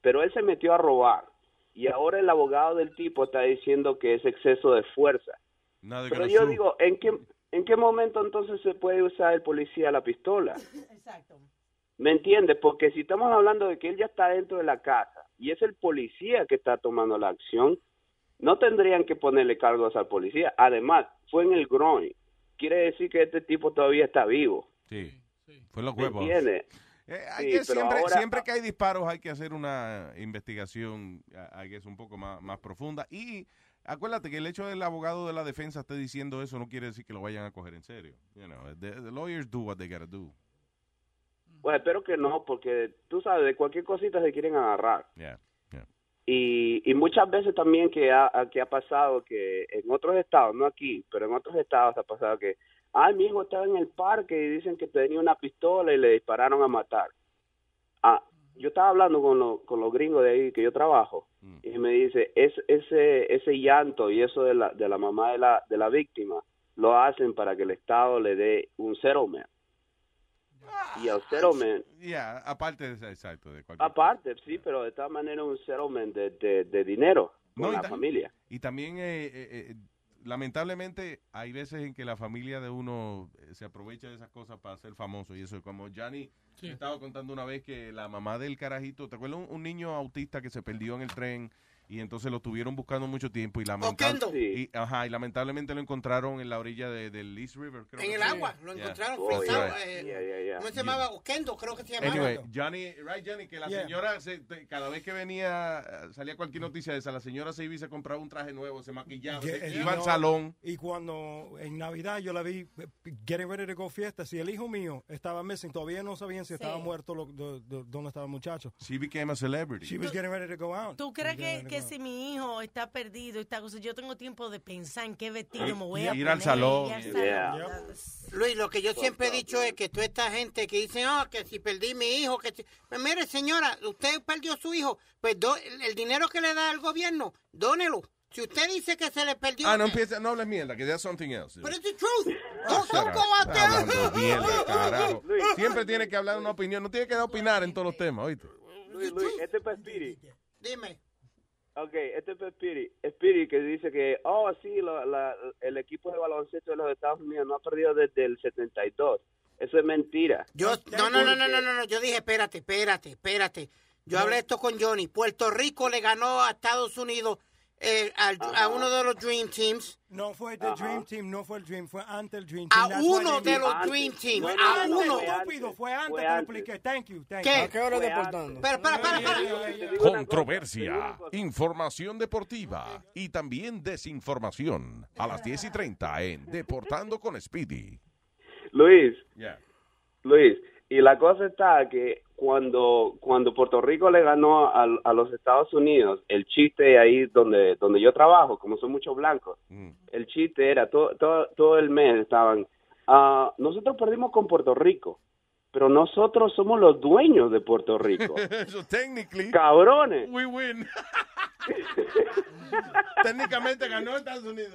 pero él se metió a robar y ahora el abogado del tipo está diciendo que es exceso de fuerza. Nada Pero que yo digo, ¿en qué, ¿en qué momento entonces se puede usar el policía la pistola? Exacto. ¿Me entiendes? Porque si estamos hablando de que él ya está dentro de la casa y es el policía que está tomando la acción, no tendrían que ponerle cargos al policía. Además, fue en el groin. Quiere decir que este tipo todavía está vivo. Sí. Fue los ¿Me huevos. entiendes? Eh, hay Sí, que pero siempre, ahora- siempre que hay disparos hay que hacer una investigación hay que es un poco más, más profunda. Y acuérdate que el hecho del abogado de la defensa esté diciendo eso no quiere decir que lo vayan a coger en serio. You know, the, the lawyers do what they gotta do. Pues espero que no, porque tú sabes, de cualquier cosita se quieren agarrar. Yeah. Y, y muchas veces también que ha, que ha pasado que en otros estados, no aquí, pero en otros estados ha pasado que, ay, mi hijo estaba en el parque y dicen que tenía una pistola y le dispararon a matar. Ah, yo estaba hablando con, lo- con los gringos de ahí que yo trabajo y me dice, es, ese, ese llanto y eso de la, de la mamá de la, de la víctima lo hacen para que el estado le dé un settlement. Y el settlement Yeah, aparte de exacto. De cualquier Aparte, sí, pero de todas maneras un settlement de, de, de dinero con No, y la ta- familia. Y también, eh, eh, eh, lamentablemente, hay veces en que la familia de uno eh, se aprovecha de esas cosas para ser famoso. Y eso, como Johnny me estaba contando una vez que la mamá del carajito, ¿te acuerdas? Un, un niño autista que se perdió en el tren y entonces lo estuvieron buscando mucho tiempo y, lamenta- Oquendo. y, ajá, y lamentablemente lo encontraron en la orilla de- del East River. creo En el sí. agua, lo Yeah. encontraron frisado. right. eh, ¿Cómo se llamaba? Oquendo, creo que se llamaba. Anyway, Johnny, right, Johnny, que la Yeah. señora, se- te- cada vez que venía, salía cualquier noticia de esa, la señora se iba y se compraba un traje nuevo, se maquillaba, se iba al no, salón. Y cuando en Navidad yo la vi getting ready to go fiesta, si el hijo mío estaba missing, todavía no sabían si estaba muerto, lo, do- do- dónde estaba el muchacho. She became a celebrity. She was getting ready to go out. ¿Tú crees que, que si mi hijo está perdido, esta cosa, yo tengo tiempo de pensar en qué vestido me voy Y a ir poner? al salón. ir al Yeah. salón? Luis, lo que yo siempre he dicho es que toda esta gente que dice, oh, que si perdí mi hijo, que si... Pues mire, señora, usted perdió su hijo, pues do- el, dinero que le da el gobierno, dónelo. Si usted dice que se le perdió... Ah, no empieza, no hables mierda, que that's something else. But it's the truth. Ah, Don't, go up. out Está hablando there. mierda, carajo. Siempre tiene que hablar una opinión, no tiene que dar opinar en todos los temas, ¿oíste? Luis, Luis, este es para. Dime. Ok, este es Spirit. Spirit que dice que, oh, sí, la- la- el equipo de baloncesto de los Estados Unidos no ha perdido desde el 72. Eso es mentira. Yo, no, no, no, no, no, no, no, yo dije, espérate, espérate, espérate. Yo hablé esto con Johnny. Puerto Rico le ganó a Estados Unidos eh, al- a uno de los Dream Teams. No fue the Dream Team, no fue el Dream, fue antes el Dream A Team. That's why uno de los Dream Team, Fue a antes, uno. estúpido, fue antes, antes. expliqué. Thank you, thank ¿Qué? you. ¿A qué hora deportando? Pero, para, para, para. Controversia, información deportiva y también desinformación. A las 10 y 30 en Deportando con Speedy. Luis, Yeah. Luis, y la cosa está que cuando, cuando Puerto Rico le ganó a, a los Estados Unidos, el chiste ahí donde, donde yo trabajo, como son muchos blancos, el chiste era, todo, todo, todo el mes estaban, ah, nosotros perdimos con Puerto Rico, pero nosotros somos los dueños de Puerto Rico. so technically, Cabrones. we win. Técnicamente ganó Estados Unidos.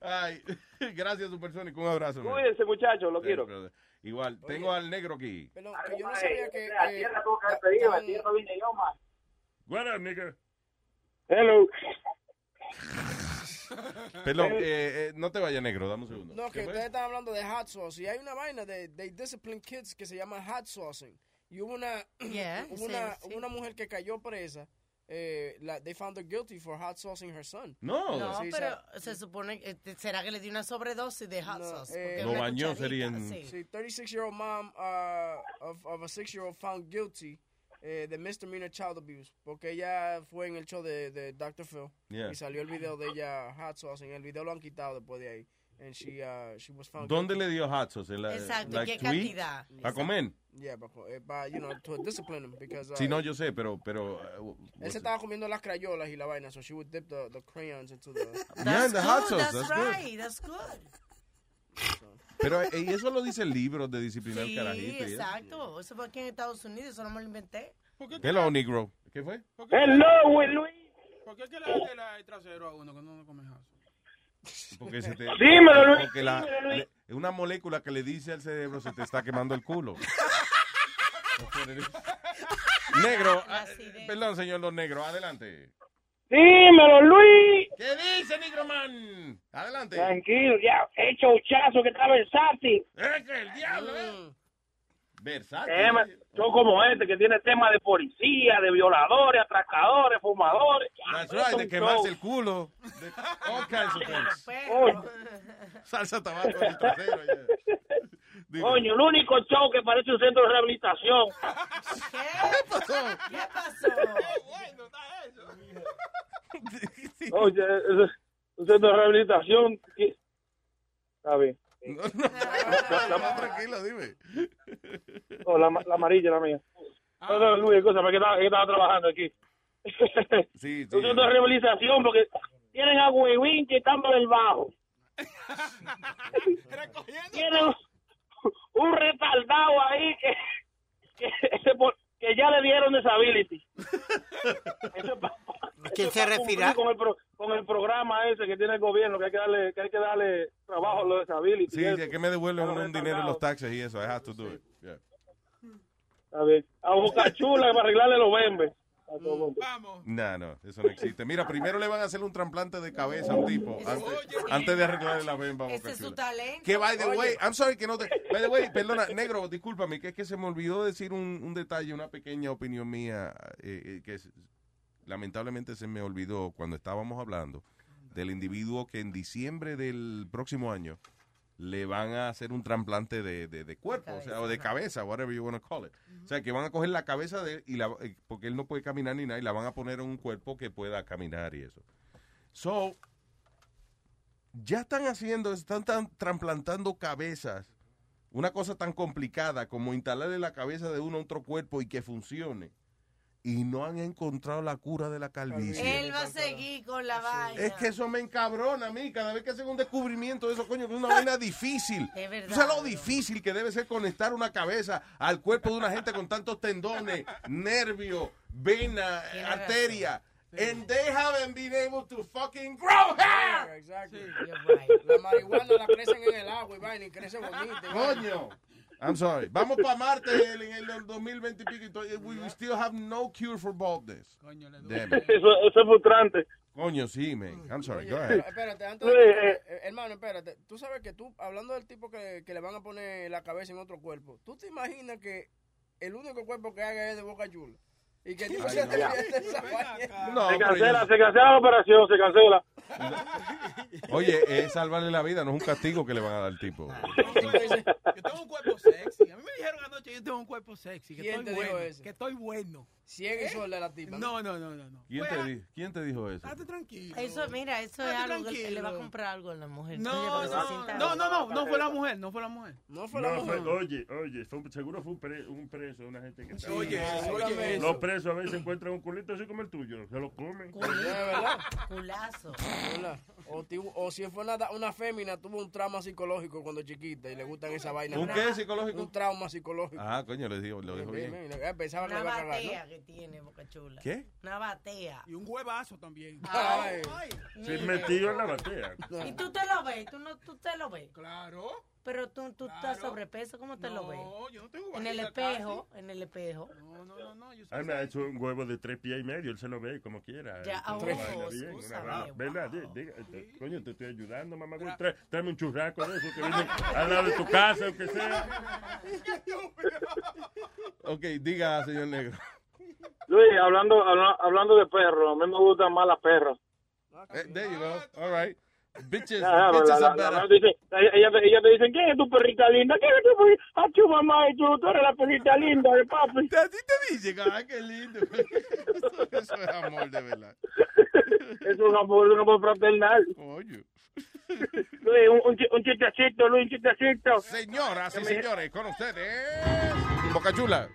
Ay, gracias, Supersónico. Un abrazo. Cuídense, muchachos, lo Sí, quiero. brother. Igual, tengo al negro aquí. Perdón, que yo no sabía que... La eh, tierra tuvo que haber pedido, la tierra vine yo, man. What up, nigga? Hello. Perdón, eh, eh, no te vayas negro, dame un segundo. No, ¿Qué que fue? ustedes están hablando de hot sauce. Y hay una vaina de, de Discipline Kids que se llama hot saucing. Y hubo una, Yeah, hubo sí, una, sí. hubo una mujer que cayó presa. Eh, la, they found her guilty for hot saucing her son. No. No, Sí, pero se supone que eh, será que le dio una sobredosis de hot sauce. porque eh, Lo bañó, sería en- sí. Sí, 36-year-old mom uh, of, of a 6-year-old found guilty eh, de misdemeanor child abuse. Porque ella fue en el show de, de Dr. Phil. Yeah. Y salió el video de ella hot saucing. El video lo han quitado después de ahí. And she, uh, she was found ¿Dónde guilty. le dio hot sauce? ¿En la- Exacto, like ¿qué tweet? cantidad? ¿A comer? Yeah, but, eh, by, you know, to discipline him because uh, Sí, no, yo sé, pero... pero uh, él se estaba comiendo las crayolas y la vaina, so she would dip the, the crayons into the. Yeah, the hot sauce, That's, that's good. right, that's good. Pero eh, y eso lo dice el libro de disciplinar Sí, carajito. eso. exacto. Eso fue aquí en Estados Unidos, eso no me lo inventé. Hello, negro. ¿Qué fue? Hello, Luis. ¿Por qué que le da el trasero a uno que no come jazo? Porque se te, Dímelo, Luis, porque la- dímelo, Luis. le- es una molécula que le dice al cerebro se te está quemando el culo. Negro, ah, perdón, señor Don Negro, adelante. Dímelo, Luis. ¿Qué dice, Negro Man? Adelante. Tranquilo, ya. Hecho chazo que está versátil. Es que el diablo, ¿eh? Versátil. Tema- Son como este que tiene temas de policía, de violadores, atracadores, fumadores. That's right, de un quemarse show. el culo. De all kinds of things. Coño, Salsa tabaco en el trasero. yeah. Coño, el único show que parece un centro de rehabilitación. ¿Qué pasó? ¿Qué pasó? Oye, es un centro de rehabilitación. Está bien. No, no, estamos tranquilos, dime. Oh, la, la amarilla, la mía. No, no, Luis, escúchame, que estaba, que estaba trabajando aquí. Sí, Un centro de rehabilitación porque tienen a Huevín que están por el bajo. tienen un- un retardado ahí que, que, ese por- que ya le dieron disability. Eso pa- ¿A quién eso se refiere? Con el, pro- con el programa ese que tiene el gobierno, que hay que darle, que hay que darle trabajo a los disability. Sí, y eso. ya que me devuelven un dinero en los taxes y eso. I have to do it. Yeah. A ver, a buscar chula para arreglarle los bembes. El mundo. No, no, eso no existe. Mira, primero le van a hacer un trasplante de cabeza a un tipo antes, antes de arreglarle la bemba. a Ese es su talento. Que by the Oye. way, I'm sorry que no te. By the way, perdona, negro, discúlpame, que es que se me olvidó decir un, un detalle, una pequeña opinión mía, eh, eh, que es- lamentablemente se me olvidó cuando estábamos hablando del individuo que en diciembre del próximo año le van a hacer un trasplante de, de- de cuerpo, o sea, o de cabeza, whatever you want to call it. O sea, que van a coger la cabeza de él y la, eh, porque él no puede caminar ni nada, y la van a poner en un cuerpo que pueda caminar y eso. So, ya están haciendo, están tan trasplantando cabezas, una cosa tan complicada como instalarle la cabeza de uno a otro cuerpo y que funcione. Y no han encontrado la cura de la calvicie. Él va a seguir con la vaina. Es que eso me encabrona a mí. Cada vez que hacen un descubrimiento de eso, coño, que es una vaina difícil. Es verdad. ¿Tú sabes lo difícil que debe ser conectar una cabeza al cuerpo de una gente con tantos tendones, nervios, vena, Tiene arteria? And they haven't been able to fucking grow hair. Exacto. La marihuana la crecen en el agua y vaina y crece vaina. Coño. I'm sorry. Vamos para Marte en el, en el 2020 y pico we, still have no cure for baldness. Damn it. Eso, eso es frustrante. Coño, sí, man. I'm sorry. Go ahead. Espérate, antes Luis, de- eh, eh, hermano, espérate. Tú sabes que tú, hablando del tipo que, que le van a poner la cabeza en otro cuerpo, ¿tú te imaginas que el único cuerpo que haga es de Boca Chula? Y que el tipo Ay, se no. No, se cancela, yo- se cancela la operación, se cancela. Oye, es salvarle la vida, no es un castigo que le van a dar al tipo. Yo tengo un cuerpo sexy. A mí me dijeron anoche que yo tengo un cuerpo sexy. Que ¿Quién estoy te dijo bueno. eso? Que estoy bueno. Ciega y ¿Eh? la tipa. No, no, no, no. no. ¿Quién te, di- ¿Quién te dijo eso? Estate tranquilo. Eso, mira, eso es Estate algo que le va a tranquilo. comprar algo a la mujer. No, tuya para que se no, sienta- no, no, no, no fue la mujer, no fue la mujer. No No, fue- oye, oye, fue un- seguro fue un, pre- un preso, una gente que está. Oye, oye, Los presos a veces encuentran un culito así como el tuyo, se lo comen. verdad? Culazo. O, si fue una, una fémina, tuvo un trauma psicológico cuando chiquita y le gustan esa vaina. ¿Un qué psicológico? Un trauma psicológico. Ah, coño, le dijo, lo dijo Bien, bien. Pensaba que Una le iba a cagar, batea ¿no? que tiene Boca Chula. ¿Qué? Una batea. Y un huevazo también. Ay. Se metió en la batea. Y tú te lo ves, tú, no, tú te lo ves. Claro. Pero tú, tú estás sobrepeso, ¿cómo te lo ves? No, yo no tengo En el espejo, en el espejo. No, no, no, no. Yo A mí me ha hecho un huevo de tres pies y medio, él se lo ve como quiera. Ya, excúsame, vaina- wow. ¿Verdad? Coño, te estoy ayudando, mamá. güey. Trae- Tráeme un churraco de eso que viene al lado de tu casa, aunque sea. Ok, diga, señor negro. Luis, hablando, habla- hablando de perros, a mí me gustan más las perras. Eh, there you go. All right. Bitches, Ah, bitches la- la- la- dice- ella, ella, te dicen, ¿quién es tu perrita linda? ¿Quién es tu perrita? Ah, tu mamá y tú, tú eres la perrita linda de papi. A ti te dicen, ay, qué lindo. Eso es amor, de verdad. Es un amor, un amor fraternal. Oye. Luis, un, un, un chistecito, Luis, un chistecito. Señoras y señores, con ustedes, Boca Chula.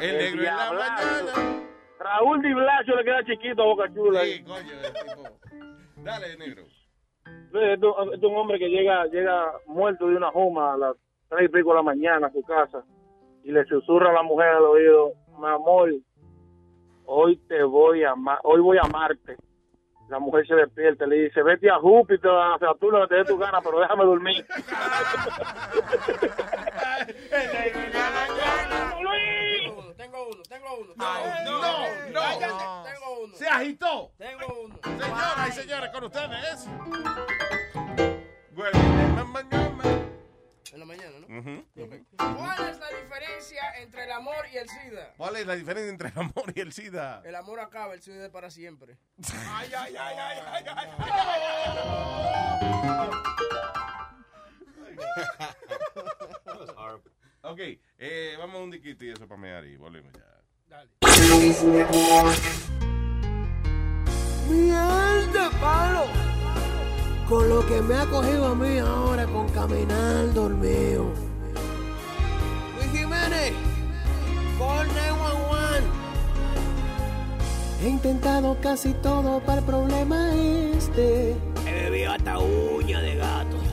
El negro en la mañana. Raúl Di Blasio le queda chiquito a Boca Chula. Sí, coño, el tipo. Dale, negro. Es un- es un hombre que llega llega muerto de una juma a las tres y pico de la mañana a su casa y le susurra a la mujer al oído, mi amor, hoy te voy a amar, hoy voy a amarte. La mujer se despierta y le dice, vete a Júpiter, a Saturno, que te dé tu gana, pero déjame dormir. Tengo uno, tengo uno. No, no, Tengo uno. Se agitó. Tengo uno. Señoras y señores, con ustedes. En la mañana. En la mañana, ¿no? Ujú. ¿Cuál es la diferencia entre el amor y el SIDA? ¿Cuál es la diferencia entre el amor y el SIDA? El amor acaba, el SIDA es para siempre. Ay, ay, ay, ay, ay, ay. Ok, eh, vamos a un diquito y eso para mear y volvemos ya. Mierda, palo. Con lo que me ha cogido a mí ahora con caminar dormido. Luis Jiménez, call 911. He intentado casi todo para el problema este. He bebido hasta uña de gato.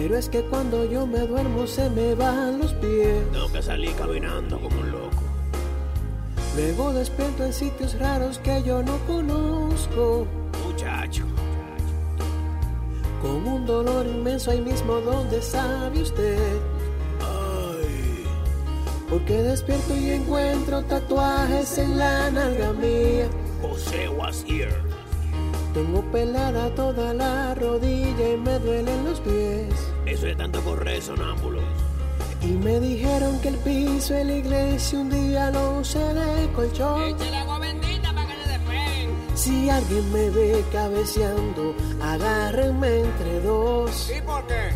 Pero es que cuando yo me duermo se me van los pies. Tengo que salir caminando como un loco. Luego despierto en sitios raros que yo no conozco. Muchacho. Con un dolor inmenso ahí mismo donde sabe usted. Ay. Porque despierto y encuentro tatuajes en la nalga mía. José was here. Tengo pelada toda la rodilla y me duelen los pies. Eso es tanto correr sonámbulo. Y me dijeron que el piso de la iglesia un día lo usé de colchón. Échale agua bendita para que le despeguen. Si alguien me ve cabeceando, agárrenme entre dos. ¿Y por qué?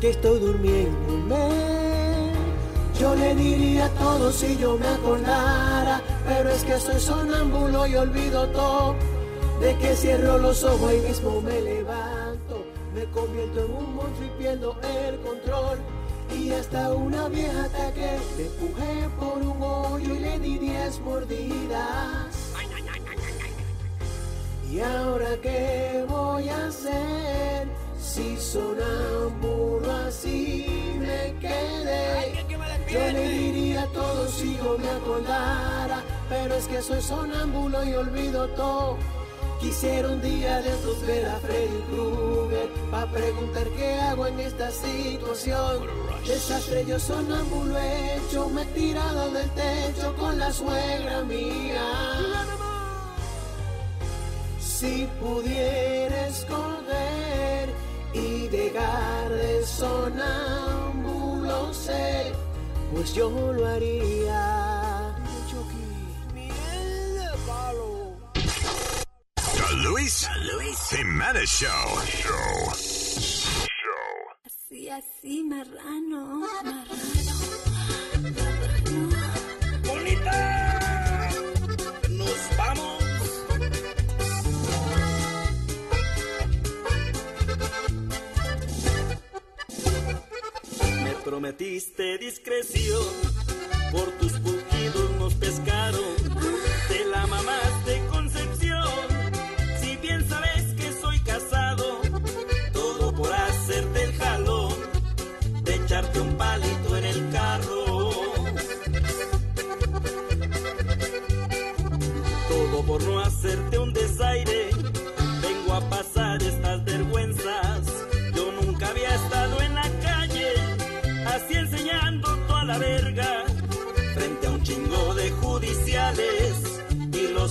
Que estoy durmiéndome. Yo le diría todo si yo me acordara, pero es que soy sonámbulo y olvido todo. De que cierro los ojos y mismo me levanto, me convierto en un monstruo y pierdo el control. Y hasta una vieja ataque, me empujé por un hoyo y le di diez mordidas. ¿Y ahora qué voy a hacer? Si sonámbulo así me quedé. Yo le diría todo si yo me acordara, pero es que soy sonámbulo y olvido todo. Quisiera un día de estos ver a Freddy Krueger Pa' preguntar qué hago en esta situación. Desastre yo sonámbulo hecho Me he tirado del techo con la suegra mía. Si pudiera escoger Y dejar de sonámbulo ser Pues yo lo haría. Luis, Luis Jiménez Show. Show. Show. Así, así, marrano. Marrano. ¡Bonita! ¡Nos vamos! Me prometiste discreción por tus pujidos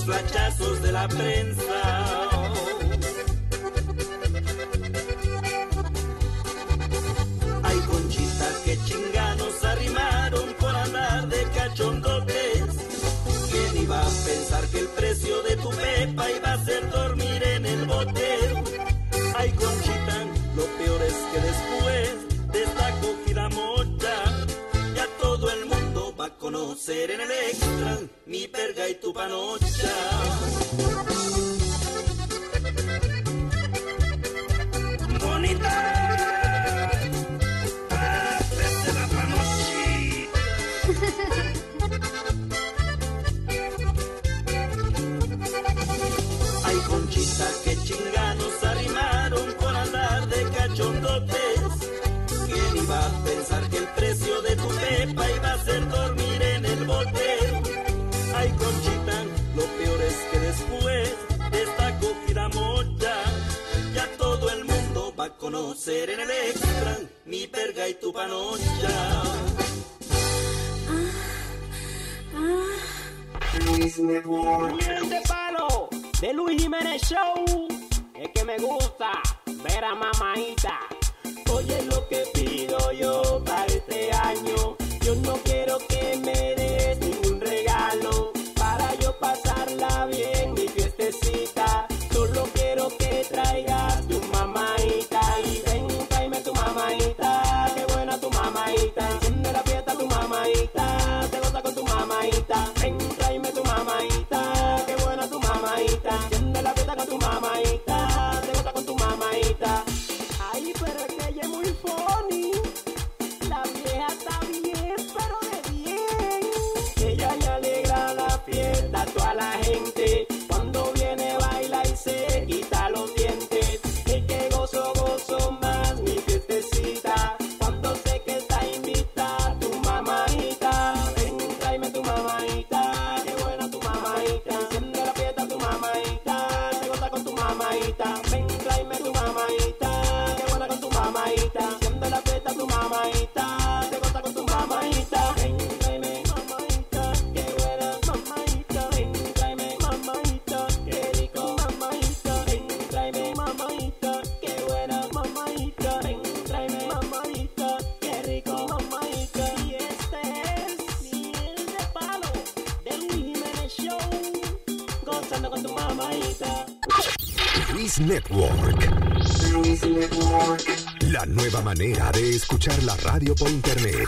flachazos de la prensa. panocha mi perga y tu panocha. Luis Network. Este palo de Luis Jiménez Show es que me gusta ver a mamaita. la radio por internet.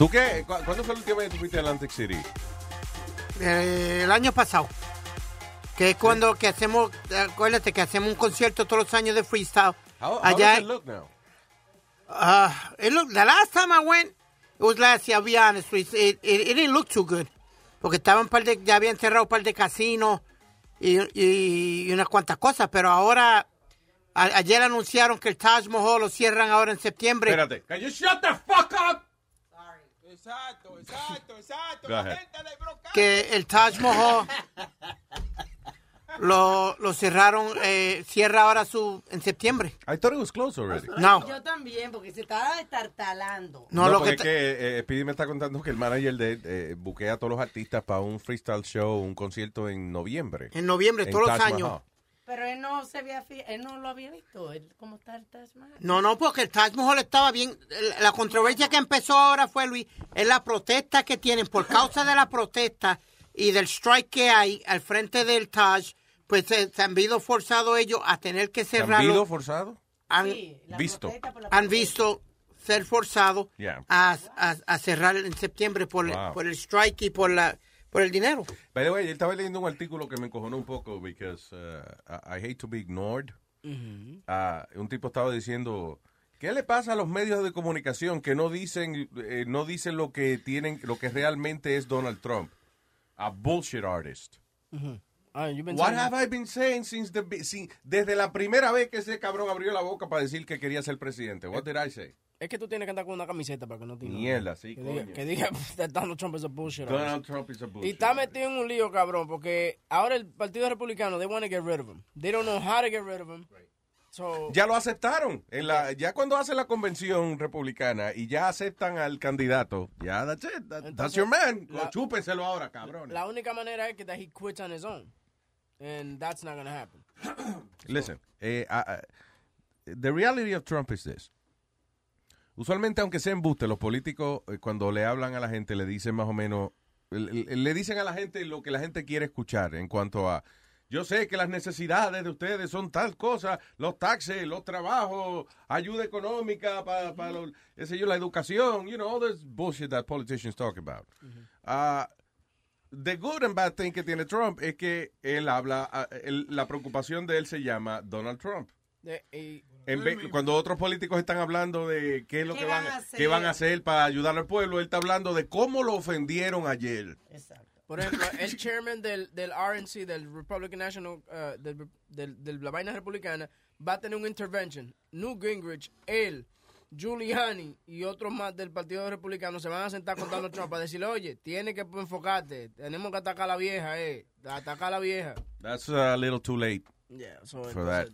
¿Tú qué? ¿Cu- ¿Cuándo fue la última vez que fuiste a Atlantic City? Eh, el año pasado. Que es cuando que hacemos, acuérdate que hacemos un concierto todos los años de freestyle. How, how allá. does it look now? Uh, it looked, the last time I went, it was last year, I'll be honest with you, it, it, it didn't look too good. Porque estaban par de, ya habían cerrado un par de casinos y, y, y unas cuantas cosas, pero ahora, a- ayer anunciaron que el Taj Mahal lo cierran ahora en septiembre. Espérate. Can you shut the fuck up? Exacto, exacto, exacto. Go ahead. que el Taj Mahal lo, lo cerraron, eh, cierra ahora su en septiembre. I thought it was closed already. No. Yo también, porque se estaba destartalando. No, lo que es que eh, Speedy me está contando que el manager de eh, buquea a todos los artistas para un freestyle show, un concierto en noviembre. En noviembre, En todos los años. Mahal. Pero él no se había, fi- él no lo había visto. Él, ¿Cómo está el Taj Mahal? No, no, porque el Taj Mahal estaba bien. La controversia que empezó ahora fue, Luis, es la protesta que tienen. Por causa de la protesta y del strike que hay al frente del Taj, pues se, se han visto forzados ellos a tener que ¿Se han cerrarlo. visto forzado? Han, Visto. han visto ser forzados Yeah. a, a- a cerrar en septiembre por, el- Wow. por el strike y por la por el dinero. By the way, yo estaba leyendo un artículo que me encojonó un poco because uh, I, I hate to be ignored. Ah, un tipo estaba diciendo, ¿qué le pasa a los medios de comunicación que no dicen eh, no dicen lo que tienen lo que realmente es Donald Trump? A bullshit artist. Ah, you've been What saying have I been saying since the desde la primera vez que ese cabrón abrió la boca para decir que quería ser presidente? What did I say? Es que tú tienes que andar con una camiseta para que no te. Mierda, sí, Que diga, que diga Donald Trump is a bullshit. Donald Trump is a Y bullshit. está metido en un lío, cabrón, porque ahora el Partido Republicano, they want to get rid of him. They don't know how to get rid of him. So, Ya lo aceptaron. En la, ya cuando hacen la convención republicana y ya aceptan al candidato, ya that's it. That- that's your man. la- Chúpenselo ahora, cabrón. la única manera es que that he quits on his own. And that's not going to happen. Listen, eh, ah, ah, the reality of Trump is this. Usualmente, aunque sea embuste, los políticos, eh, cuando le hablan a la gente, le dicen más o menos, le, dicen a la gente lo que la gente quiere escuchar en cuanto a, yo sé que las necesidades de ustedes son tal cosa, los taxes, los trabajos, ayuda económica para, sé yo, la educación, you know, all this bullshit that politicians talk about. Ah, the good and bad thing que tiene Trump es que él habla, ah, él- la preocupación de él se llama Donald Trump. Y- En vez- cuando otros políticos están hablando de qué es lo ¿Qué que van, van a hacer? qué van a hacer para ayudar al pueblo, él está hablando de cómo lo ofendieron ayer. Por ejemplo, el chairman del, del RNC, del Republican National, uh, del, del- de la vaina republicana, va a tener un intervention. Newt Gingrich, él, Giuliani y otros más del Partido Republicano se van a sentar con Donald Trump para decirle, oye, tienes que enfocarte, tenemos que atacar a la vieja, eh, atacar a la vieja. That's a little too late Yeah, so for that.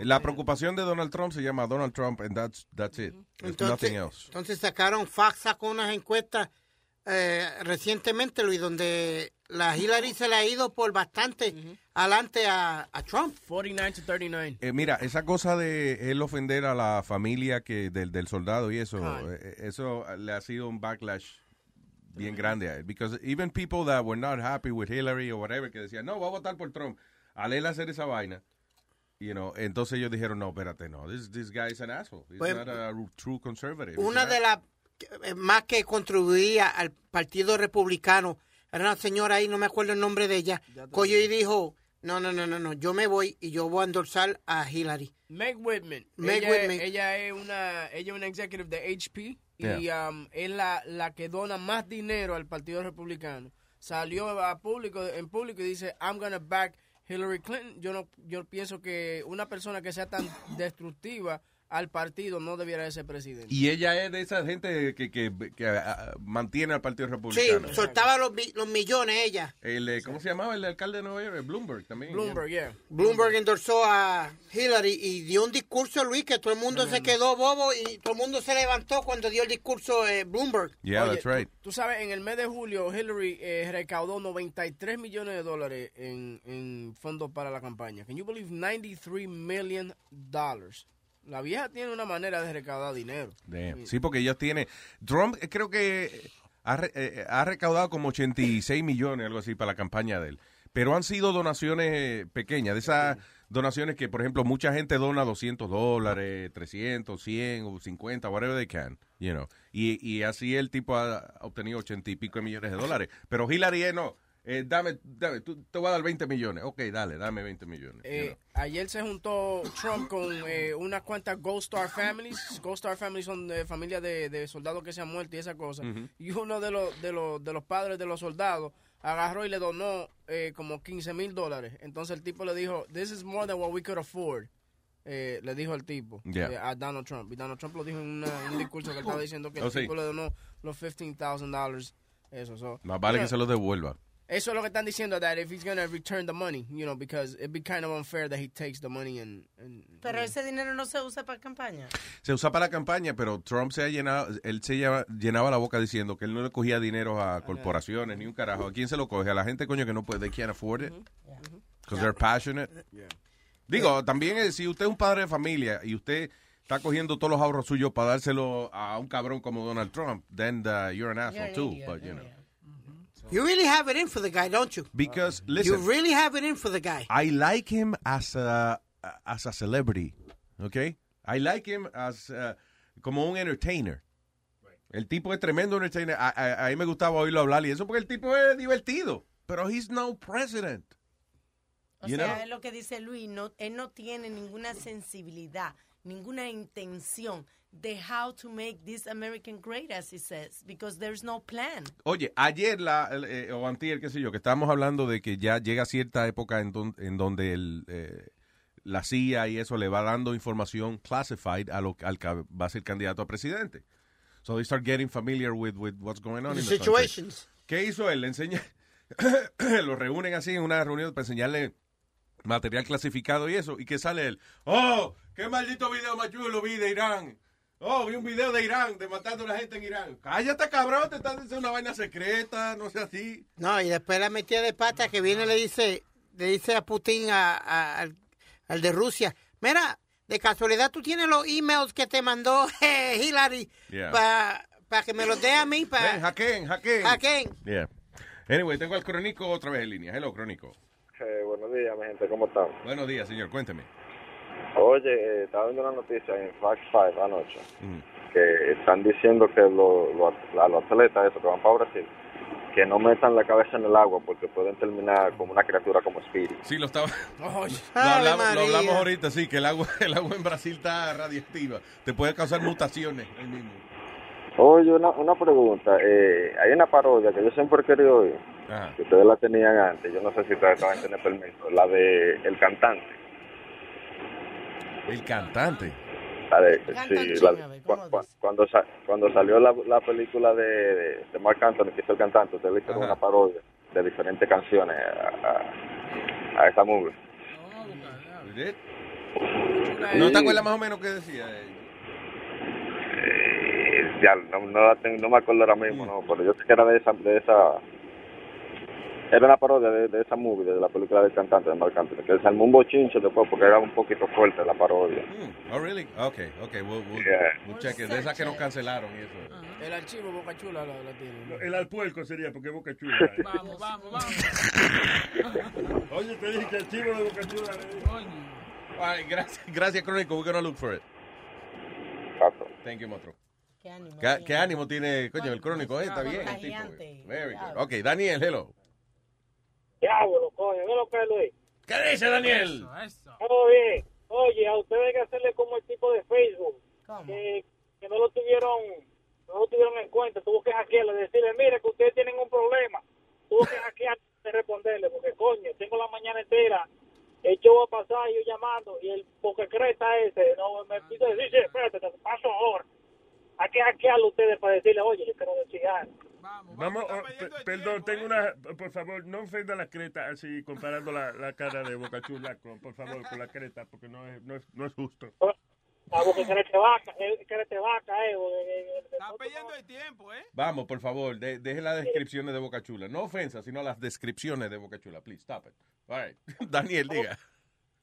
La preocupación de Donald Trump se llama Donald Trump and that's, that's it. There's Entonces, nothing else. entonces sacaron Fox sacó unas encuestas eh, recientemente, Luis, donde la Hillary se le ha ido por bastante adelante a, a Trump. 49 to 39. Eh, mira, esa cosa de él ofender a la familia que del, del soldado y eso, Ah. eh, eso le ha sido un backlash bien grande a él. Because even people that were not happy with Hillary or whatever, que decían, no, voy a votar por Trump, al él hacer esa vaina, you know, entonces ellos dijeron, no, espérate, no, this, this guy is an asshole. He's Pues, not a true conservative. Una de las eh, más que contribuía al Partido Republicano era una señora ahí, no me acuerdo el nombre de ella, cogió y dijo, no, no, no, no, no, yo me voy y yo voy a endosar a Hillary. Meg Whitman. Meg ella, Whitman. ella es una ella es una executive de HP y Yeah. um, es la, la que dona más dinero al Partido Republicano. Salió a público en público y dice, "I'm gonna back Hillary Clinton." Yo no yo pienso que una persona que sea tan destructiva al partido no debiera de ser presidente. Y ella es de esa gente que, que, que, ah, mantiene al Partido Sí, Republicano. soltaba los, los millones ella. El, eh, ¿Cómo se llamaba el alcalde de Nueva York? Bloomberg también. Bloomberg, yeah. Bloomberg endorsó a Hillary y dio un discurso, Luis, que todo el mundo se quedó bobo y todo el mundo se levantó cuando dio el discurso eh, Bloomberg. Yeah, Oye, that's right. Tú, tú sabes, en el mes de julio Hillary eh, recaudó 93 millones de dólares en, en fondos para la campaña. Can you believe 93 million dollars? La vieja tiene una manera de recaudar dinero. Damn. Sí, porque ella tiene. Trump eh, creo que ha, re- eh, ha recaudado como 86 millones, algo así, para la campaña de él. Pero han sido donaciones eh, pequeñas, de esas donaciones que, por ejemplo, mucha gente dona 200 dólares, 300, 100 o 50, whatever they can, you know. Y, y así el tipo ha obtenido 80 y pico de millones de dólares. Pero Hillary eh, no. Eh, dame, dame, tú, te voy a dar 20 millones. Ok, dale, dame 20 millones. you Eh, know. ayer se juntó Trump con eh, unas cuantas Gold Star Families. Gold Star Families son familias de, de soldados que se han muerto y esa cosa. Y uno de los, de, los, de los padres de los soldados agarró y le donó eh, como 15 mil dólares. Entonces el tipo le dijo, this is more than what we could afford. Eh, le dijo al tipo Yeah. eh, a Donald Trump. Y Donald Trump lo dijo en una- en un discurso que estaba diciendo que el Oh, sí. tipo le donó los 15,000 dólares. Eso, so, Más vale que se lo devuelva. Eso es lo que están diciendo, that if he's gonna return the money, you know, because it'd be kind of unfair that he takes the money and... and Pero ese dinero no se usa para campaña. Se usa para la campaña, pero Trump se ha llenado, él se lleva- llenaba la boca diciendo que él no le cogía dinero a corporaciones ni un carajo. ¿A quién se lo coge? A la gente, coño, que no puede, they can't afford it. Because they're passionate. Digo, también eh, si usted es un padre de familia y usted está cogiendo todos los ahorros suyos para dárselo a un cabrón como Donald Trump, then uh, you're an asshole an too. idiot, But, you know. You really have it in for the guy, don't you? Because, You listen, really have it in for the guy. I like him as a, as a celebrity, okay? I like him as uh, como un entertainer. El tipo es tremendo entertainer. A, a- a mí me gustaba oírlo hablar y eso porque el tipo es divertido. Pero he's no president. O You sea, know? es lo que dice Luis, no, él no tiene ninguna sensibilidad, ninguna intención de how to make this American great, as he says, because there's no plan. Oye, ayer la, eh, o antier, qué sé yo, que estábamos hablando de que ya llega cierta época en, don- en donde el, eh, la CIA y eso le va dando información classified a lo, al que va a ser candidato a presidente. So they start getting familiar with, with what's going on The in the country. situations. ¿Qué hizo él? Le enseña, lo reúnen así en una reunión para enseñarle material clasificado y eso, y que sale él, oh, qué maldito video más chulo vi de Irán. Oh, vi un video de Irán, de matando a la gente en Irán. Cállate, cabrón, te estás diciendo una vaina secreta, no sé así. No, y después la metida de pata que viene le dice, le dice a Putin, a- a- al, al de Rusia, mira, de casualidad tú tienes los emails que te mandó eh, Hillary Yeah. para que me los dé a mí, Ven, para... hackeen, hackeen. Hackeen. Yeah. Anyway, tengo al Crónico otra vez en línea. Hello, Crónico. Eh, buenos días, mi gente, ¿cómo están? Buenos días, señor, cuénteme. Oye, eh, estaba viendo una noticia en Fact 5 anoche Mm. que están diciendo que lo- lo- a los atletas, esos que van para Brasil, que no metan la cabeza en el agua porque pueden terminar como una criatura como Speedy. Sí, lo estaba. Oh, Lo hablamos, lo hablamos ahorita, sí, que el agua, el agua en Brasil está radiactiva. Te puede causar mutaciones ahí mismo. Oye, una, una pregunta. Eh, hay una parodia que yo siempre he querido oír, que ustedes la tenían antes. Yo no sé si ustedes van a tener permiso. La de El Cantante. El cantante. La de, Canta sí, un la- chin, a ver, cu- ¿cómo cu- cuando, sa- cuando salió la, la película de, de, Mark Anthony, que hizo el cantante, ustedes le Ajá. una parodia de diferentes canciones a, a, a esa movie. ¿No te acuerdas más o menos qué decía? Eh, ya, no, no, la tengo- no me acuerdo ahora mismo, no, pero yo sé que era de esa, de esa, Era una parodia de, de esa movie, de la película del cantante de Marc Anthony, que se armó un bochinche después porque era un poquito fuerte la parodia. Oh, really? Okay, okay, we'll, we'll, Yeah. we'll check it. De esas que nos cancelaron y eso. El archivo Boca Chula lo, lo tiene. El alpuerco sería, porque Boca Chula. Vamos, vamos, vamos. Oye, te dije que el chivo de Boca Chula. All right, gracias, gracias, Crónico. We're gonna look for it. Thank you, Motro. Qué ánimo. ¿Qué, qué ánimo tiene, coño, el Crónico? eh? Está bien. el tipo. Very good. Ok, Daniel, hello. Diablo, coño, ¿qué es lo que es, Luis? ¿Qué dice Daniel? Todo bien. Oye, a ustedes hay que hacerle como el tipo de Facebook. Que, que no lo tuvieron no lo tuvieron en cuenta. Tuvo que hackearle, decirle, mire, que ustedes tienen un problema. Tuvo que hackear de responderle, porque coño, tengo la mañana entera. El show va a pasar, yo llamando, y el creta ese, no me pide decir, sí, espérate, te paso ahora. Hay que hackearlo ustedes para decirle, oye, yo quiero decir algo. Vamos, oh, pe- perdón, tengo una. Por favor, no ofenda la creta así, comparando la, la cara de Boca Chula, con, por favor, con la creta, porque no es, no es, no es justo. Ah, porque crete vaca, eh, crete vaca, eh. Está perdiendo el tiempo, ¿eh? Vamos, por favor, de- deje las descripciones de Boca Chula. No ofensa, sino las descripciones de Boca Chula. Please, stop it. All right. Daniel, diga.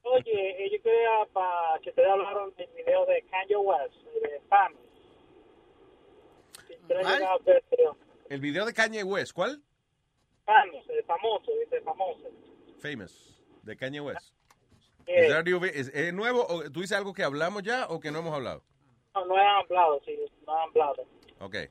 Oye, eh, yo quería para que ustedes hablaron del video de Kanye West, de Family. El video de Kanye West, ¿cuál? Famous, el famoso, dice famoso. Famous, de Kanye West. Eh, ¿Es, es nuevo? o ¿Tú dices algo que hablamos ya o que no hemos hablado? no, no han hablado, sí, no han hablado. Ok. E-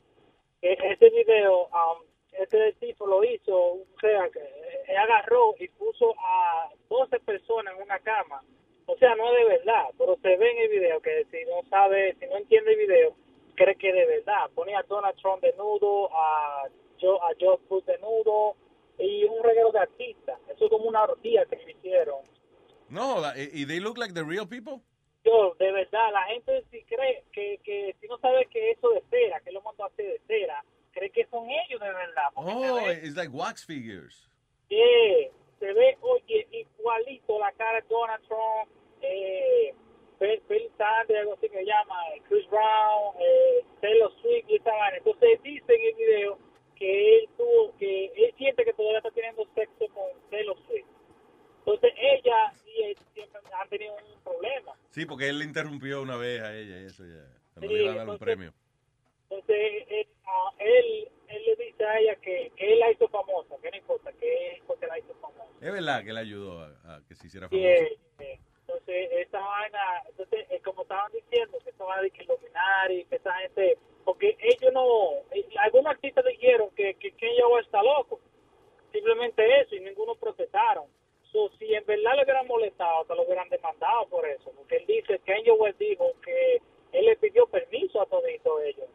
Este video, um, este tipo lo hizo, o sea, que él agarró y puso a 12 personas en una cama. O sea, no es de verdad, pero se ve en el video que si no sabe, si no entiende el video, cree que de verdad. Ponía a Donald Trump desnudo, a Joe, a Joe Bush desnudo y un reguero de artistas. Eso es como una orgía que me hicieron. No, y they look like the real people? Yo, de verdad, la gente si cree que, que si no sabe que eso de cera, que lo mandó a hacer de cera, cree que son ellos de verdad. Oh, ve- it's like wax figures. Yeah, se ve, oye, igualito la cara de Donald Trump, eh, Bill, Bill Sanders, algo así que se llama, eh, Chris Brown, eh, Taylor Swift y esa vaina. Entonces dice en el video que él tuvo, que él siente que todavía está teniendo sexo con Taylor Swift. Entonces ella y él siempre han tenido un problema. Sí, porque él le interrumpió una vez a ella y eso ya. Cuando Sí, le iba a dar un entonces- premio. Entonces él, él, él le dice a ella que, que él la hizo famosa, que no importa, que él la hizo famosa. Es verdad que le ayudó a, a que se hiciera Sí, famoso. eh, eh, entonces, esta vaina, entonces, eh, como estaban diciendo, que esta vaina de que Illuminati, que esa gente, porque ellos no, eh, algunos artistas dijeron que, que Kanye West está loco, simplemente eso, y ninguno protestaron. So, si en verdad le hubieran molestado, hasta lo hubieran demandado por eso, porque él dice, Kanye West dijo que él le pidió permiso a todito ellos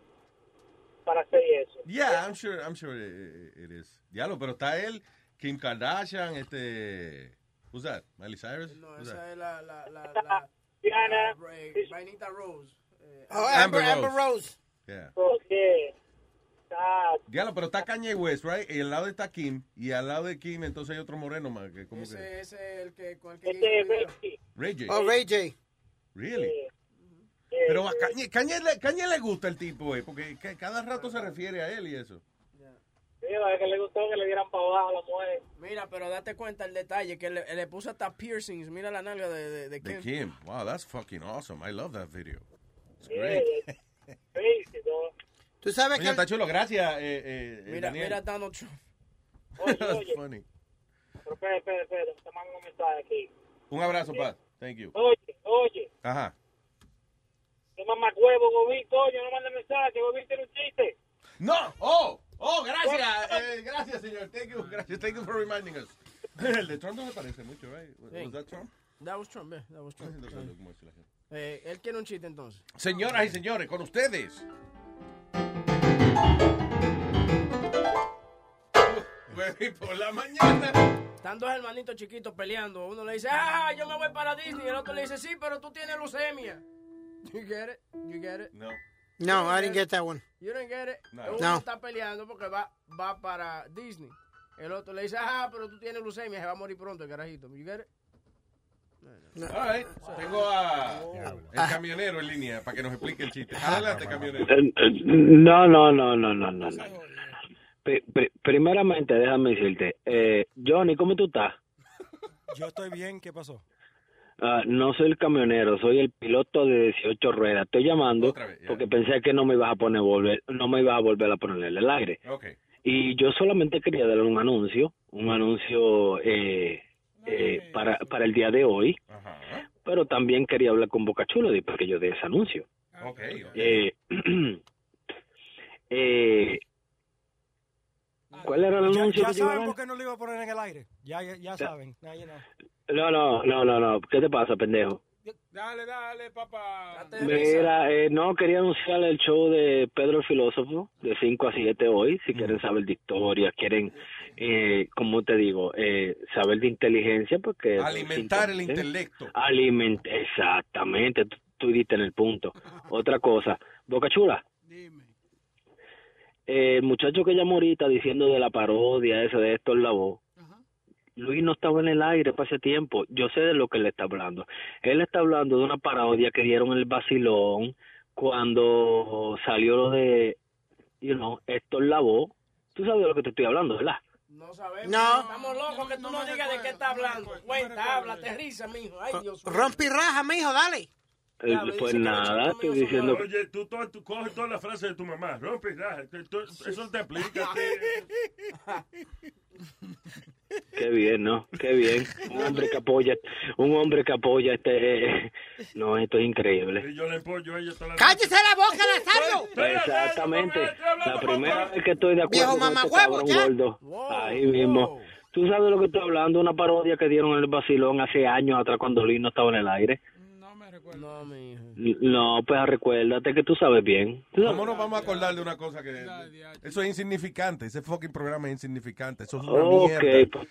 para hacer eso. Yeah, I'm sure, I'm sure it, it is. Diablo, pero está él, Kim Kardashian, este... Who's that? Miley Cyrus? No, Who's esa that? es la, la, la, la, Diana, la- eh, Vainita Rose. Eh, Oh, Amber, Amber Amber Rose. Yeah. porque está Diablo, pero está Kanye West, right? Y al lado está Kim, y al lado de Kim entonces hay otro moreno más, que como que... ese, ese es el que, con el que Este hizo el video. Ray J. Oh, Ray J. Really? Pero a Kanye, Kanye le, Kanye le gusta el tipo, eh, porque ca- cada rato se refiere a él y eso. Sí, a que le gustó que le dieran para abajo a la mujer. Mira, pero date cuenta el detalle, que le, le puso hasta piercings. Mira la nalga de, de, de De Kim. Kim. Wow, that's fucking awesome. I love that video. It's Yeah, great. crazy. Tú sabes Oye, que... está chulo. Gracias, eh, eh, eh, Mira, Daniel. mira Donald Trump. Oye, That's oye, funny. pero espera, espera, espera, te mando un mensaje aquí. Un abrazo, Paz. Thank you. Oye, oye, Ajá. qué mamá huevo, Gobín, coño, no mande mensaje, Gobín tiene un chiste. No. Oh, oh, gracias. eh, gracias, señor. Thank you. Gracias. Thank you for reminding us. El de Trump no me parece mucho, right? Was Sí. that Trump? That was Trump, yeah, that was Trump. No la gente. Eh, él quiere un chiste entonces. Señoras y señores, con ustedes. Por la mañana. Están dos hermanitos chiquitos peleando. Uno le dice, ah, yo me voy para Disney. El otro le dice, sí, pero tú tienes leucemia. You get it? You get it? No. No, I didn't get that one. You don't get it? No. Uno No. está peleando porque va, va para Disney. El otro le dice, ah, pero tú tienes leucemia, se va a morir pronto el carajito. You get it? All right. Tengo a el camionero en línea para que nos explique el chiste. Adelante, camionero. Eh, eh, No, no, no, no, no, no. no. pri- pri- primeramente, déjame decirte, eh, Johnny, ¿cómo tú estás? Yo estoy bien, ¿qué pasó? Ah, no soy el camionero, soy el piloto de 18 ruedas. Estoy llamando porque pensé que no me ibas a poner volver, no me ibas a volver a ponerle el aire. Y yo solamente quería darle un anuncio, un anuncio eh, eh, para, para el día de hoy, pero también quería hablar con Boca Chula después que yo dé ese anuncio. Ok, ok. Eh, eh, ¿Cuál era el Ya, anuncio ya saben por qué no lo iba a poner en el aire. Ya, ya, ya saben. No, no, no, no, no. ¿Qué te pasa, pendejo? Dale, dale, papá. Mira, eh, no, quería anunciar el show de Pedro el Filósofo de 5 a 7 hoy. Si quieren saber de historia, quieren, eh, como te digo, eh, saber de inteligencia, porque... Alimentar el intelecto. Aliment exactamente, tú, tú diste en el punto. Otra cosa, Boca Chula. Eh, el muchacho que llamó ahorita diciendo de la parodia, esa de esto en la voz. Luis no estaba en el aire para ese tiempo. Yo sé de lo que él está hablando. Él está hablando de una parodia que dieron el vacilón cuando salió lo de, you know, esto en la voz. Tú sabes de lo que te estoy hablando, ¿verdad? No sabemos. No. Estamos locos que tú no, digas de qué está hablando. Cuenta, habla, aterriza, mijo. Ay, Dios mío. Rompi raja, mijo, dale. Eh, pues nada, estoy diciendo... Oye, tú, tú, tú coges todas las frases de tu mamá, rompe, raja, tú- tú- eso te aplica. Qué bien, ¿no? Qué bien. Un hombre que apoya, un hombre que apoya este... no, esto es increíble. Y yo le empollo a ella toda la ¡Cállese la boca, Nazario! Exactamente. La primera vez que estoy de Viejo acuerdo con este cabrón ya. gordo. Ahí mismo. Tú sabes de lo que estoy hablando, una parodia que dieron en el vacilón hace años atrás cuando Luis no estaba en el aire. No, mi hijo. No, pues recuérdate que tú sabes bien. ¿Cómo nos vamos a acordar de una cosa que... Eso es insignificante, ese fucking programa es insignificante, eso es una Ok, mierda. pues,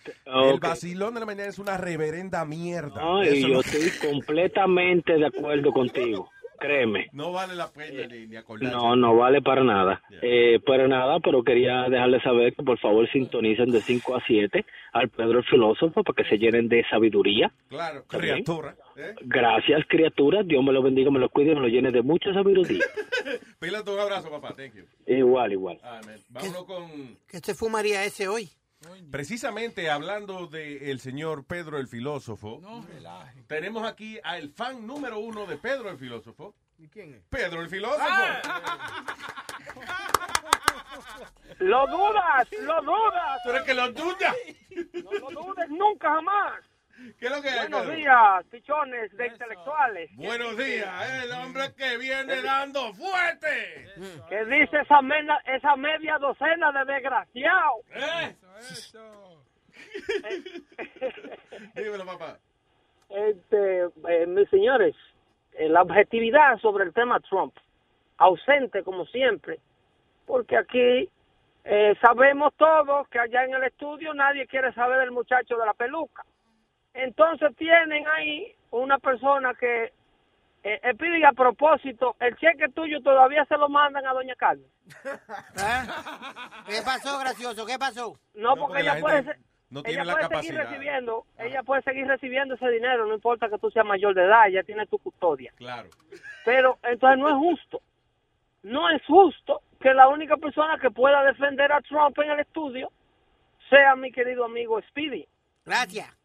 El vacilón de la mañana es una reverenda mierda. No, y Eso yo no- estoy completamente de acuerdo contigo. Créeme. No vale la pena ni, ni acordarse. No, no vale para nada. Eh, para nada, pero quería dejarles saber que por favor sintonicen de 5 a 7 al Pedro el Filósofo para que se llenen de sabiduría. Claro, criatura. ¿Eh? Gracias, criaturas. Dios me lo bendiga, me lo cuide me lo llene de mucha sabiduría. Pílate un abrazo, papá. Thank you. igual, igual. Amén. Vámonos con... ¿Qué se fumaría ese hoy? Precisamente hablando del señor Pedro el filósofo, tenemos aquí al fan número uno de Pedro el filósofo. ¿Y quién es? Pedro el filósofo. Lo dudas, lo dudas. ¿Tú eres que lo dudas? No lo dudes nunca jamás. ¿Qué es lo que hay, Buenos días, pichones de intelectuales. Buenos días, el hombre que viene dando fuerte. ¿Qué dice esa, mena- esa media docena de desgraciados? ¿Eh? Dímelo, papá. Este, eh, mis señores, eh, la objetividad sobre el tema Trump, ausente como siempre, porque aquí eh, sabemos todos que allá en el estudio nadie quiere saber del muchacho de la peluca. Entonces tienen ahí una persona que eh, eh, pide a propósito, el cheque tuyo todavía se lo mandan a doña Carmen. ¿Qué pasó, gracioso? ¿Qué pasó? No, porque, ella puede, no ella la puede seguir recibiendo, ella puede seguir recibiendo ese dinero, no importa que tú seas mayor de edad, ella tiene tu custodia. Claro. Pero entonces no es justo. No es justo que la única persona que pueda defender a Trump en el estudio sea mi querido amigo Speedy. Gracias.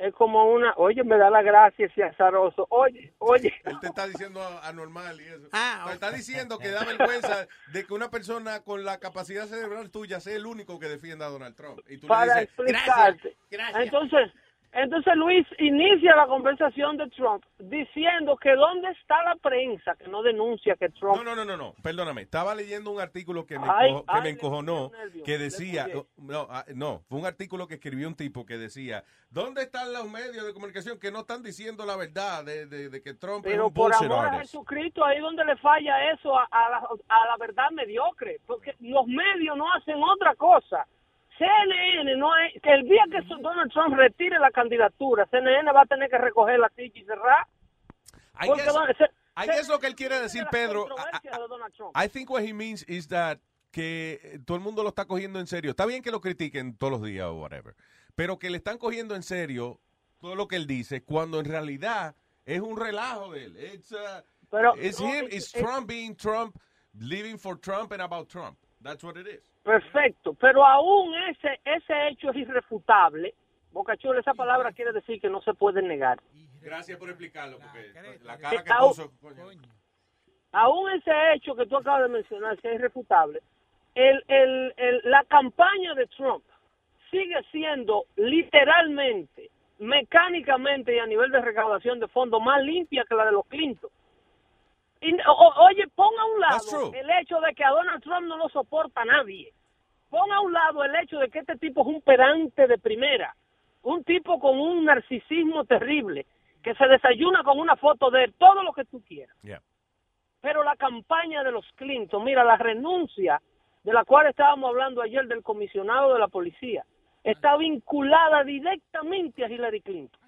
Es como una, oye, me da la gracia ese azaroso. Oye, oye. Él te está diciendo anormal y eso. Ah, te está diciendo que da vergüenza de que una persona con la capacidad cerebral tuya sea el único que defienda a Donald Trump. Y tú para le dices, explicarte. Entonces, entonces Luis inicia la conversación de Trump diciendo que dónde está la prensa que no denuncia que Trump No, no, no, no, no, perdóname. Estaba leyendo un artículo que me, Ay, encojo- que me encojonó, nervio, que decía, puse. no, ah, no, fue un artículo que escribió un tipo que decía, ¿dónde están los medios de comunicación que no están diciendo la verdad de, de- de que Trump es Pero un por amor a? Jesucristo, ahí donde le falla eso a, a la, a la verdad mediocre, porque los medios no hacen otra cosa. CNN no es, que el día que Donald Trump retire la candidatura, CNN va a tener que recoger la silla y cerrar. Se- guess lo que él quiere decir, Pedro. I think what he means is that que eh, todo el mundo lo está cogiendo en serio. Está bien que lo critiquen todos los días o whatever, pero que le están cogiendo en serio todo lo que él dice cuando en realidad es un relajo de él. It's, uh, Pero- it's no, him, it's- it's it's- Trump being Trump, living for Trump and about Trump. That's what it is. Perfecto, pero aún ese ese hecho es irrefutable. Bocachula, esa palabra quiere decir que no se puede negar. Gracias por explicarlo, porque la cara que puso, coño. aún ese hecho que tú acabas de mencionar, si es irrefutable, el, el, el- la campaña de Trump sigue siendo literalmente, mecánicamente y a nivel de recaudación de fondos más limpia que la de los Clinton. Y, o- oye, pon a un lado el hecho de que a Donald Trump no lo soporta nadie. Pon a un lado el hecho de que este tipo es un pedante de primera, un tipo con un narcisismo terrible, que se desayuna con una foto de él, todo lo que tú quieras. Yeah. Pero la campaña de los Clinton, mira, la renuncia de la cual estábamos hablando ayer del comisionado de la policía, está vinculada directamente a Hillary Clinton.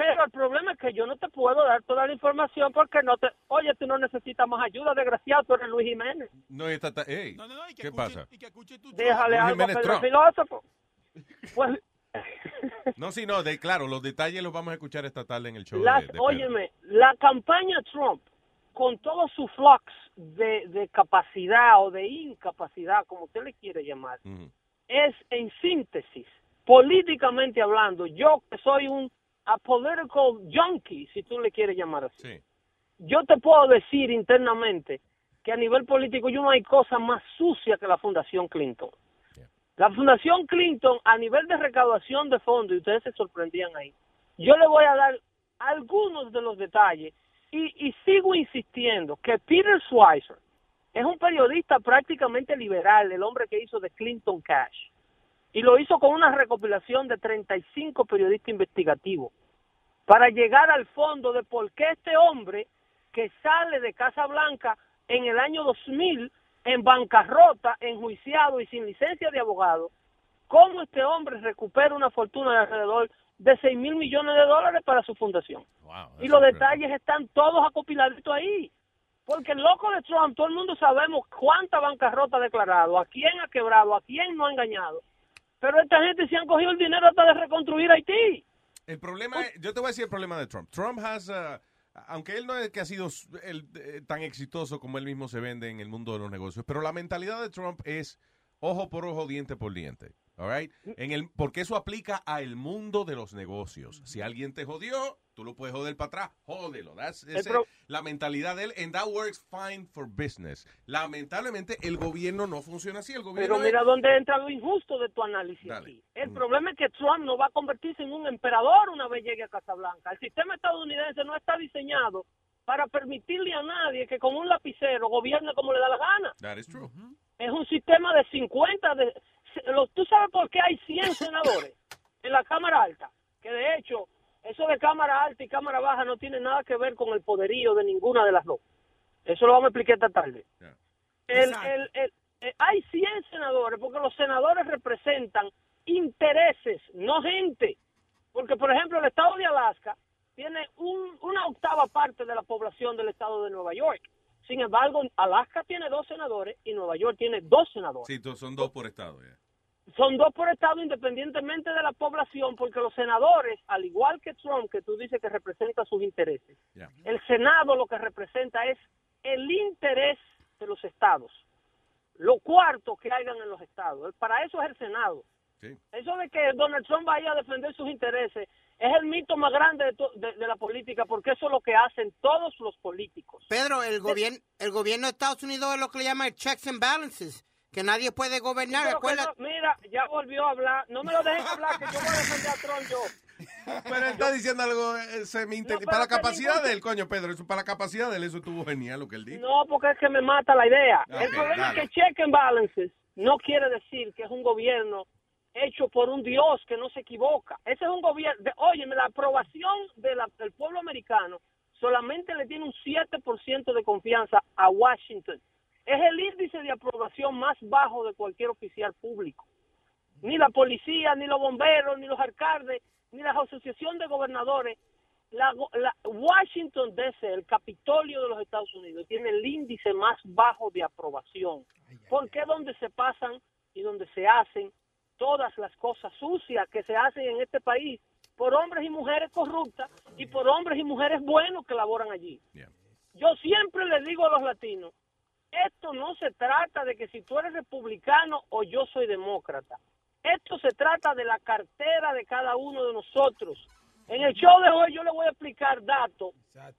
Pero el problema es que yo no te puedo dar toda la información porque no te... Oye, tú no necesitas más ayuda, desgraciado, tú eres Luis Jiménez. No está. ta- ey, ¿Qué pasa? Déjale Luis algo a Jiménez Pedro Trump. Filósofo. Pues, No, sí, no, de, claro, los detalles los vamos a escuchar esta tarde en el show. las, de- de Pedro. óyeme, la campaña Trump, con todo su flux de, de capacidad o de incapacidad, como usted le quiere llamar, es en síntesis, políticamente hablando, yo que soy un a political junkie, si tú le quieres llamar así, Sí. yo te puedo decir internamente que a nivel político yo no hay cosa más sucia que la Fundación Clinton. La Fundación Clinton, a nivel de recaudación de fondos, y ustedes se sorprendían ahí, yo le voy a dar algunos de los detalles y, y sigo insistiendo que Peter Schweizer es un periodista prácticamente liberal, el hombre que hizo de Clinton Cash, y lo hizo con una recopilación de 35 periodistas investigativos para llegar al fondo de por qué este hombre que sale de Casa Blanca en el año 2000 en bancarrota, enjuiciado y sin licencia de abogado, cómo este hombre recupera una fortuna de alrededor de 6 mil millones de dólares para su fundación. y los detalles están todos acopiladitos ahí. Porque el loco de Trump, todo el mundo sabemos cuánta bancarrota ha declarado, a quién ha quebrado, a quién no ha engañado. Pero esta gente se han cogido el dinero hasta de reconstruir Haití. El problema, es- yo te voy a decir el problema de Trump. Trump has, uh, aunque él no es que ha sido el, eh, tan exitoso como él mismo se vende en el mundo de los negocios, pero la mentalidad de Trump es ojo por ojo, diente por diente. all right? En el, porque eso aplica al mundo de los negocios. Si alguien te jodió, tú lo puedes joder para atrás, jódelo. That's, es la mentalidad de él, and that works fine for business. Lamentablemente, el gobierno no funciona así. El gobierno Pero es- mira dónde entra lo injusto de tu análisis aquí. El problema es que Trump no va a convertirse en un emperador una vez llegue a Casablanca. El sistema estadounidense no está diseñado para permitirle a nadie que con un lapicero gobierne como le da la gana. That is true. Es un sistema de 50... De, lo- ¿Tú sabes por qué hay 100 senadores en la Cámara Alta? Que de hecho, eso de Cámara Alta y Cámara Baja no tiene nada que ver con el poderío de ninguna de las dos. Eso lo vamos a explicar esta tarde. El- el- el- eh, hay 100 senadores porque los senadores representan intereses, no gente. Porque, por ejemplo, el estado de Alaska tiene un- una octava parte de la población del estado de Nueva York. Sin embargo, Alaska tiene dos senadores y Nueva York tiene dos senadores. Sí, son dos por estado. ya. Son dos por estado independientemente de la población, porque los senadores, al igual que Trump, que tú dices que representa sus intereses, el Senado lo que representa es el interés de los estados. Lo cuarto que hayan en los estados. Para eso es el Senado. Eso de que Donald Trump vaya a defender sus intereses es el mito más grande de, to- de- de la política, porque eso es lo que hacen todos los políticos. Pedro, el gobierno, el gobierno de Estados Unidos es lo que le llaman checks and balances, que nadie puede gobernar. No- mira, ya volvió a hablar. No me lo dejes hablar, que yo voy a defender a Trump yo. Pero él está diciendo algo eh, semi pero Para la capacidad ningún- de él, coño, Pedro. Eso, para la capacidad de él, eso estuvo genial lo que él dijo. No, porque es que me mata la idea. El problema dale. es que check and balances no quiere decir que es un gobierno hecho por un Dios que no se equivoca. Ese es un gobierno, de, óyeme, la aprobación de la- del pueblo americano solamente le tiene un 7% de confianza a Washington. Es el índice de aprobación más bajo de cualquier oficial público. Ni la policía, ni los bomberos, ni los alcaldes, ni la asociación de gobernadores la, la- Washington DC, el Capitolio de los Estados Unidos, tiene el índice más bajo de aprobación. Porque es donde se pasan y donde se hacen todas las cosas sucias que se hacen en este país por hombres y mujeres corruptas y por hombres y mujeres buenos que laboran allí. Yo siempre les digo a los latinos esto no se trata de que si tú eres republicano o yo soy demócrata. Esto se trata de la cartera de cada uno de nosotros. En el show de hoy yo le voy a explicar datos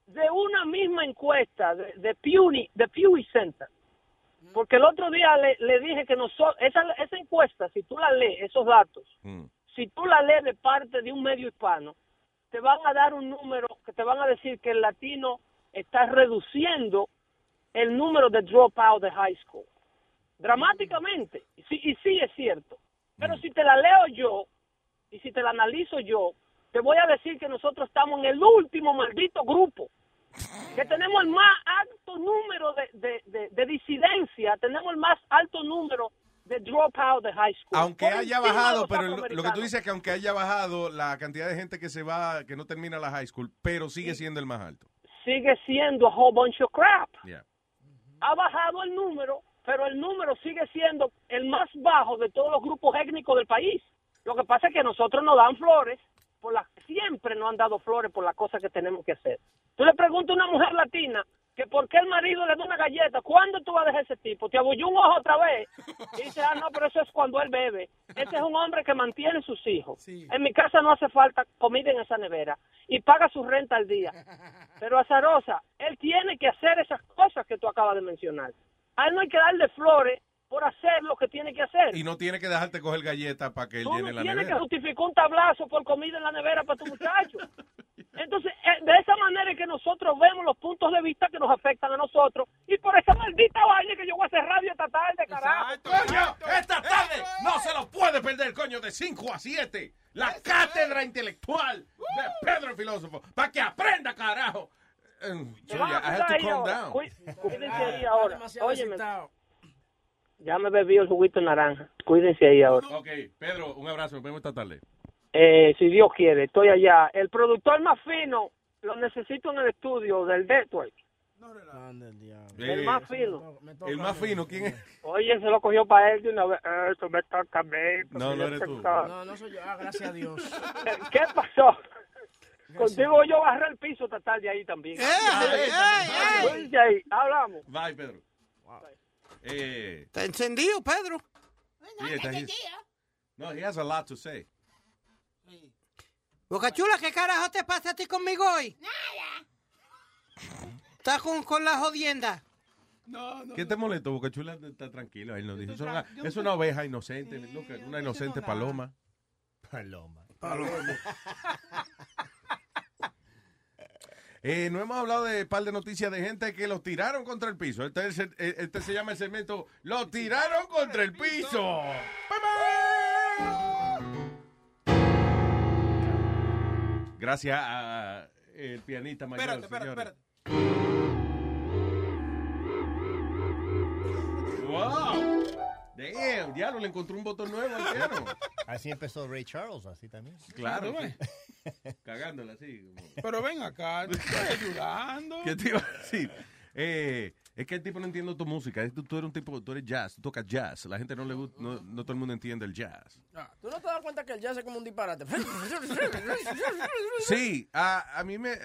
de una misma encuesta de, de, Pew, de Pew Center. Porque el otro día le, le dije que nosotros, esa, esa encuesta, si tú la lees, esos datos, si tú la lees de parte de un medio hispano, te van a dar un número que te van a decir que el latino está reduciendo el número de dropout de high school. Dramáticamente. Y sí, y sí es cierto. Pero si te la leo yo y si te la analizo yo, te voy a decir que nosotros estamos en el último maldito grupo. Que tenemos el más alto número de, de, de, de disidencia, tenemos el más alto número de dropout de high school. Aunque Por haya bajado, pero lo, que tú dices es que aunque haya bajado la cantidad de gente que se va, que no termina la high school, pero sigue siendo el más alto. sigue siendo a whole bunch of crap. Yeah. Ha bajado el número, pero el número sigue siendo el más bajo de todos los grupos étnicos del país. Lo que pasa es que nosotros nos dan flores, por las siempre nos han dado flores por las cosas que tenemos que hacer. Tú le preguntas a una mujer latina que por qué el marido le da una galleta, ¿cuándo tú vas a dejar ese tipo? Te abulló un ojo otra vez. Y dice, ah, no, pero eso es cuando él bebe. Ese es un hombre que mantiene sus hijos. En mi casa no hace falta comida en esa nevera y paga su renta al día. Pero azarosa, él tiene que hacer esas cosas que tú acabas de mencionar. A él no hay que darle flores por hacer lo que tiene que hacer. Y no tiene que dejarte coger galletas para que él llene no la tienes que nevera. justificar un tablazo por comida en la nevera para tu muchacho. Entonces, eh, de esa manera es que nosotros vemos los puntos de vista que nos afectan a nosotros. Y por esa maldita vaina que yo voy a hacer radio esta tarde, carajo. Coño, esta tarde no se lo puede perder, coño, de 5 a 7. La cátedra intelectual de Pedro el Filósofo. Para que aprenda, carajo. Van Julia, a I have to calm ahora. down. Cuí- Cuídense ahí ahora. Óyeme. Ya me bebí el juguito de naranja. Cuídense ahí ahora. Ok, Pedro, un abrazo. Nos vemos esta tarde. Eh, si Dios quiere, estoy allá. El productor más fino lo necesito en el estudio del network. El Eh, más fino. El más fino, ¿quién es? Oye, se lo cogió para él de una vez. Eh, Eso me toca a mí. No, no eres tú. No, no soy yo. Ah, gracias a Dios. ¿Qué pasó? Contigo yo barré el piso esta tarde ahí también. Cuídense ahí, hablamos. Bye, Pedro. Eh, Está encendido, Pedro. yeah, that he's- no, he has a lot to say. Boca Chula, ¿qué carajo te pasa a ti conmigo hoy? Nada. Estás con, con la jodienda. No, no. ¿Qué te molesta, Boca Chula? Está tranquilo. Él nos dijo. Es una, yo es una oveja inocente. look, una inocente paloma. Paloma. Eh, no hemos hablado de un par de noticias de gente que los tiraron contra el piso. Este, es el- eh, este se llama el segmento Lo tiraron contra el piso. Gracias a el pianista mayor. Espérate, espérate, espérate. ¡Wow! Damn, diablo, le encontró un botón nuevo al piano. Así empezó Ray Charles, así también. Claro, sí. Cagándola así. como- Pero ven acá, te estoy ayudando. ¿Qué te iba a decir? Eh, es que el tipo no entiende tu música. Tú, tú eres un tipo, tú eres jazz, tú tocas jazz. La gente no le gusta, no, no todo el mundo entiende el jazz. Ah, ¿Tú no te das cuenta que el jazz es como un disparate? Sí, a, a mí me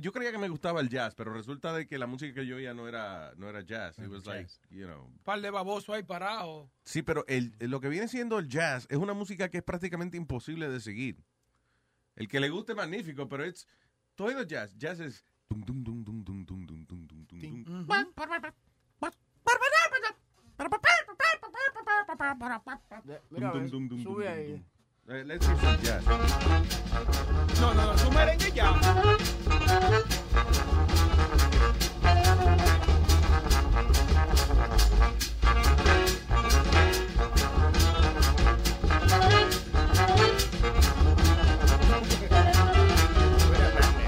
yo creía que me gustaba el jazz, pero resulta de que la música que yo oía no era, no era jazz. It was like, you know. Par de baboso ahí parado. Sí, pero el, lo que viene siendo el jazz es una música que es prácticamente imposible de seguir. El que le guste, magnífico, pero es todo jazz. Jazz es. Sube ahí. Eh, Let's some jazz. No, no, no, tú merengue ya.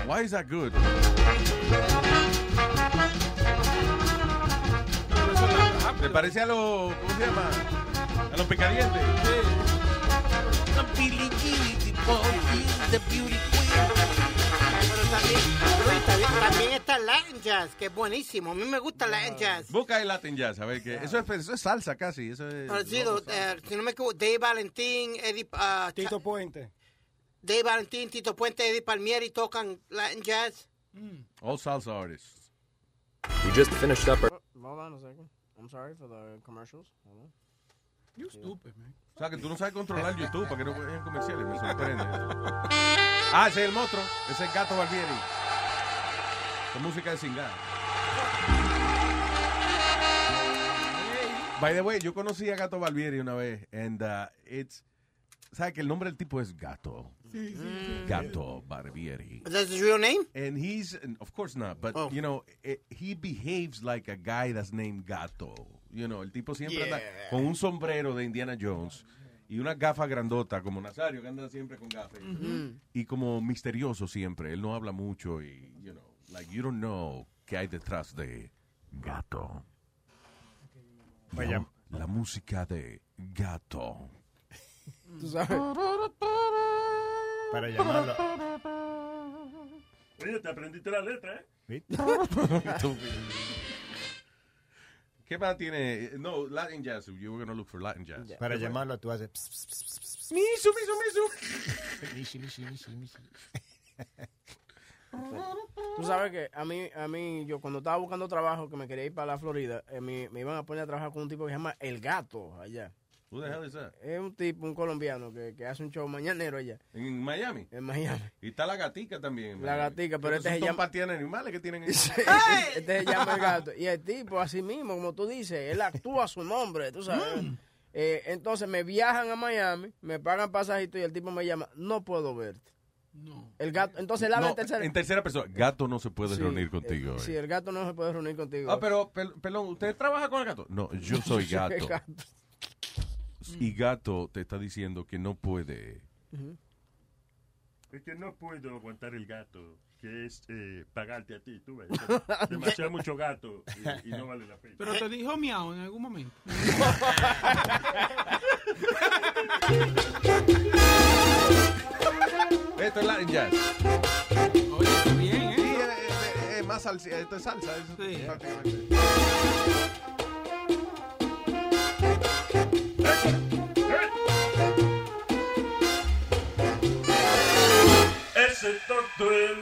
Why is that good? ¿Te parece a los. ¿Cómo se llama? A los picadientes. Pero también, Luis, también, también está Latin Jazz, que es buenísimo. A mí me gusta Latin Jazz. Busca el Latin Jazz, a ver que. Eso es, eso es salsa casi. Eso es. Parecido, eh, si no me equivoco, Dave Valentín, Eddie, ah, Tito Puente. Dave Valentín, Tito Puente, Eddie Palmieri tocan Latin Jazz. All salsa artists. We just finished up our. Hold on a second. I'm sorry for the commercials. Hold on. You stupid, man. O sea, que tú no sabes controlar YouTube para que no vean comerciales. Me sorprende. Ah, ese es el monstruo. Ese es el gato Barbieri. Con música de singar. By the way, yo conocí a Gato Barbieri una vez. And uh, it's. ¿Sabes que el nombre del tipo es Gato? Sí, sí. Gato Barbieri. That's his real name? And he's, of course not, but, you know, eh, he behaves like a guy that's named Gato. You know, el tipo siempre anda con un sombrero de Indiana Jones y una gafa grandota, como Nazario, que anda siempre con gafas. Y como misterioso siempre. Él no habla mucho y, you know, like, you don't know qué hay detrás de Gato. Vaya. La, la música de Gato. Tú sabes. Para llamarlo. Oye, te aprendiste la letra, ¿eh? ¿Qué más tiene? No, Latin jazz. You were going to look for Latin jazz. Para llamarlo tú haces... Misu, misu, misu. Mishi, mishi, mishi, mishi. Tú sabes que a mí, a mí, yo cuando estaba buscando trabajo, que me quería ir para la Florida, eh, me, me iban a poner a trabajar con un tipo que se llama El Gato allá. Who the hell is that? Es un tipo, un colombiano que, que hace un show mañanero allá. En Miami. En Miami. Y está la gatica también. La gatica, pero este se llama- de animales que tienen. este, este se llama el gato. Y el tipo, así mismo, como tú dices, él actúa a su nombre, tú sabes. Mm. Eh, entonces me viajan a Miami, me pagan pasajito y el tipo me llama, no puedo verte. No. El gato, entonces él habla No, en tercera. en tercera persona. Gato no se puede Sí, reunir eh, contigo. Sí, eh. el gato no se puede reunir contigo. Ah, pero, pel- pelón, ¿usted trabaja con el gato? No, yo soy gato. Y gato te está diciendo que no puede. Es que no puedo aguantar el gato, que es eh, pagarte a ti, tú ves. Demasiado mucho gato y, y no vale la pena. Pero te dijo miau en algún momento. Esto es Latin jazz. Oye, está bien, ¿eh? Sí, eh, eh, más salsa. Esto es salsa. eso Sí. Prácticamente. Ese tonto es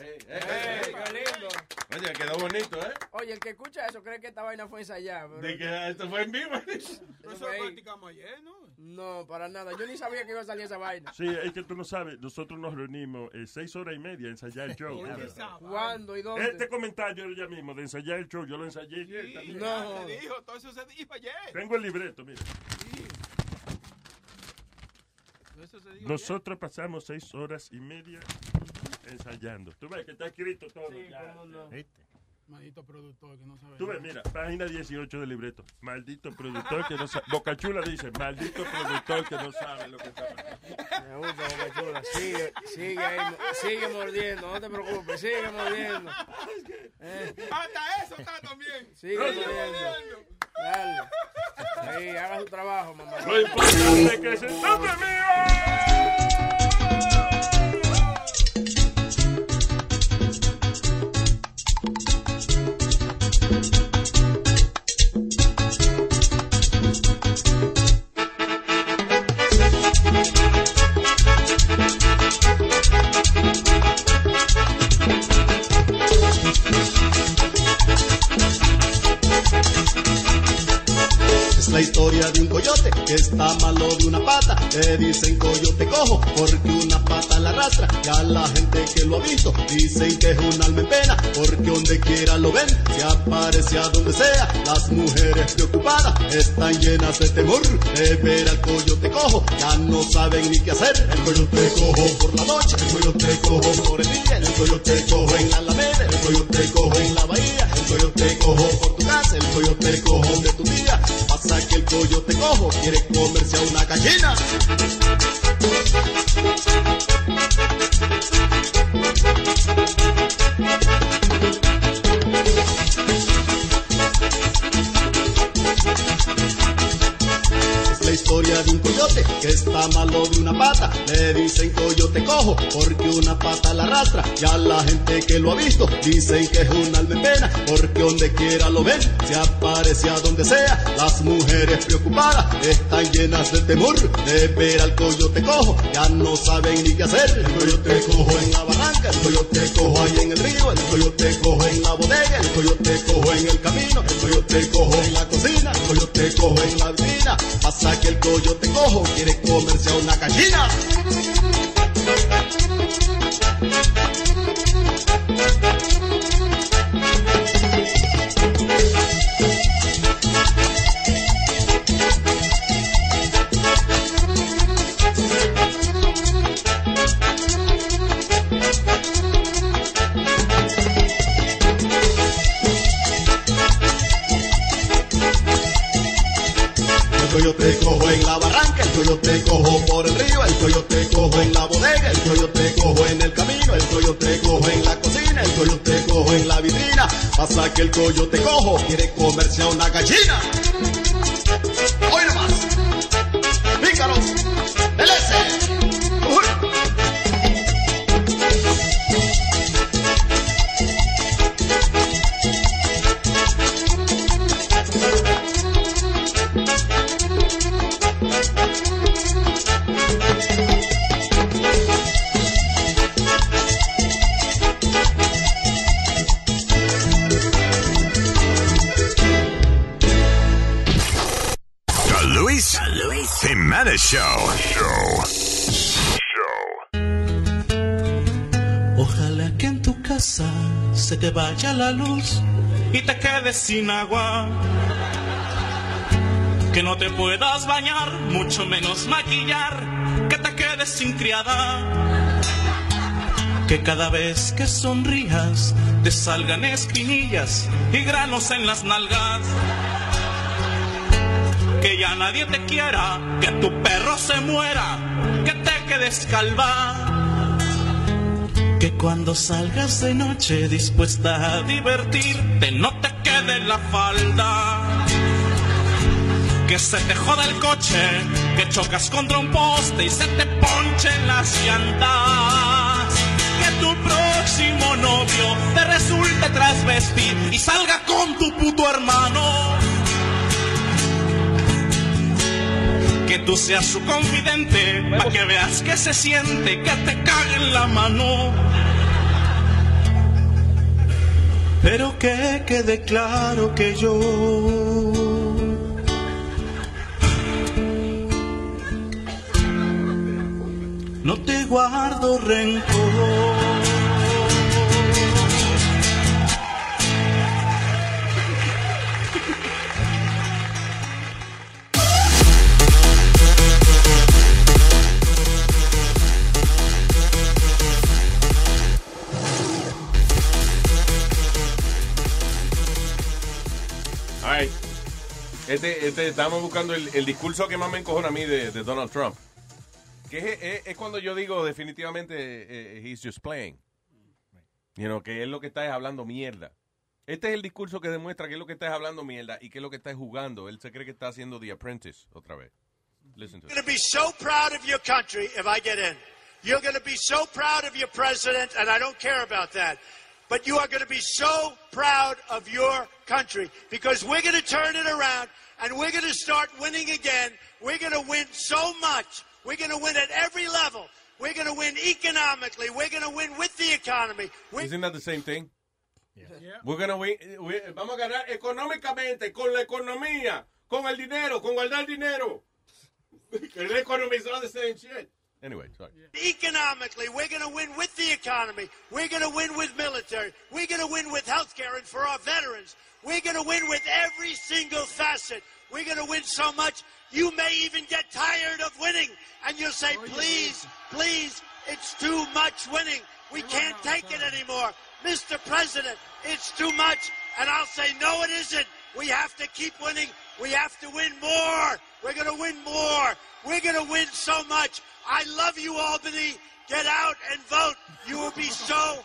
¡Ey, qué lindo! Oye, quedó bonito, ¿eh? Oye, el que escucha eso cree que esta vaina fue ensayada. pero- De que esto fue en vivo. Eso practicamos ayer, ¿no? No, para nada. Yo ni sabía que iba a salir esa vaina. Sí, es que tú no sabes, nosotros nos reunimos eh, seis horas y media a ensayar el show. ¿Cuándo y dónde? Este comentario ya mismo de ensayar el show, yo lo ensayé ayer también. No. Se dijo, todo eso se dijo ayer. Tengo el libreto, mira. Todo eso se dijo Nosotros pasamos seis horas y media ensayando. Tú ves que está escrito todo. Sí, ya. cómo no. ayer. Maldito productor que no sabe. Tú ves, mira, página 18 del libreto. Maldito productor que no sabe. Bocachula dice, maldito productor que no sabe lo que está pasando. Me gusta, Boca Chula. Sigue, sigue ahí, sigue mordiendo, no te preocupes, sigue mordiendo. Eh, Hasta eso está también. sigue mordiendo. Dale. Sí, haga su trabajo, mamá. Lo importante es que se toque Es la historia de un coyote que está malo de una pata. Le dicen coyote cojo porque una pata la arrastra. Ya la gente que lo ha visto dicen que es un alma en pena porque donde quiera lo ven se aparece a donde sea. Las mujeres preocupadas están llenas de temor de ver al coyote cojo. Ya no saben ni qué hacer. El coyote cojo por la noche, el coyote cojo por el día, el coyote cojo en la alameda, el coyote cojo en la bahía, el coyote cojo por tu casa, el coyote cojo de tu día. Pasa que el coyote cojo quiere comerse a una gallina. Historia de un coyote que está malo de una pata. Le dicen coyote cojo porque una pata la arrastra. Ya la gente que lo ha visto dicen que es un alma porque donde quiera lo ven se aparece a donde sea. Las mujeres preocupadas están llenas de temor de ver al coyote cojo. Ya no saben ni qué hacer. El coyote cojo en la barranca, el coyote cojo ahí en el río, el coyote cojo en la bodega, el coyote cojo en el camino, el coyote cojo en la cocina, el coyote cojo en la. Pasa que el coyote cojo quiere comerse a una gallina. Que el coyote cojo quiere comerse a una gallina. Sin agua. Que no te puedas bañar, mucho menos maquillar, que te quedes sin criada. Que cada vez que sonrías te salgan espinillas y granos en las nalgas. Que ya nadie te quiera, que tu perro se muera, que te quedes calva. Que cuando salgas de noche dispuesta a divertirte no te quede la falda. Que se te joda el coche, que chocas contra un poste y se te ponchen las llantas. Que tu próximo novio te resulte trasvestir y salga con tu puto hermano. Que tú seas su confidente, para que veas que se siente, que te cague en la mano. Pero que quede claro que yo no te guardo rencor. Este, este, estábamos buscando el, el discurso que más me encojona a mí de, de Donald Trump. Que es, es- es cuando yo digo definitivamente eh, he's just playing. You know, que él lo que está es hablando mierda. Este es el discurso que demuestra que es lo que estás hablando mierda y que es lo que estás jugando. Él se cree que está haciendo The Apprentice otra vez. Listen to You're going to be so proud of your country if I get in. You're going to be so proud of your president, and I don't care about that. But you are going to be so proud of your country because we're going to turn it around and we're going to start winning again. We're going to win so much. We're going to win at every level. We're going to win economically. We're going to win with the economy. We're Isn't that the same thing? We're gonna win- we- vamos a ganar económicamente, con la economía, con el dinero, con guardar dinero. El economizado the same shit. Anyway, sorry. Economically, we're going to win with the economy. We're going to win with military. We're going to win with health care and for our veterans. We're going to win with every single facet. We're going to win so much, you may even get tired of winning. And you'll say, please, please, it's too much winning. We can't take it anymore. Mr. President, it's too much. And I'll say, no, it isn't. We have to keep winning. We have to win more. We're going to win more. We're going to win so much. I love you, Albany. Get out and vote. You will be so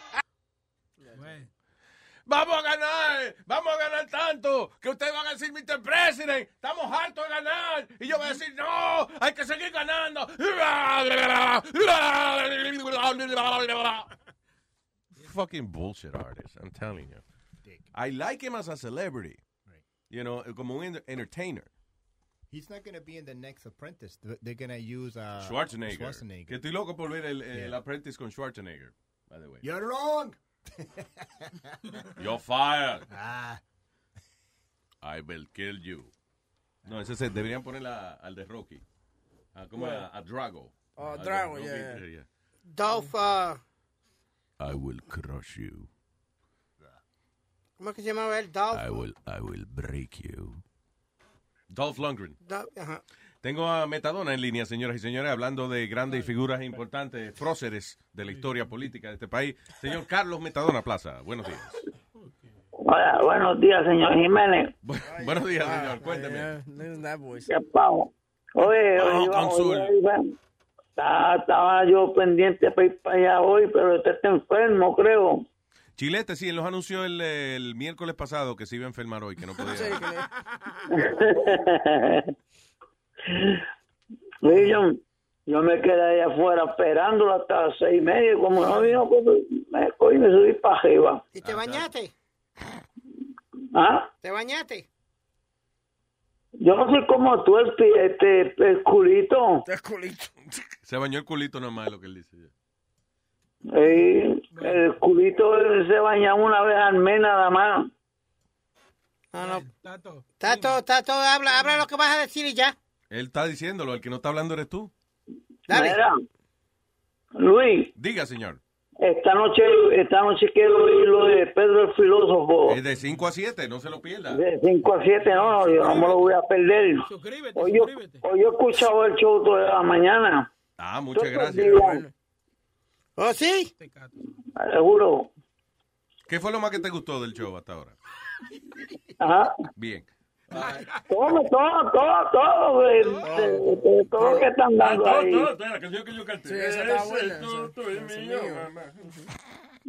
Vamos a ganar, vamos a ganar tanto que ustedes van a decir, Mr. President, estamos hartos de ganar. Y yo voy a decir, no, hay que seguir ganando. Fucking bullshit artist, I'm telling you. I like him as a celebrity. You know, como un enter- entertainer. He's not going to be in the next Apprentice. Th- They're going to use uh, Schwarzenegger. Schwarzenegger. Que estoy loco por ver el, el Yeah. apprentice con Schwarzenegger, by the way. You're wrong. You're fired. Ah. I will kill you. No, ese se deberían poner a- al de Rocky. A, ¿Cómo era? A Drago. Oh, Drago, Rocky, yeah, yeah. yeah. Dolph, uh, I will crush you. ¿cómo es que se llamaba él? Dolph. I will, I will break you. Dolph Lundgren. Dolph, ajá. Tengo a Metadona en línea, señoras y señores, hablando de grandes figuras importantes, próceres de la historia política de este país. Señor Carlos Metadona Plaza, buenos días. Hola, buenos días, señor Jiménez. Bu- buenos días, señor, cuénteme. ¿Qué pago? Oye, Ah, oye, Consul. oye, oye, estaba, estaba yo pendiente para ir para allá hoy, pero usted está enfermo, creo. Chilete, sí, él nos anunció el, el miércoles pasado que se iba a enfermar hoy, que no podía. Sí, yo, yo me quedé allá afuera esperándolo hasta las seis y media, y como no vino, pues me cogí y me subí para arriba. ¿Y te bañaste? ¿Ah? ¿Te bañaste? Yo no soy como tú, el, pi- este, el culito. El culito. Se bañó el culito nomás, lo que él dice. Sí, el culito se baña una vez al mes nada más. No, no. Tato, Tato, habla, habla lo que vas a decir y ya. Él está diciéndolo, el que no está hablando eres tú. Mira, Luis, Diga, señor. esta noche, esta noche quiero oír lo de Pedro el filósofo. Es de 5 a 7, no se lo pierda. De 5 a 7, no, no, yo no me lo voy a perder. Hoy yo, hoy yo he escuchado el show toda la mañana. Ah, muchas gracias. ¿Oh, sí? Seguro. ¿Qué fue lo más que te gustó del show hasta ahora? Ajá. Bien. Todo, todo, todo, todo, eh, eh, eh, todo lo que están dando ahí. la canción que yo canté. Sí, esa estaba buena, esa. tuto es mío, mamá.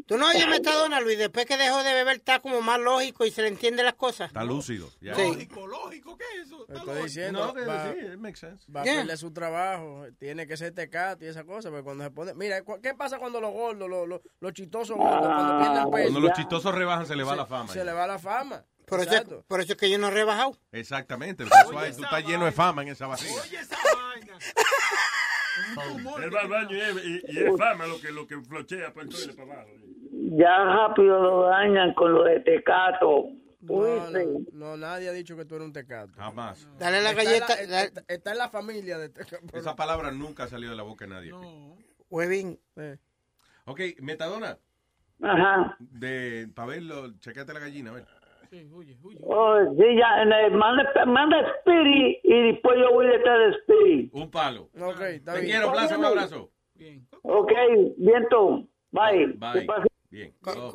Tú no oyes Metadona, Luis. Después que dejó de beber está como más lógico y se le entiende las cosas. Está lúcido. ya. Sí. Lógico, lógico, ¿qué es eso? Estoy diciendo, No, va, sí, it makes sense. va a Yeah. perder su trabajo, tiene que ser tecato y esa cosa, porque cuando se pone, mira, ¿qué pasa cuando los gordos, los, los, los chistosos gordos, cuando pierden peso? Cuando los chistosos rebajan, se le va se, la fama. Se le va la fama. Por eso, Exacto. por eso es que yo no he rebajado. Exactamente. Tú estás lleno de fama en esa barriga. Él va al baño y, y- y es fama lo que, lo que flochea para el toile para abajo. Ya rápido lo dañan con lo de tecato. No, Uy, no, no, nadie ha dicho que tú eres un tecato. Jamás. Dale la Está en galleta. está, dale- está- está en la familia de tecato. Esa palabra nunca ha salido de la boca de nadie. Huevín. Eh. Ok, Metadona. Ajá. De, para verlo, chequeate la gallina, a ver. Oh, sí, ya, eh, manda, manda Spirit y después yo voy detrás de Spirit. Un palo. Ok, está Te bien. quiero, Plaza, un abrazo. Ok, viento. Bye. Bye. Bien. ok.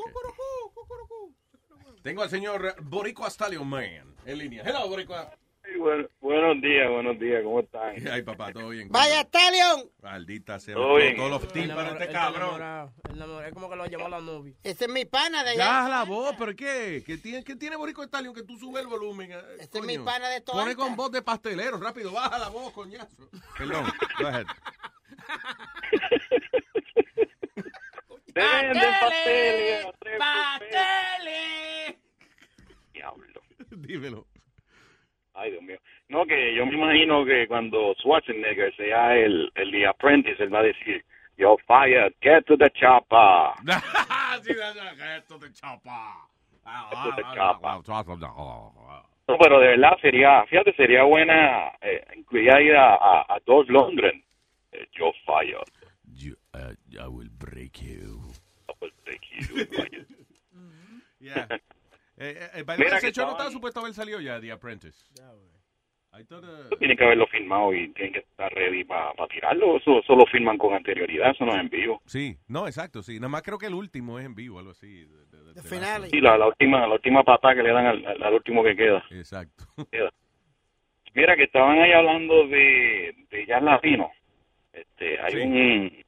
Tengo al señor Boricua Stallion Man en línea. Hello, Boricua. Bueno- buenos días, buenos días, ¿cómo están? Ay, papá, todo bien. Vaya, Stallion. Maldita sea. Todo bien. Todos los tímpanos de este cabrón. Es como que lo llamó la novia. Ese es mi pana de Ya allá. la voz, ¿pero qué? ¿Qué tiene, qué tiene Borico Stallion que tú subes el volumen? Este es mi pana de toda Pone con voz de pastelero, rápido, baja la voz, coñazo. Perdón, go ahead. Venden pasteles, ¡Pasteles! Diablo. Dímelo. Ay, Dios mío. No, que yo me imagino que cuando Schwarzenegger sea el, el The Apprentice, él va a decir, Yo fired, get to the chopper. sí. Get to the chopper. No, pero de verdad sería, fíjate, sería buena eh, incluir ahí a, a, a Dolph Lundgren. Eh, Yo fired. uh, I will break you. I will break you. Yeah. Eh, eh, Mira ese que show no estaba supuesto haber salido ya, The Apprentice. I thought, uh, Tienen que haberlo filmado y tienen que estar ready para tirarlo. Eso, eso lo filman con anterioridad, eso no es en vivo. Sí, no, exacto, sí. Nada más creo que el último es en vivo, algo así. de- de- de- de- Sí, la, la última, la última patada que le dan al, al- al último que queda. Exacto. Queda. Mira que estaban ahí hablando de, de jazz latino. Este, hay Sí. un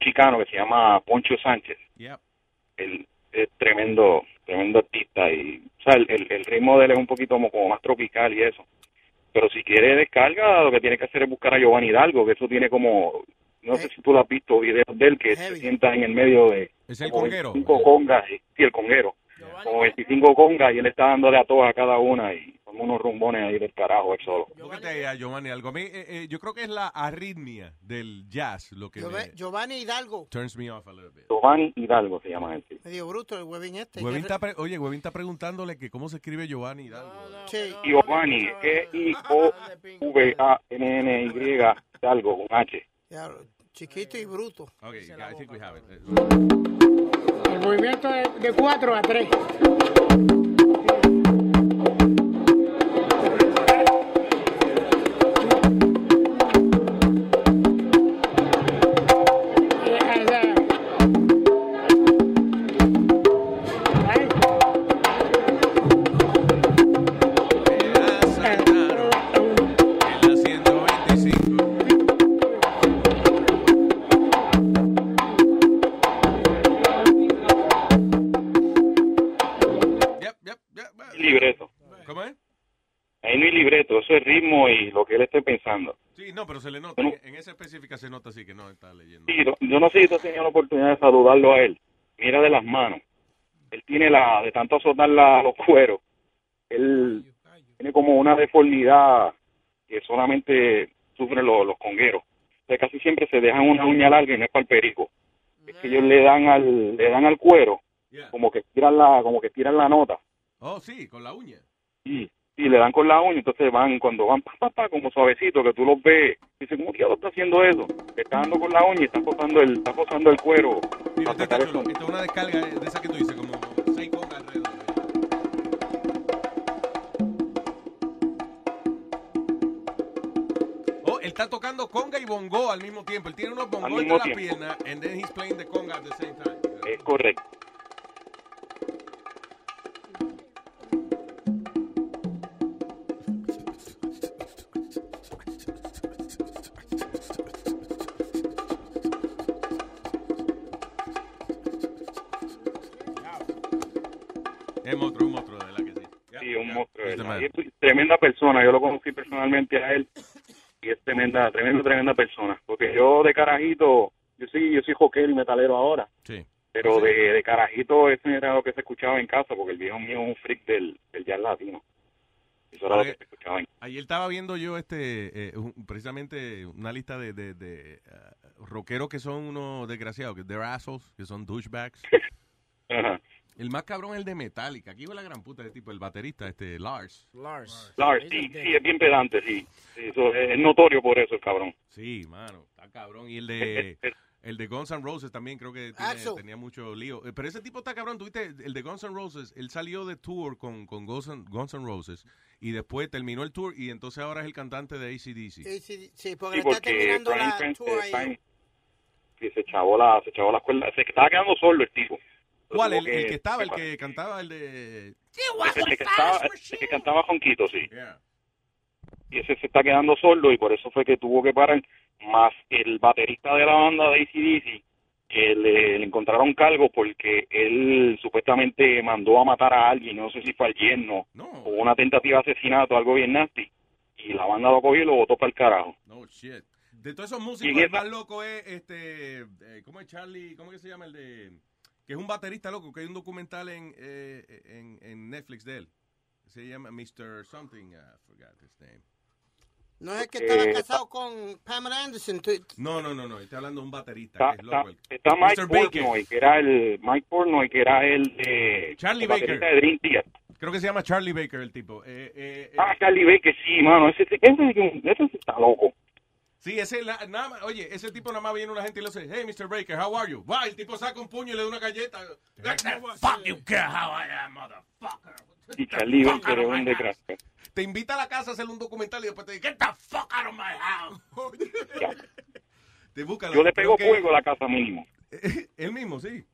chicano que se llama Poncho Sánchez. Yep. Él es tremendo, tremendo artista y, o sea, el, el- el ritmo de él es un poquito como, como más tropical y eso. Pero si quiere descarga, lo que tiene que hacer es buscar a Giovanni Hidalgo, que eso tiene como, no sé si tú lo has visto, videos de él que se sienta en el medio de Es el conguero. 25 congas, y- sí, el conguero, como 25 congas y él está dándole a todas a cada una y son unos rumbones ahí del carajo él solo. Búscate a Giovanni algo. A mí, eh, eh, yo creo que es la arritmia del jazz lo que me Giovanni Hidalgo. turns me off a little bit. Giovanni Hidalgo se llama él. sí. Medio bruto el huevín este. Huevín que- está pre- oye, Huevín está preguntándole que cómo se escribe Giovanni Hidalgo. Sí. Giovanni, E-I-O-V-A-N-N-Y, Hidalgo, con H. Ya, chiquito y bruto. Ok, I think we have it. Movimiento de, 4 a 3. Y lo que él esté pensando. Sí, no, pero se le nota. En, en esa específica se nota así que no está leyendo. Sí, no- yo no sé si tú has tenido la oportunidad de saludarlo a él. Mira de las manos. Él tiene la, de tanto azotar la, los cueros, él tiene como una deformidad que solamente sufren los, los congueros. O sea, casi siempre se dejan una uña larga y no es para el perico. Es que ellos le dan al, le dan al cuero, como que tiran la, como que tiran la nota. Oh, sí, con la uña. Y, y le dan con la uña, entonces van, cuando van pa, pa, pa, como suavecito, que tú los ves, dicen, ¿cómo diablos está haciendo eso? Le está dando con la uña y está posando el, está posando el cuero. para sacar el Esto es una descarga de esa que tú dices, como seis congas alrededor. Oh, él está tocando conga y bongo al mismo tiempo. Él tiene unos bongos las tiempo. piernas and then he's playing the conga at the same time. Es correcto. Tremenda persona. Yo lo conocí personalmente a él y es tremenda, tremenda, tremenda persona. Porque yo de carajito, yo sí, yo soy joquero y metalero ahora. Sí. Pero de, de carajito eso era lo que se escuchaba en casa porque el viejo mío es un freak del, del jazz latino. Eso era lo que se escuchaba en Ayer estaba viendo yo este eh, un- precisamente una lista de, de, de uh, rockeros que son unos desgraciados, que they're assholes, que son douchebags. Ajá. El más cabrón es el de Metallica. Aquí va la gran puta de tipo, el baterista, este Lars. Lars. Lars, sí, sí, es bien pedante, sí. Sí, eso es, notorio por eso el cabrón. Sí, mano, está cabrón. Y el de el de Guns N' Roses también creo que tiene- tenía mucho lío. Eh, Pero ese tipo está cabrón. Tuviste el de Guns N' Roses, él salió de tour con, con Guns, N', Guns N' Roses y después terminó el tour y entonces ahora es el cantante de ACDC. Sí, sí, sí, porque Sí, le está porque terminando Brian la Prince, tour eh, ahí. Sí, se chavó la, se chavó la cuerda. Se estaba quedando solo el tipo. ¿Cuál? El, el que estaba, el que cantaba, el de... El que cantaba, el que cantaba Jonquito, sí. ese se está quedando sordo y por eso fue que tuvo que parar. Más el baterista de la banda de ACDC, que le, le encontraron cargo porque él supuestamente mandó a matar a alguien, no sé si fue al yerno, o una tentativa de asesinato, algo bien nasty, y la banda lo cogió y lo botó para el carajo. No shit. De todos esos Y músicos, el más loco es este. eh, ¿Cómo es Charlie? ¿Cómo que se llama el de.? Que es un baterista loco, que hay un documental en, eh, en, en Netflix de él. Se llama Mr. Something. I forgot his name. No es que estaba Eh, casado con Pamela Anderson. No, no, no, no. Estoy hablando de un baterista. Está, que es loco. está- está Mike. Portnoy, que era el Mike Portnoy, que era el de Charlie el Baker. de Dream Theater. Creo que se llama Charlie Baker el tipo. Eh, eh, eh, Ah, Charlie Baker, sí, mano, ese, ese, ese, ese sí está loco. Sí, ese, la- nada más- oye, ese tipo nada más viene una gente y le dice, hey, Mr. Baker, how are you? Va, el tipo saca un puño y le da una galleta. Fuck you care how I am, motherfucker. Y es un desgraciado. Te invita a la casa a hacer un documental y después te dice, get the fuck out of my house. te busca Yo le pego fuego a la casa mínimo. Él mismo, sí.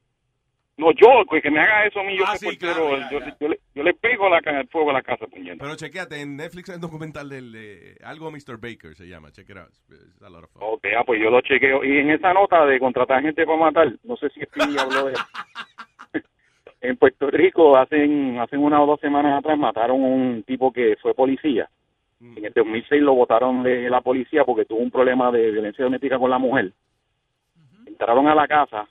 No, yo, pues, que me haga eso a mí, yo Ah, soy sí, portero, claro, ya, yo, ya. yo le, yo le pego la, el fuego a la casa, puñeta. Pero chequeate, en Netflix hay un documental del eh, algo Mr. Baker se llama. Check it out. It's a lot of fun. Ok, ah, pues yo lo chequeo. Y en esa nota de contratar gente para matar, no sé si Speedy habló de En Puerto Rico, hacen, hacen una o dos semanas atrás, mataron a un tipo que fue policía. En el 2006 lo votaron de la policía porque tuvo un problema de violencia doméstica con la mujer. Entraron a la casa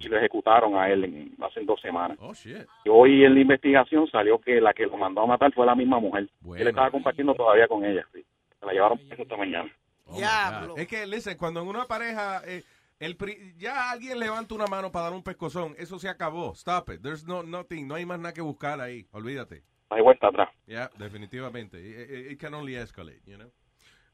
y lo ejecutaron a él en, hace dos semanas. Oh, shit. Y hoy en la investigación salió que la que lo mandó a matar fue la misma mujer. Él estaba compartiendo todavía con ella. sí. Se la llevaron preso esta mañana. Oh. Es que, listen, cuando en una pareja eh, el pri- ya alguien levanta una mano para dar un pescozón, eso se acabó. Stop it. There's no nothing, no hay más nada que buscar ahí. Olvídate. No hay vuelta atrás. Yeah, definitivamente. It, it- can only escalate, you know.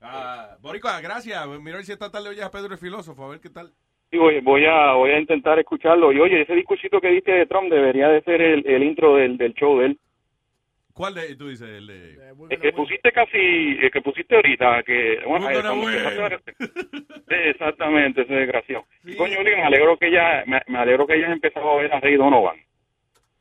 Ah, Boricua, gracias. Mira si esta tarde oyes a Pedro el filósofo, a ver qué tal. Sí, voy, voy a voy a intentar escucharlo. Y oye, ese discursito que diste de Trump debería de ser el, el intro del, del show de él. ¿Cuál de, tú dices? El de... El que pusiste casi, el que pusiste ahorita, que bueno, eh, Sí, exactamente, ese desgraciado. Y coño, me alegro que ya, me, me alegro que hayas empezado a ver a Rey Donovan.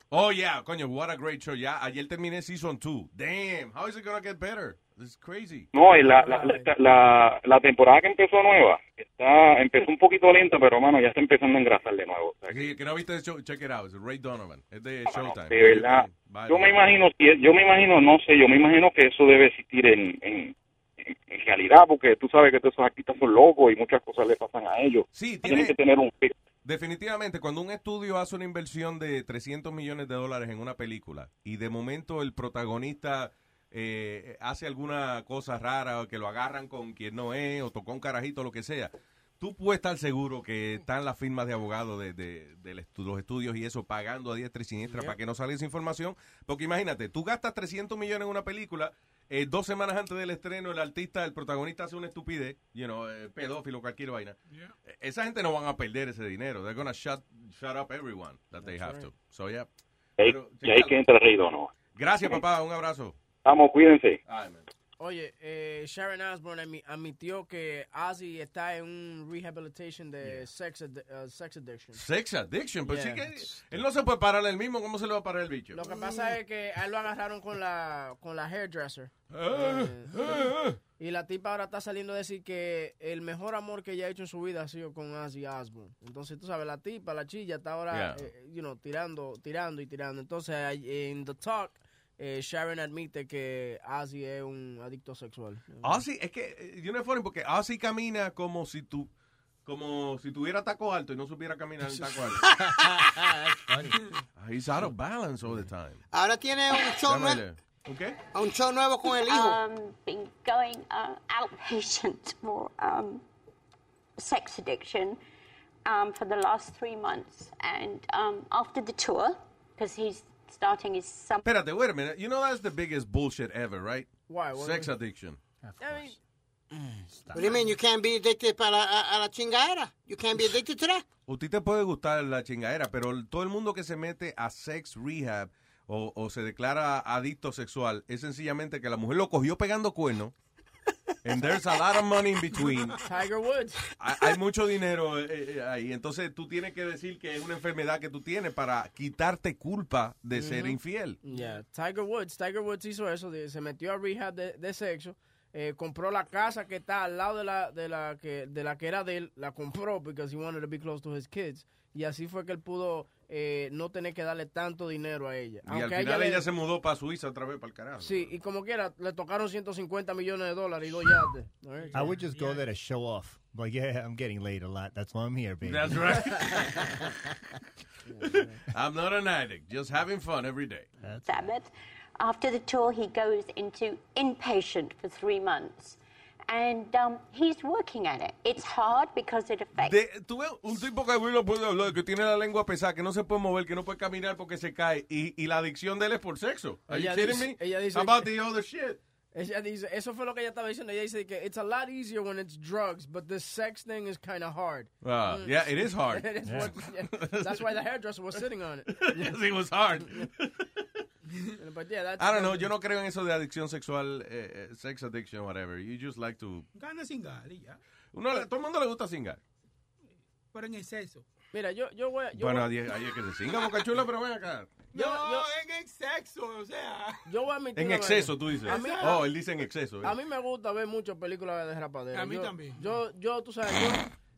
Oh, yeah, coño, what a great show. Ya, ayer terminé season 2. Damn, how is it gonna get better? This is crazy. No, y la, la, la, la, temporada que empezó nueva, está, empezó un poquito lenta, pero mano, ya está empezando a engrasar de nuevo. O sea, Que, que no viste el show, check it out. Es Ray Donovan. Es de Showtime. de verdad. Yo me imagino, yo me imagino, no sé, yo me imagino que eso debe existir en, en, en- realidad, porque tú sabes que todos esos artistas son locos y muchas cosas le pasan a ellos. Sí, Tienen tiene- que tener un fit. Definitivamente, cuando un estudio hace una inversión de 300 millones de dólares en una película y de momento el protagonista eh, hace alguna cosa rara o que lo agarran con quien no es o tocó un carajito o lo que sea, tú puedes estar seguro que están las firmas de abogados de, de- de los estu- los estudios y eso pagando a diestra y siniestra para que no salga esa información. Porque imagínate, tú gastas 300 millones en una película, eh, dos semanas antes del estreno el artista, el protagonista hace una estupidez, you know, eh, pedófilo, cualquier vaina. Eh, Esa gente no van a perder ese dinero. They're gonna shut, shut up everyone that they have to. So, yeah. Y ahí, Pero, y ahí que entra Rey Donovan. Gracias, papá. Un abrazo. Vamos, cuídense. Oye, eh, Sharon Osbourne admi- admitió que Ozzy está en un rehabilitation de sex, ad- uh, sex addiction. Sex addiction. Pues Yeah. sí que él no se puede parar el mismo. ¿Cómo se le va a parar el bicho? Lo que pasa es que a él lo agarraron con la con la hairdresser. Ah, Eh, y la tipa ahora está saliendo a decir que el mejor amor que ella ha hecho en su vida ha sido con Ozzy Osbourne. Entonces, tú sabes, la tipa, la chilla, está ahora Yeah. eh, you know, tirando, tirando y tirando. Entonces, en The Talk, eh, Sharon admite que Ozzy es un adicto sexual. Ozzy, es que, eh, you know, es funny porque Ozzy camina como si tú, como si tuviera taco alto y no supiera caminar en taco alto. He's out of balance all the time. Ahora tiene un show, nuevo, ¿Ok? un show nuevo con el hijo. Um, been going uh, outpatient for um, sex addiction um, for the last three months, and um, after the tour, because he's starting his summer. Espérate, wait a minute. You know that's the biggest bullshit ever, right? Why? What- Sex addiction. I mean, What do you mean? You can't be addicted para a, a la chingadera. You can't be addicted to that. Usted te puede gustar la chingadera, pero todo el mundo que se mete a sex rehab o, o se declara adicto sexual es sencillamente que la mujer lo cogió pegando cuernos. And there's a lot of money in between. Tiger Woods. Hay, mucho dinero eh, eh, ahí. Entonces tú tienes que decir que es una enfermedad que tú tienes para quitarte culpa de ser infiel. Yeah, Tiger Woods, Tiger Woods hizo eso, se metió a rehab de, de sexo. eh, compró la casa que está al lado de la, de la que de la que era de él, la compró because he wanted to be close to his kids. Y así fue que él pudo eh, no tener que darle tanto dinero a ella. Y al Aunque a final le- ella se mudó para Suiza otra vez para el carajo. Sí, y como quiera, le tocaron 150 millones de dólares y dos yates. I would just go there to show off. Like, yeah, I'm getting laid a lot. That's why I'm here, baby. That's right. I'm not an addict, just having fun every day. Sabbath. After the tour, he goes into inpatient for three months. And um, he's working at it. It's hard because it affects. De- tú ves un tipo que no puede hablar, que tiene la lengua pesada, que no se puede mover, que no puede caminar porque se cae, y, y la adicción de él es por sexo. Are you kidding dice- me? ella dice How about que- the other shit? Ella dice, eso fue lo que ella estaba diciendo. Ella dice que it's a lot easier when it's drugs, but the sex thing is kind of hard. Ah, yeah, it is hard. It is Yeah. what- yeah. That's why the hairdresser was sitting on it. Yes, it was hard. But yeah, that's, I don't know, yo no creo en eso de adicción sexual, eh, eh, sex addiction, whatever. You just like to... Gana sin gal y ya. Uno, todo el mundo le gusta singar. Pero en exceso. Mira, yo, yo voy a... Yo Bueno, voy, ahí es que se singa, Boca Chula, pero ven acá. Yo- no, yo- en exceso, o sea. yo voy a admitir En exceso, tú dices. A mí, Oh, él dice en exceso. eh. a mí me gusta ver muchas películas de rapadera. A mí Yo- también. Yo, yo, tú sabes, yo,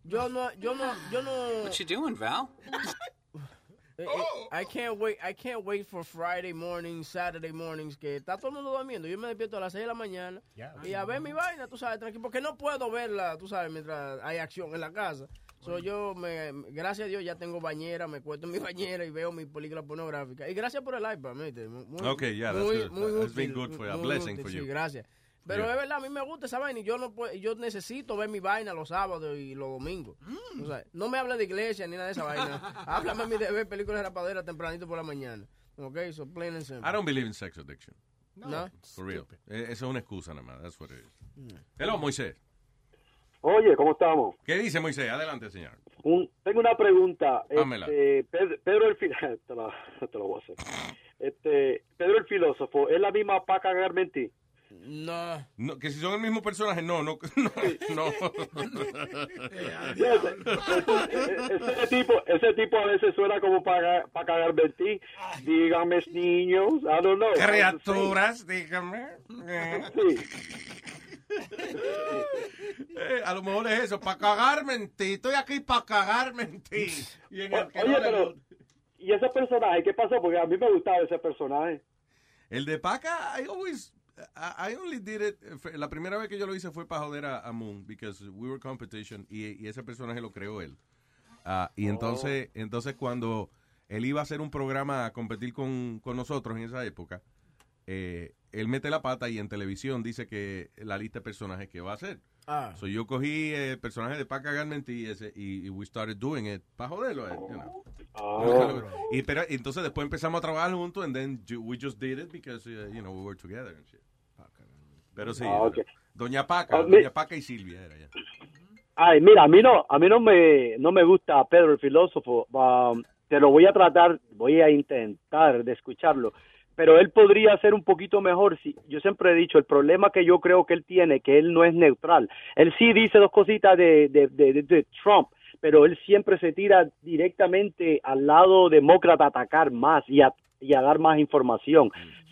yo no, yo no, yo no... What you doing, Val? Eh, eh, I can't wait, I can't wait for Friday mornings, Saturday mornings, que está todo el mundo durmiendo. Yo me despierto a las 6 de la mañana y a ver mi vaina, tú sabes, tranquilo, porque no puedo verla, tú sabes, mientras hay acción en la casa. So yo, me, gracias a Dios, ya tengo bañera, me cuesto en mi bañera y veo mi película pornográfica. Y gracias por el iPad, ¿viste? Muy, Okay, yeah, that's muy, good. muy That's been útil, good for you. A blessing útil, for sí, you. gracias. Pero Yeah. es verdad, a mí me gusta esa vaina y yo no puedo, yo necesito ver mi vaina los sábados y los domingos. Mm. O sea, no me hable de iglesia ni nada de esa vaina. Háblame a mí de ver películas de rapadera tempranito por la mañana. Ok, so plain and simple. I don't believe in sex addiction. No. For real. Eh, Eso es una excusa nada más. That's what it is. Hello, Moisés. Oye, ¿cómo estamos? ¿Qué dice Moisés? Adelante, señor. Un- tengo una pregunta. Este, Pedro, Pedro el filósofo, te la, te la voy a hacer. Este, Pedro el filósofo, ¿es la misma para cagarme en ti? No. No, que si son el mismo personaje, no, no, no. no. Ese, ese- ese tipo, ese tipo a veces suena como para, para cagarme en ti. Dígame, niños, I don't know. Criaturas, dígame. Eh, a lo mejor es eso, para cagarme en ti. Estoy aquí para cagarme en ti. Y en el que Oye, no le pero, gusta. ¿y ese personaje? ¿Qué pasó? Porque a mí me gustaba ese personaje. El de Paca, I always, I, only did it, eh, la primera vez que yo lo hice fue para joder a, a Moon, because we were competition, y, y ese personaje lo creó él. Ah, y entonces, entonces cuando él iba a hacer un programa a competir con, con nosotros en esa época, eh, él mete la pata y en televisión dice que la lista de personajes que va a hacer. Ah. So yo cogí el personaje de Paca Garmenti y, ese, y, y we started doing it para joderlo él, you know. Y pero entonces después empezamos a trabajar juntos and then we just did it because uh, you know we were together and shit. Pero sí, Ah. Doña Paca, Ah, Doña Paca y Silvia era ya. Ay, mira, a mí no, a mí no me, no me gusta Pedro el filósofo. Um, te lo voy a tratar, voy a intentar de escucharlo. Pero él podría ser un poquito mejor. Si, yo siempre he dicho, el problema que yo creo que él tiene, que él no es neutral. Él sí dice dos cositas de, de, de, de- de Trump, pero él siempre se tira directamente al lado demócrata a atacar más y a, y a dar más información.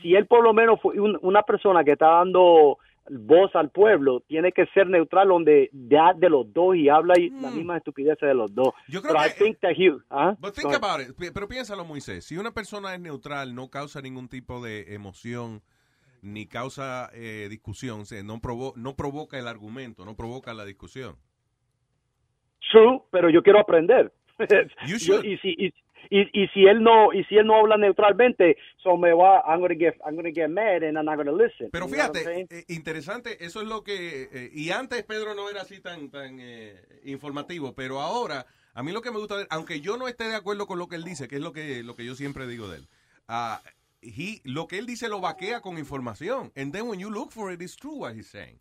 Si él por lo menos fue un- una persona que está dando voz al pueblo, tiene que ser neutral donde da de los dos y habla y la misma estupidez de los dos. Yo creo Pero I que- eh, think that he- ¿ah? But Go think ahead. about it. Pi- Pero piénsalo, Moisés. Si una persona es neutral, no causa ningún tipo de emoción ni causa eh, discusión, o sea, no, provo no provoca el argumento, no provoca la discusión. True, pero yo quiero aprender. Yo- y si y, y, y si él no y si él no habla neutralmente, so me va I'm gonna get I'm gonna get mad and I'm not gonna listen. Pero fíjate, eh, interesante, eso es lo que... eh, y antes Pedro no era así tan, tan eh, informativo, pero ahora, a mí lo que me gusta, de aunque yo no esté de acuerdo con lo que él dice, que es lo que, lo que yo siempre digo de él, ah, he- lo que él dice lo vaquea con información. And then when you look for it, it's true what he's saying.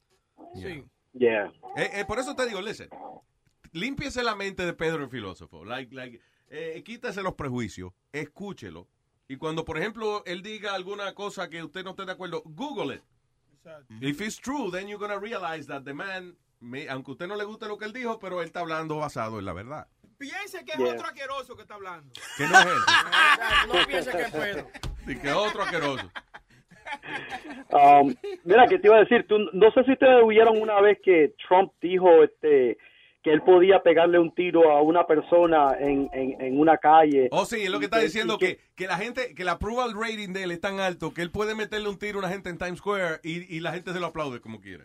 Sí. Yeah. Eh, eh, por eso te digo, listen, límpiese la mente de Pedro el filósofo. Like, like, eh, quítese los prejuicios, escúchelo. Y cuando, por ejemplo, él diga alguna cosa que usted no esté de acuerdo, Google it. If it's true, then you're gonna realize that the man, may- aunque a usted no le guste lo que él dijo, pero él está hablando basado en la verdad. Piense que es Yeah. otro asqueroso que está hablando. Que no es él. No piense que es Pedro. Y que otro asqueroso. Um, mira, que te iba a decir, tú, no sé si ustedes oyeron una vez que Trump dijo este que él podía pegarle un tiro a una persona en, en, en una calle. Oh, sí, es lo que está diciendo, que, que la gente, que el approval rating de él es tan alto que él puede meterle un tiro a una gente en Times Square y, y la gente se lo aplaude como quiera.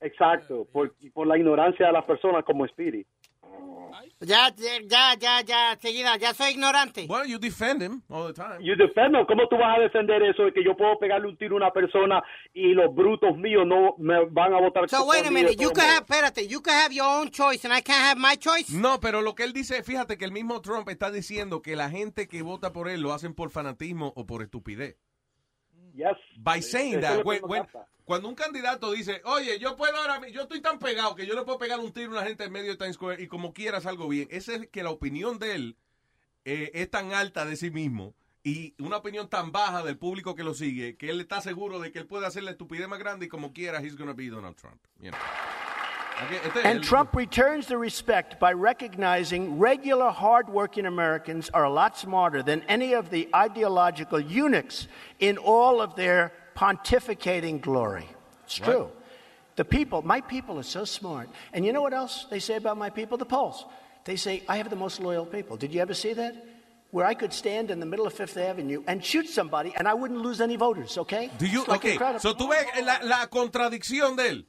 Exacto, por, por la ignorancia de las personas como Speedy. Ya, ya, ya, ya, seguida, ya soy ignorante. Well, you defend him all the time. You defend him. ¿Cómo tú vas a defender eso de que yo puedo pegarle un tiro a una persona y los brutos míos no me van a votar So wait a minute, you can have, espérate, you can have your own choice and I can't have my choice. No, pero lo que él dice, fíjate que el mismo Trump está diciendo que la gente que vota por él lo hacen por fanatismo o por estupidez. Yes. By saying Eso that, when- when- cuando un candidato dice, oye, yo puedo ahora, yo estoy tan pegado que yo le puedo pegar un tiro a una gente en medio de Times Square y como quiera salgo bien. Ese es que la opinión de él eh, es tan alta de sí mismo y una opinión tan baja del público que lo sigue que él está seguro de que él puede hacer la estupidez más grande y como quiera, he's gonna be Donald Trump. you know. Ok, este es And Trump returns the respect by recognizing regular, hardworking Americans are a lot smarter than any of the ideological eunuchs in all of their pontificating glory. It's Right. true. The people, my people are so smart. And you know what else they say about my people? The polls. They say, I have the most loyal people. Did you ever see that? Where I could stand in the middle of Fifth Avenue and shoot somebody and I wouldn't lose any voters, okay? Do you, like okay, incredible. so tú ves la, la contradicción de él.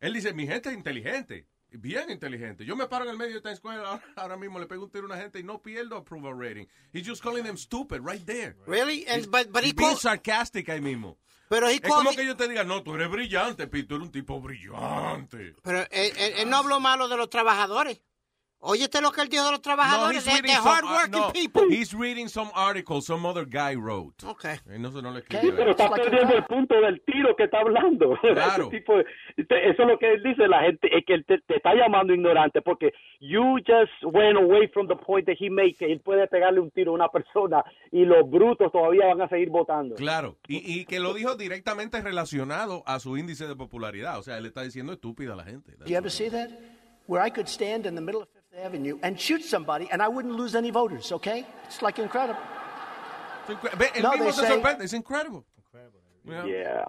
Él dice, mi gente es inteligente, bien inteligente. Yo me paro en el medio de Times Square ahora, ahora mismo, le pego un tiro a una gente y no pierdo approval rating. He's just calling them stupid right there. Really? And, He's- but, but he being sarcastic ahí mismo. pero Es como me- que yo te diga, no, tú eres brillante, Pete, tú eres un tipo brillante. pero él, él- él no habló malo de los trabajadores. Óyete lo que él dijo de los No, trabajadores, he's de, reading de some, hard uh, working no, people. he's reading some article some other guy wrote. Okay. Eh, No, no le Sí, escribió pero él. está perdiendo el punto del tiro que está hablando. Claro. Tipo de- te- eso es lo que él dice, la gente, es que él te, te está llamando ignorante porque you just went away from the point that he made, que él puede pegarle un tiro a una persona y los brutos todavía van a seguir votando. Claro, y, y que lo dijo directamente relacionado a su índice de popularidad. O sea, él está diciendo estúpida a la gente. Do you ever see that? Where I could stand in the middle of Avenue and shoot somebody and I wouldn't lose any voters, okay? It's like incredible. Ve, él No, mismo they se say- sorprende, es incredible. Yeah. Yeah.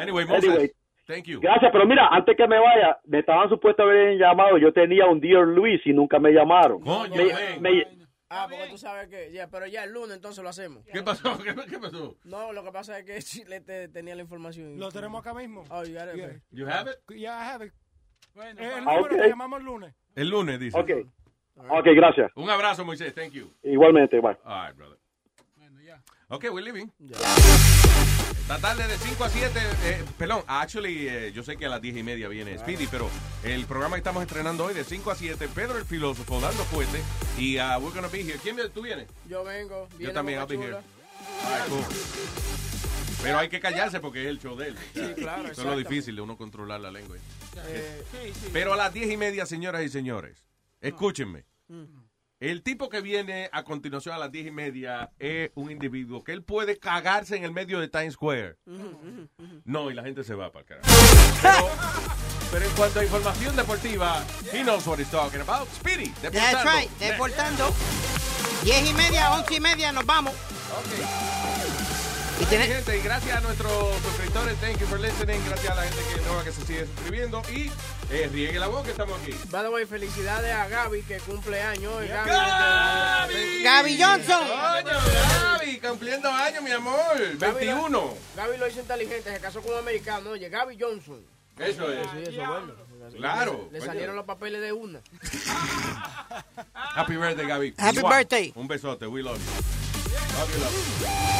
Anyway, Moses, Anyway, thank you. Gracias, pero mira, antes que me vaya, me estaban supuestos a haber llamado. Yo tenía un Dear Luis y nunca me llamaron. Coño, Me- me- Ah, porque tú sabes que, ya, pero ya el lunes entonces lo hacemos. ¿Qué pasó? ¿Qué, qué pasó? No, lo que pasa es que Chile te- tenía la información. Lo tenemos acá mismo. Oh, you got it, Yeah. okay. You have it? Yeah, I have it. Bueno, el Ah, número ok. que llamamos el lunes. El lunes, dice. Ok. Ok, gracias. Un abrazo, Moisés. Thank you. Igualmente, bye. All right, brother. Ok, we're leaving. Esta tarde de 5 a 7, eh, perdón, actually, eh, yo sé que a las 10 y media viene Speedy, pero el programa que estamos estrenando hoy de 5 a 7, Pedro el filósofo dando fuerte y uh, we're gonna be here. ¿Quién viene? tú vienes? Yo vengo. Yo también, I'll be here. All right, cool. Pero hay que callarse porque es el show de él. Sí, claro, Eso es lo difícil de uno controlar la lengua. Eh, Pero a las 10 y media, señoras y señores, escúchenme. El tipo que viene a continuación a las 10 y media es un individuo que él puede cagarse en el medio de Times Square. No, y la gente se va para el carajo. Pero, pero en cuanto a información deportiva, he knows what he's talking about. Speedy, That's deportando. right, deportando. Diez y media, once y media, nos vamos. Y gente, y gracias a nuestros suscriptores, thank you for listening. Gracias a la gente que nueva que se sigue suscribiendo. Y eh, riegue la voz que estamos aquí. By the way, felicidades a Gaby que cumple años hoy. Gaby. Gaby. Gaby Johnson. Coño, Gaby, cumpliendo años, mi amor. Gaby 21. lo- Gaby lo hizo inteligente, se casó con un americano. Oye, Gaby Johnson. Eso es. Sí, eso es bueno. Claro, Le, salieron los papeles de una. Happy birthday, Gaby. Happy Mua. birthday. Un besote. We love you. Love you, love